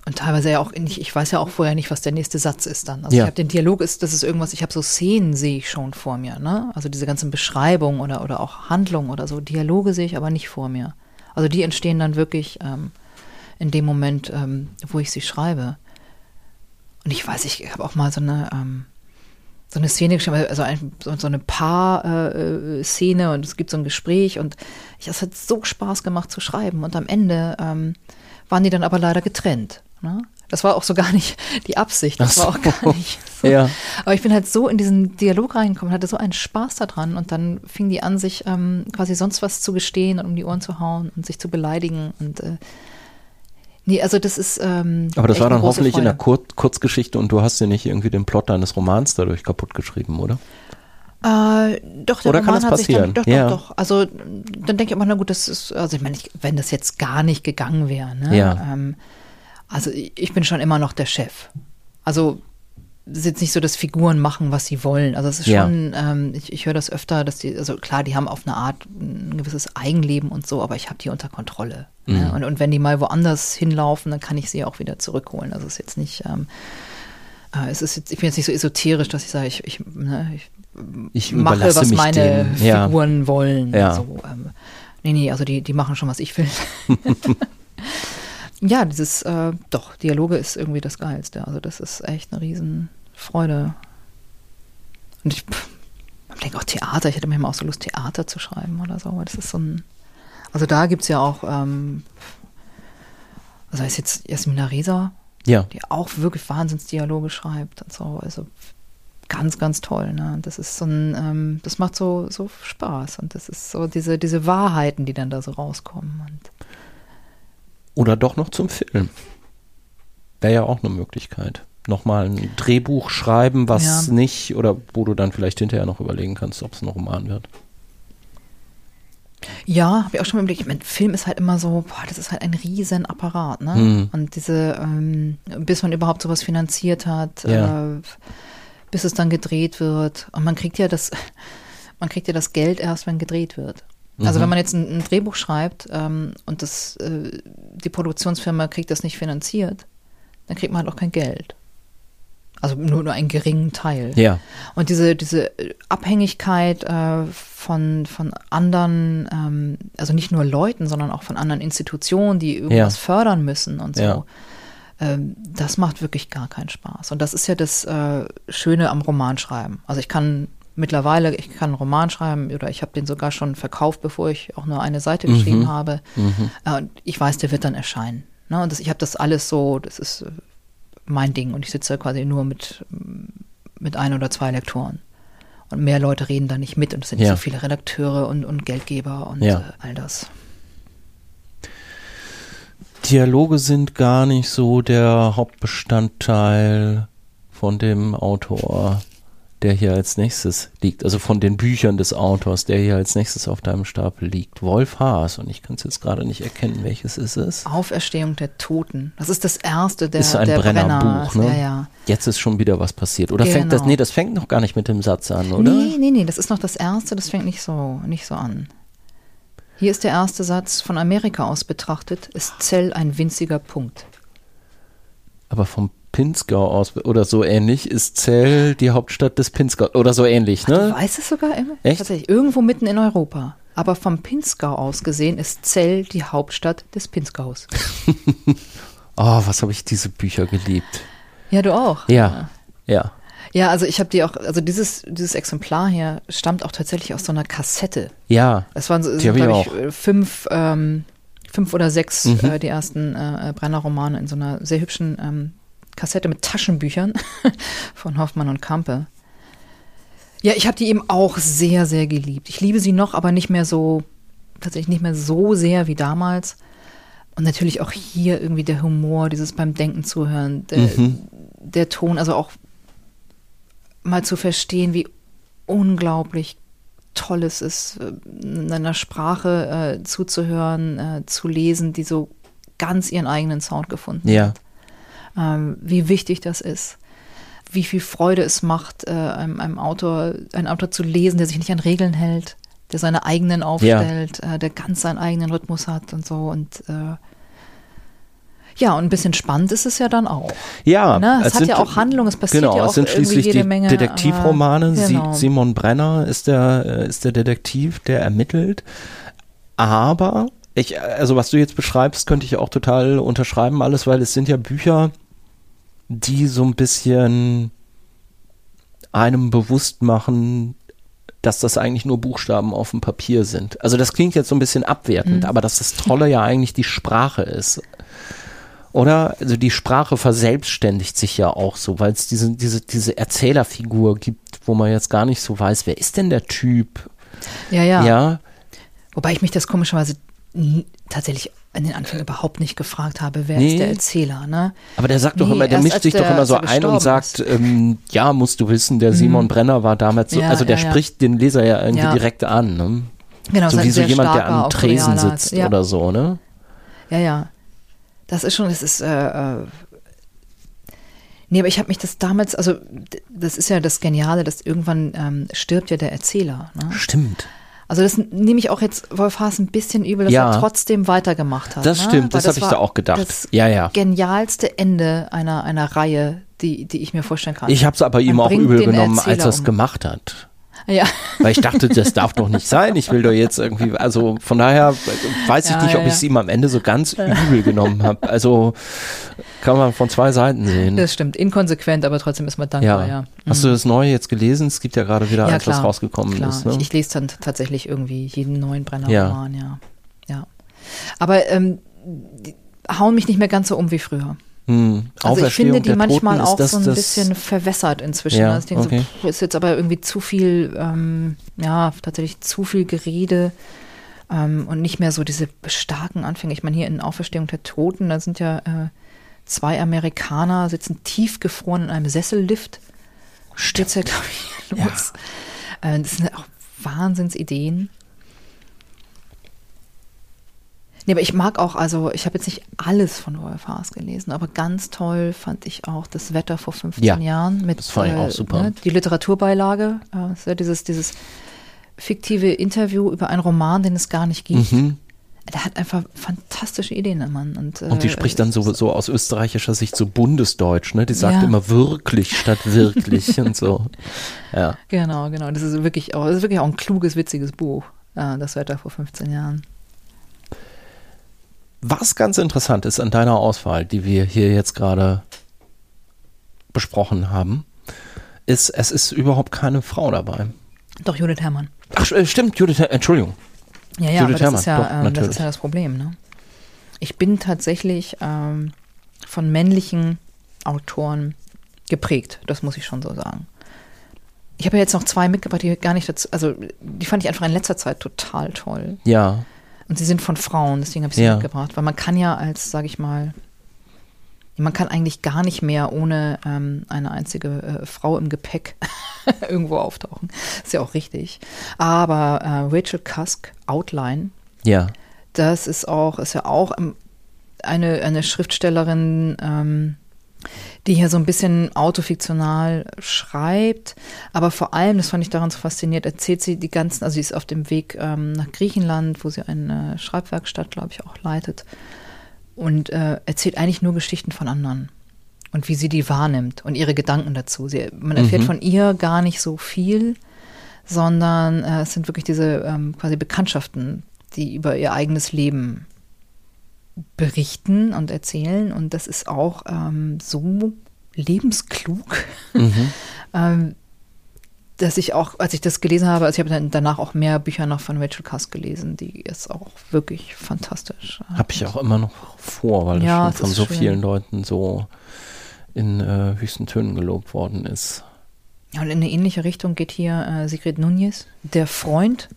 Speaker 1: Und teilweise ja auch, nicht, ich weiß ja auch vorher nicht, was der nächste Satz ist dann. Also
Speaker 2: Ja.
Speaker 1: ich habe den Dialog, ist, das ist irgendwas, ich habe so Szenen, sehe ich schon vor mir. Ne? Also diese ganzen Beschreibungen oder, oder auch Handlungen oder so. Dialoge sehe ich aber nicht vor mir. Also die entstehen dann wirklich ähm, in dem Moment, ähm, wo ich sie schreibe. Und ich weiß, ich habe auch mal so eine, ähm, so eine Szene geschrieben, also ein, so, so eine Paar-Szene äh, Szene und es gibt so ein Gespräch und ich, es hat so Spaß gemacht zu schreiben und am Ende ähm, waren die dann aber leider getrennt. Ne? Das war auch so gar nicht die Absicht, das
Speaker 2: Ach
Speaker 1: war auch
Speaker 2: so.
Speaker 1: gar nicht so.
Speaker 2: Ja.
Speaker 1: Aber ich bin halt so in diesen Dialog reingekommen, hatte so einen Spaß daran und dann fing die an, sich ähm, quasi sonst was zu gestehen und um die Ohren zu hauen und sich zu beleidigen und äh, nee, also das ist ähm,
Speaker 2: Aber das war dann hoffentlich in der
Speaker 1: Freude.
Speaker 2: Kur Kurzgeschichte und du hast dir nicht irgendwie den Plot deines Romans dadurch kaputt geschrieben, oder?
Speaker 1: Äh, doch, der
Speaker 2: Oder kann
Speaker 1: Roman
Speaker 2: das
Speaker 1: hat sich
Speaker 2: passieren?
Speaker 1: dann, doch,
Speaker 2: Ja.
Speaker 1: doch, doch. Also dann denke ich immer, na gut, das ist, also ich meine, ich, wenn das jetzt gar nicht gegangen wäre, ne?
Speaker 2: Ja.
Speaker 1: Ähm, also ich bin schon immer noch der Chef. Also ist jetzt nicht so, dass Figuren machen, was sie wollen. Also es ist
Speaker 2: Ja.
Speaker 1: schon, ähm, ich, ich höre das öfter, dass die, also klar, die haben auf eine Art ein gewisses Eigenleben und so, aber ich habe die unter Kontrolle.
Speaker 2: Mhm.
Speaker 1: Ne? Und, und wenn die mal woanders hinlaufen, dann kann ich sie auch wieder zurückholen. Also es ist jetzt nicht, ähm, äh, es ist jetzt, ich bin jetzt nicht so esoterisch, dass ich sage, ich, ich, ne, ich
Speaker 2: Ich
Speaker 1: mache, was meine
Speaker 2: dem. Ja.
Speaker 1: Figuren wollen.
Speaker 2: Ja.
Speaker 1: So, ähm, nee, nee, also die, die machen schon, was ich will. ja, dieses, äh, doch, Dialoge ist irgendwie das Geilste. Also das ist echt eine Riesenfreude. Und ich denke auch Theater, ich hätte manchmal auch so Lust, Theater zu schreiben oder so. Das ist so ein, also da gibt es ja auch, ähm, also ist jetzt Jasmina Reza,
Speaker 2: Ja.
Speaker 1: die auch wirklich Wahnsinnsdialoge schreibt und so. Also ganz, ganz toll. Ne? Das ist so ein, ähm, das macht so, so Spaß und das ist so diese, diese Wahrheiten, die dann da so rauskommen.
Speaker 2: Oder doch noch zum Film. Wäre ja auch eine Möglichkeit. Nochmal ein Drehbuch schreiben, was
Speaker 1: Ja.
Speaker 2: nicht, oder wo du dann vielleicht hinterher noch überlegen kannst, ob es ein Roman wird.
Speaker 1: Ja, habe ich auch schon mal überlegt. Ich mein, Film ist halt immer so, boah, das ist halt ein riesen Apparat, ne?
Speaker 2: Hm.
Speaker 1: Und diese, ähm, bis man überhaupt sowas finanziert hat,
Speaker 2: Ja.
Speaker 1: äh, bis es dann gedreht wird. Und man kriegt ja das, man kriegt ja das Geld erst, wenn gedreht wird. Also
Speaker 2: Mhm.
Speaker 1: wenn man jetzt ein, ein Drehbuch schreibt ähm, und das, äh, die Produktionsfirma kriegt das nicht finanziert, dann kriegt man halt auch kein Geld. Also nur, nur einen geringen Teil.
Speaker 2: Ja.
Speaker 1: Und diese, diese Abhängigkeit äh, von, von anderen, ähm, also nicht nur Leuten, sondern auch von anderen Institutionen, die irgendwas
Speaker 2: Ja.
Speaker 1: fördern müssen und so,
Speaker 2: Ja.
Speaker 1: ähm, das macht wirklich gar keinen Spaß. Und das ist ja das äh, Schöne am Romanschreiben. Also ich kann mittlerweile, ich kann einen Roman schreiben oder ich habe den sogar schon verkauft, bevor ich auch nur eine Seite
Speaker 2: Mhm.
Speaker 1: geschrieben habe. Äh, und ich weiß, der wird dann erscheinen. Ne? Und das, ich habe das alles so, das ist äh, mein Ding und ich sitze quasi nur mit, mit ein oder zwei Lektoren. Und mehr Leute reden da nicht mit und es sind nicht
Speaker 2: Ja.
Speaker 1: so viele Redakteure und, und Geldgeber und
Speaker 2: Ja.
Speaker 1: äh, all das.
Speaker 2: Dialoge sind gar nicht so der Hauptbestandteil von dem Autor, der hier als nächstes liegt. Also von den Büchern des Autors, der hier als nächstes auf deinem Stapel liegt. Wolf Haas. Und ich kann es jetzt gerade nicht erkennen, welches ist es.
Speaker 1: Auferstehung der Toten. Das ist das erste der,
Speaker 2: ist ein
Speaker 1: der
Speaker 2: Brennerbuch,
Speaker 1: Brenner.
Speaker 2: ne?
Speaker 1: Ja, ja.
Speaker 2: Jetzt ist schon wieder was passiert. Oder fängt das,
Speaker 1: Genau.
Speaker 2: nee, das fängt noch gar nicht mit dem Satz an, oder?
Speaker 1: Nee, nee, nee, das ist noch das erste, das fängt nicht so, nicht so an. Hier ist der erste Satz von Amerika aus betrachtet, ist Zell ein winziger Punkt.
Speaker 2: Aber vom Pinzgau aus oder so ähnlich ist Zell die Hauptstadt des Pinzgau oder so ähnlich,
Speaker 1: Du
Speaker 2: ne?
Speaker 1: weißt es sogar immer?
Speaker 2: Echt?
Speaker 1: Tatsächlich, irgendwo mitten in Europa. Aber vom Pinzgau aus gesehen ist Zell die Hauptstadt des Pinzgaus.
Speaker 2: Oh, was habe ich diese Bücher geliebt.
Speaker 1: Ja, du auch.
Speaker 2: Ja, ja.
Speaker 1: Ja, also ich habe die auch, also dieses, dieses Exemplar hier stammt auch tatsächlich aus so einer Kassette.
Speaker 2: Ja,
Speaker 1: Es waren, so- glaube ich,
Speaker 2: auch.
Speaker 1: äh, fünf, ähm, fünf oder sechs
Speaker 2: Mhm.
Speaker 1: äh, die ersten äh, Brenner-Romane in so einer sehr hübschen ähm, Kassette mit Taschenbüchern von Hoffmann und Kampe. Ja, ich habe die eben auch sehr, sehr geliebt. Ich liebe sie noch, aber nicht mehr so, tatsächlich nicht mehr so sehr wie damals. Und natürlich auch hier irgendwie der Humor, dieses beim Denken zuhören, der,
Speaker 2: Mhm.
Speaker 1: der Ton, also auch mal zu verstehen, wie unglaublich toll es ist, äh, in einer Sprache äh, zuzuhören, äh, zu lesen, die so ganz ihren eigenen Sound gefunden
Speaker 2: ja.
Speaker 1: hat. Ähm, wie wichtig das ist. Wie viel Freude es macht, äh, einem, einem Autor, einen Autor zu lesen, der sich nicht an Regeln hält, der seine eigenen aufstellt, äh, der ganz seinen eigenen Rhythmus hat und so. Und äh, ja, und ein bisschen spannend ist es ja dann auch.
Speaker 2: Ja,
Speaker 1: Ne? Es
Speaker 2: es
Speaker 1: hat
Speaker 2: sind-
Speaker 1: ja auch Handlung, es passiert
Speaker 2: genau,
Speaker 1: ja auch
Speaker 2: es sind schließlich
Speaker 1: jede
Speaker 2: die
Speaker 1: Menge,
Speaker 2: Detektivromane.
Speaker 1: genau.
Speaker 2: Simon Brenner ist der, ist der Detektiv, der ermittelt. Aber ich, also was du jetzt beschreibst, könnte ich auch total unterschreiben alles, weil es sind ja Bücher, die so ein bisschen einem bewusst machen, dass das eigentlich nur Buchstaben auf dem Papier sind. Also das klingt jetzt so ein bisschen abwertend,
Speaker 1: Mhm.
Speaker 2: aber dass das Tolle ja eigentlich die Sprache ist. Oder? Also die Sprache verselbstständigt sich ja auch so, weil es diese, diese, diese Erzählerfigur gibt, wo man jetzt gar nicht so weiß, wer ist denn der Typ?
Speaker 1: Ja, ja,
Speaker 2: Ja,
Speaker 1: Wobei ich mich das komischerweise tatsächlich in den Anfängen überhaupt nicht gefragt habe, wer
Speaker 2: Nee.
Speaker 1: ist der Erzähler, ne?
Speaker 2: aber der sagt doch
Speaker 1: Nee,
Speaker 2: immer, der
Speaker 1: erst
Speaker 2: mischt sich doch
Speaker 1: der-
Speaker 2: immer so ein und sagt, ähm, ja, musst du wissen, der Simon Brenner war damals so,
Speaker 1: Ja,
Speaker 2: also der
Speaker 1: ja, ja.
Speaker 2: spricht den Leser ja irgendwie
Speaker 1: Ja.
Speaker 2: direkt an, ne?
Speaker 1: Genau,
Speaker 2: so wie
Speaker 1: ein
Speaker 2: so jemand, der am Tresen sitzt
Speaker 1: ja,
Speaker 2: oder so, ne?
Speaker 1: Ja, ja. Das ist schon, das ist, äh, äh, nee, aber ich habe mich das damals, also das ist ja das Geniale, dass irgendwann ähm, stirbt ja der Erzähler. Ne?
Speaker 2: Stimmt.
Speaker 1: Also das nehme ich auch jetzt Wolf Haas ein bisschen übel, dass
Speaker 2: Ja.
Speaker 1: er trotzdem weitergemacht hat.
Speaker 2: Das
Speaker 1: ne?
Speaker 2: stimmt,
Speaker 1: Weil
Speaker 2: das hab ich da auch gedacht.
Speaker 1: Das
Speaker 2: Ja, ja.
Speaker 1: genialste Ende einer, einer Reihe, die, die ich mir vorstellen kann.
Speaker 2: Ich habe es aber ihm auch übel genommen, als er es
Speaker 1: um.
Speaker 2: gemacht hat.
Speaker 1: Ja,
Speaker 2: Weil ich dachte, das darf doch nicht sein. Ich will doch jetzt irgendwie, also von daher weiß ich
Speaker 1: Ja,
Speaker 2: nicht,
Speaker 1: ja,
Speaker 2: ob ich
Speaker 1: ja.
Speaker 2: es ihm am Ende so ganz übel genommen habe. Also kann man von zwei Seiten sehen.
Speaker 1: das stimmt. Inkonsequent, aber trotzdem ist man dankbar, ja.
Speaker 2: Hast du das Neue jetzt gelesen? Es gibt ja gerade wieder
Speaker 1: Ja,
Speaker 2: eins, was rausgekommen
Speaker 1: Klar.
Speaker 2: ist. Ne?
Speaker 1: Ich, ich lese dann tatsächlich irgendwie jeden neuen Brenner-Roman, ja. ja. Aber ähm, hauen mich nicht mehr ganz so um wie früher.
Speaker 2: Hm.
Speaker 1: Also ich finde die manchmal
Speaker 2: Toten,
Speaker 1: auch
Speaker 2: das
Speaker 1: so ein
Speaker 2: das-
Speaker 1: bisschen verwässert inzwischen.
Speaker 2: Ja,
Speaker 1: Also ich denke
Speaker 2: okay.
Speaker 1: so, pff, ist jetzt aber irgendwie zu viel, ähm, ja, tatsächlich zu viel Gerede ähm, und nicht mehr so diese starken Anfänge. Ich meine, hier in Auferstehung der Toten, da sind ja äh, zwei Amerikaner sitzen tiefgefroren in einem Sessellift. Steht's ja, glaube ich, los. Ja. Äh, das sind auch Wahnsinnsideen. Nee, aber ich mag auch, also ich habe jetzt nicht alles von Wolf Haas gelesen, aber ganz toll fand ich auch das Wetter vor 15 ja, Jahren mit
Speaker 2: das fand ich auch äh, super. Ne,
Speaker 1: die Literaturbeilage, äh, ist ja dieses, dieses fiktive Interview über einen Roman, den es gar nicht gibt. Mhm. Der hat einfach fantastische Ideen, der Mann. Und,
Speaker 2: äh, und die spricht dann so, so aus österreichischer Sicht so bundesdeutsch, ne? Die sagt ja. immer wirklich statt wirklich und so. Ja.
Speaker 1: Genau, genau. Das ist wirklich auch, das ist wirklich auch ein kluges, witziges Buch. Äh, das Wetter vor 15 Jahren.
Speaker 2: Was ganz interessant ist an deiner Auswahl, die wir hier jetzt gerade besprochen haben, ist, es ist überhaupt keine Frau dabei.
Speaker 1: Doch, Judith Herrmann.
Speaker 2: Ach, äh, stimmt, Judith, Entschuldigung.
Speaker 1: Ja, ja, Judith aber das, ist ja, Doch, äh, das ist ja das Problem. Ne? Ich bin tatsächlich ähm, von männlichen Autoren geprägt, das muss ich schon so sagen. Ich habe ja jetzt noch zwei mitgebracht, die gar nicht dazu, also die fand ich einfach in letzter Zeit total toll.
Speaker 2: Ja.
Speaker 1: Und sie sind von Frauen, deswegen habe ich sie ja. mitgebracht. Weil man kann ja als, sage ich mal, man kann eigentlich gar nicht mehr ohne ähm, eine einzige äh, Frau im Gepäck irgendwo auftauchen. Ist ja auch richtig. Aber äh, Rachel Cusk, Outline.
Speaker 2: Ja.
Speaker 1: Das ist auch, ist ja auch eine, eine Schriftstellerin, ähm, die hier so ein bisschen autofiktional schreibt, aber vor allem, das fand ich daran so fasziniert, erzählt sie die ganzen, also sie ist auf dem Weg ähm, nach Griechenland, wo sie eine Schreibwerkstatt, glaube ich, auch leitet und äh, erzählt eigentlich nur Geschichten von anderen und wie sie die wahrnimmt und ihre Gedanken dazu. Sie, man erfährt mhm. von ihr gar nicht so viel, sondern äh, es sind wirklich diese ähm, quasi Bekanntschaften, die über ihr eigenes Leben berichten und erzählen. Und das ist auch ähm, so lebensklug, mhm. ähm, dass ich auch, als ich das gelesen habe, also ich habe dann danach auch mehr Bücher noch von Rachel Cusk gelesen, die ist auch wirklich fantastisch.
Speaker 2: Habe ich auch immer noch vor, weil ja, das schon von so schön. vielen Leuten so in äh, höchsten Tönen gelobt worden ist.
Speaker 1: Ja, und in eine ähnliche Richtung geht hier äh, Sigrid Nunez, der Freund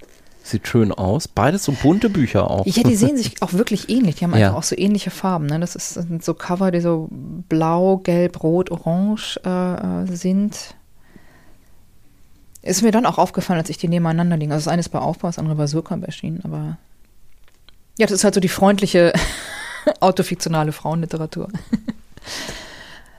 Speaker 2: Sieht schön aus. Beides so bunte Bücher auch.
Speaker 1: Ja, die sehen sich auch wirklich ähnlich. Die haben ja. einfach auch so ähnliche Farben. Ne? Das, ist, sind so Cover, die so blau, gelb, rot, orange äh, äh, sind. Ist mir dann auch aufgefallen, als ich die nebeneinander liegen. Also das eine ist bei Aufbau, das andere bei Surkamp erschienen. Aber ja, das ist halt so die freundliche, autofiktionale Frauenliteratur.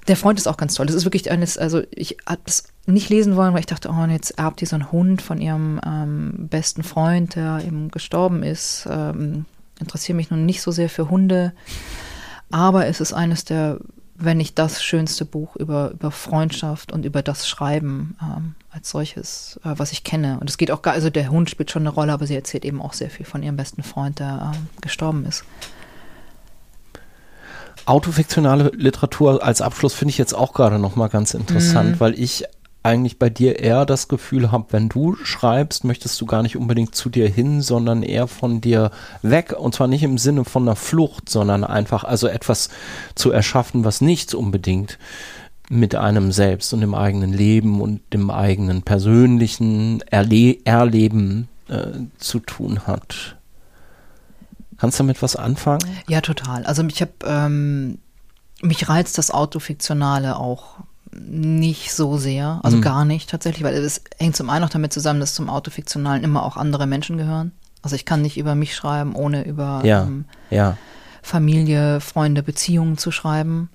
Speaker 1: Der Freund ist auch ganz toll. Das ist wirklich eines, also ich habe es nicht lesen wollen, weil ich dachte, oh, jetzt erbt die so einen Hund von ihrem ähm, besten Freund, der eben gestorben ist. Ähm, interessiere mich nun nicht so sehr für Hunde, aber es ist eines der, wenn nicht das schönste Buch über, über Freundschaft und über das Schreiben ähm, als solches, äh, was ich kenne. Und es geht auch gar, also der Hund spielt schon eine Rolle, aber sie erzählt eben auch sehr viel von ihrem besten Freund, der ähm, gestorben ist.
Speaker 2: Autofiktionale Literatur als Abschluss finde ich jetzt auch gerade nochmal ganz interessant, mhm. weil ich eigentlich bei dir eher das Gefühl habe, wenn du schreibst, möchtest du gar nicht unbedingt zu dir hin, sondern eher von dir weg. Und zwar nicht im Sinne von einer Flucht, sondern einfach also etwas zu erschaffen, was nichts unbedingt mit einem selbst und dem eigenen Leben und dem eigenen persönlichen Erle Erleben äh, zu tun hat. Kannst du damit was anfangen?
Speaker 1: Ja, total. Also ich habe ähm, mich reizt das Autofiktionale auch nicht so sehr, also mhm. gar nicht tatsächlich, weil es hängt zum einen auch damit zusammen, dass zum Autofiktionalen immer auch andere Menschen gehören. Also ich kann nicht über mich schreiben, ohne über
Speaker 2: ja, ähm, ja.
Speaker 1: Familie, Freunde, Beziehungen zu schreiben.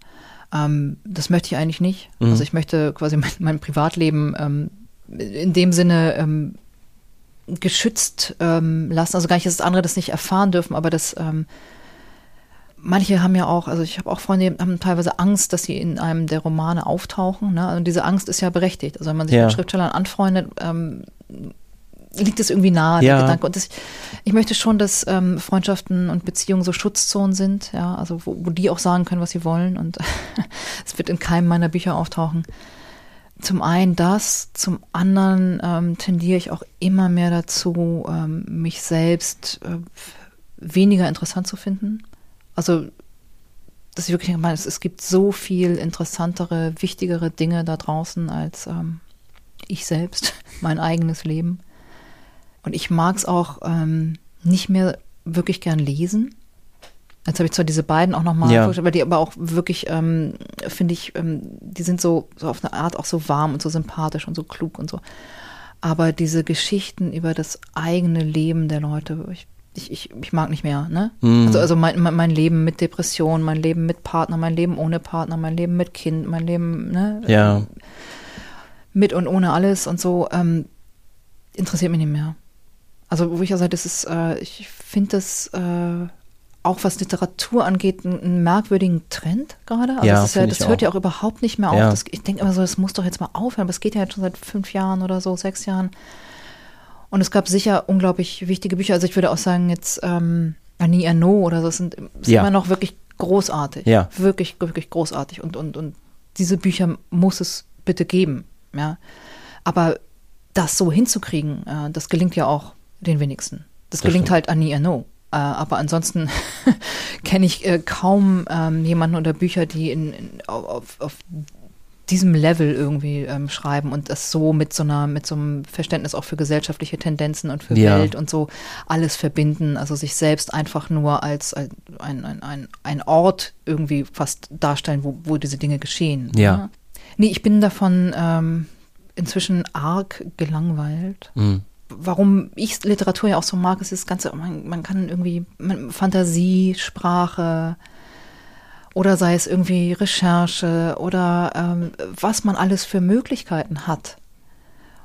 Speaker 1: Ähm, das möchte ich eigentlich nicht. Mhm. Also ich möchte quasi mein, mein Privatleben ähm, in dem Sinne ähm, geschützt ähm, lassen. Also gar nicht, dass das andere das nicht erfahren dürfen, aber das ähm, manche haben ja auch, also ich habe auch Freunde, die haben teilweise Angst, dass sie in einem der Romane auftauchen. Ne? Und diese Angst ist ja berechtigt. Also wenn man sich ja. mit Schriftstellern anfreundet, ähm, liegt es irgendwie nahe, ja. der Gedanke. Und das, ich möchte schon, dass ähm, Freundschaften und Beziehungen so Schutzzonen sind, ja, also wo, wo die auch sagen können, was sie wollen. Und es wird in keinem meiner Bücher auftauchen zum einen das, zum anderen ähm, tendiere ich auch immer mehr dazu, ähm, mich selbst äh, weniger interessant zu finden. Also, dass ich wirklich meine, es, es gibt so viel interessantere, wichtigere Dinge da draußen als ähm, ich selbst, mein eigenes Leben. Und ich mag es auch ähm, nicht mehr wirklich gern lesen. Jetzt habe ich zwar diese beiden auch nochmal
Speaker 2: Ja.
Speaker 1: aber die aber auch wirklich, ähm, finde ich, ähm, die sind so, so auf eine Art auch so warm und so sympathisch und so klug und so. Aber diese Geschichten über das eigene Leben der Leute, ich, ich, ich, ich mag nicht mehr, ne?
Speaker 2: Mhm.
Speaker 1: Also, also mein, mein mein Leben mit Depression, mein Leben mit Partner, mein Leben ohne Partner, mein Leben mit Kind, mein Leben, ne?
Speaker 2: Ja.
Speaker 1: mit und ohne alles und so, ähm, interessiert mich nicht mehr. Also, wo ich ja sage, das ist, äh, ich finde das äh, auch was Literatur angeht, einen, merkwürdigen Trend gerade. Also
Speaker 2: Ja,
Speaker 1: das, ist ja, das hört
Speaker 2: auch.
Speaker 1: ja auch überhaupt nicht mehr auf.
Speaker 2: Ja.
Speaker 1: Das, ich denke immer so, das muss doch jetzt mal aufhören, aber es geht ja jetzt schon seit fünf Jahren oder so, sechs Jahren. Und es gab sicher unglaublich wichtige Bücher. Also ich würde auch sagen, jetzt ähm, Annie Ernaux oder so, das sind, sind
Speaker 2: Ja.
Speaker 1: immer noch wirklich großartig.
Speaker 2: Ja.
Speaker 1: Wirklich, wirklich großartig. Und, und, und diese Bücher muss es bitte geben. Ja. Aber das so hinzukriegen, äh, das gelingt ja auch den wenigsten. Das,
Speaker 2: Das
Speaker 1: gelingt
Speaker 2: stimmt.
Speaker 1: halt Annie Ernaux. Äh, aber ansonsten kenne ich äh, kaum ähm, jemanden oder Bücher, die in, in, auf, auf diesem Level irgendwie ähm, schreiben und das so mit so einer, mit so einem Verständnis auch für gesellschaftliche Tendenzen und für
Speaker 2: Ja.
Speaker 1: Welt und so alles verbinden, also sich selbst einfach nur als ein, ein, ein, ein, ein Ort irgendwie fast darstellen, wo, wo diese Dinge geschehen.
Speaker 2: Ja.
Speaker 1: ne? Nee, ich bin davon ähm, inzwischen arg gelangweilt
Speaker 2: Mhm.
Speaker 1: Warum ich Literatur ja auch so mag, ist das Ganze, man, man kann irgendwie Fantasie, Sprache oder sei es irgendwie Recherche oder ähm, was man alles für Möglichkeiten hat.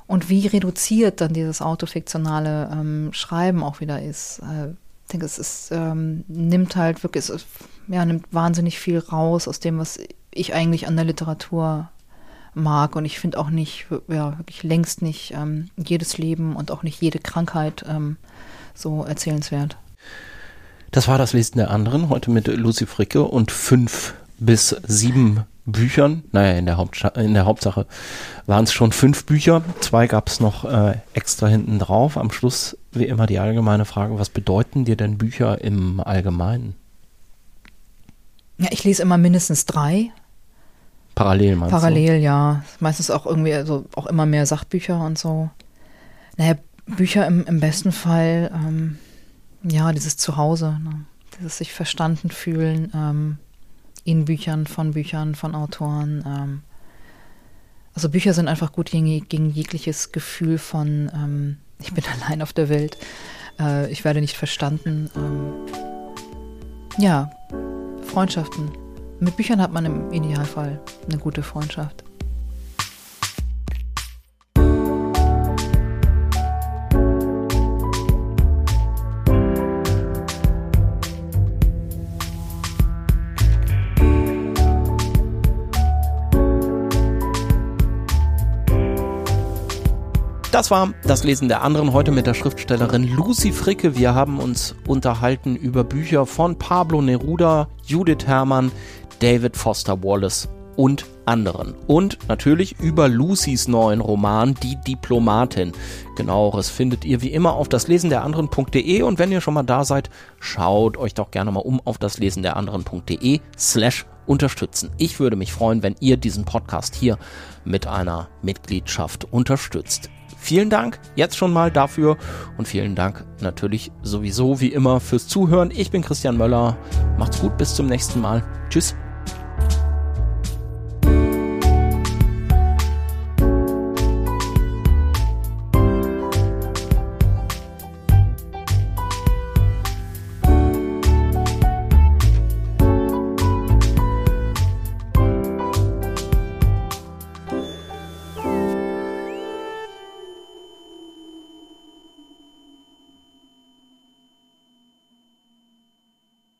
Speaker 1: Und wie reduziert dann dieses autofiktionale ähm, Schreiben auch wieder ist. Äh, ich denke, es ist, ähm, nimmt halt wirklich, es ja, nimmt wahnsinnig viel raus aus dem, was ich eigentlich an der Literatur mag. Und ich finde auch nicht, ja, wirklich längst nicht ähm, jedes Leben und auch nicht jede Krankheit ähm, so erzählenswert.
Speaker 2: Das war das Lesen der anderen, heute mit Lucy Fricke und fünf bis sieben Büchern. Naja, in der, Hauptsta in der Hauptsache waren es schon fünf Bücher. Zwei gab es noch äh, extra hinten drauf. Am Schluss, wie immer, die allgemeine Frage, was bedeuten dir denn Bücher im Allgemeinen?
Speaker 1: Ja, ich lese immer mindestens drei.
Speaker 2: Parallel meinst
Speaker 1: Parallel, ja. Meistens auch irgendwie, also auch immer mehr Sachbücher und so. Naja, Bücher im, im besten Fall, ähm, ja, dieses Zuhause, ne? dieses sich verstanden fühlen ähm, in Büchern, von Büchern, von Autoren. Ähm. Also Bücher sind einfach gut gegen, gegen jegliches Gefühl von, ähm, ich bin allein auf der Welt, äh, ich werde nicht verstanden. Ähm. Ja, Freundschaften. Mit Büchern hat man im Idealfall eine gute Freundschaft.
Speaker 2: Das war das Lesen der anderen heute mit der Schriftstellerin Lucy Fricke. Wir haben uns unterhalten über Bücher von Pablo Neruda, Judith Herrmann, David Foster Wallace und anderen. Und natürlich über Lucys neuen Roman Die Diplomatin. Genaueres findet ihr wie immer auf daslesenderanderen.de und wenn ihr schon mal da seid, schaut euch doch gerne mal um auf daslesenderanderen.de slash unterstützen. Ich würde mich freuen, wenn ihr diesen Podcast hier mit einer Mitgliedschaft unterstützt. Vielen Dank jetzt schon mal dafür und vielen Dank natürlich sowieso wie immer fürs Zuhören. Ich bin Christian Möller. Macht's gut, bis zum nächsten Mal. Tschüss.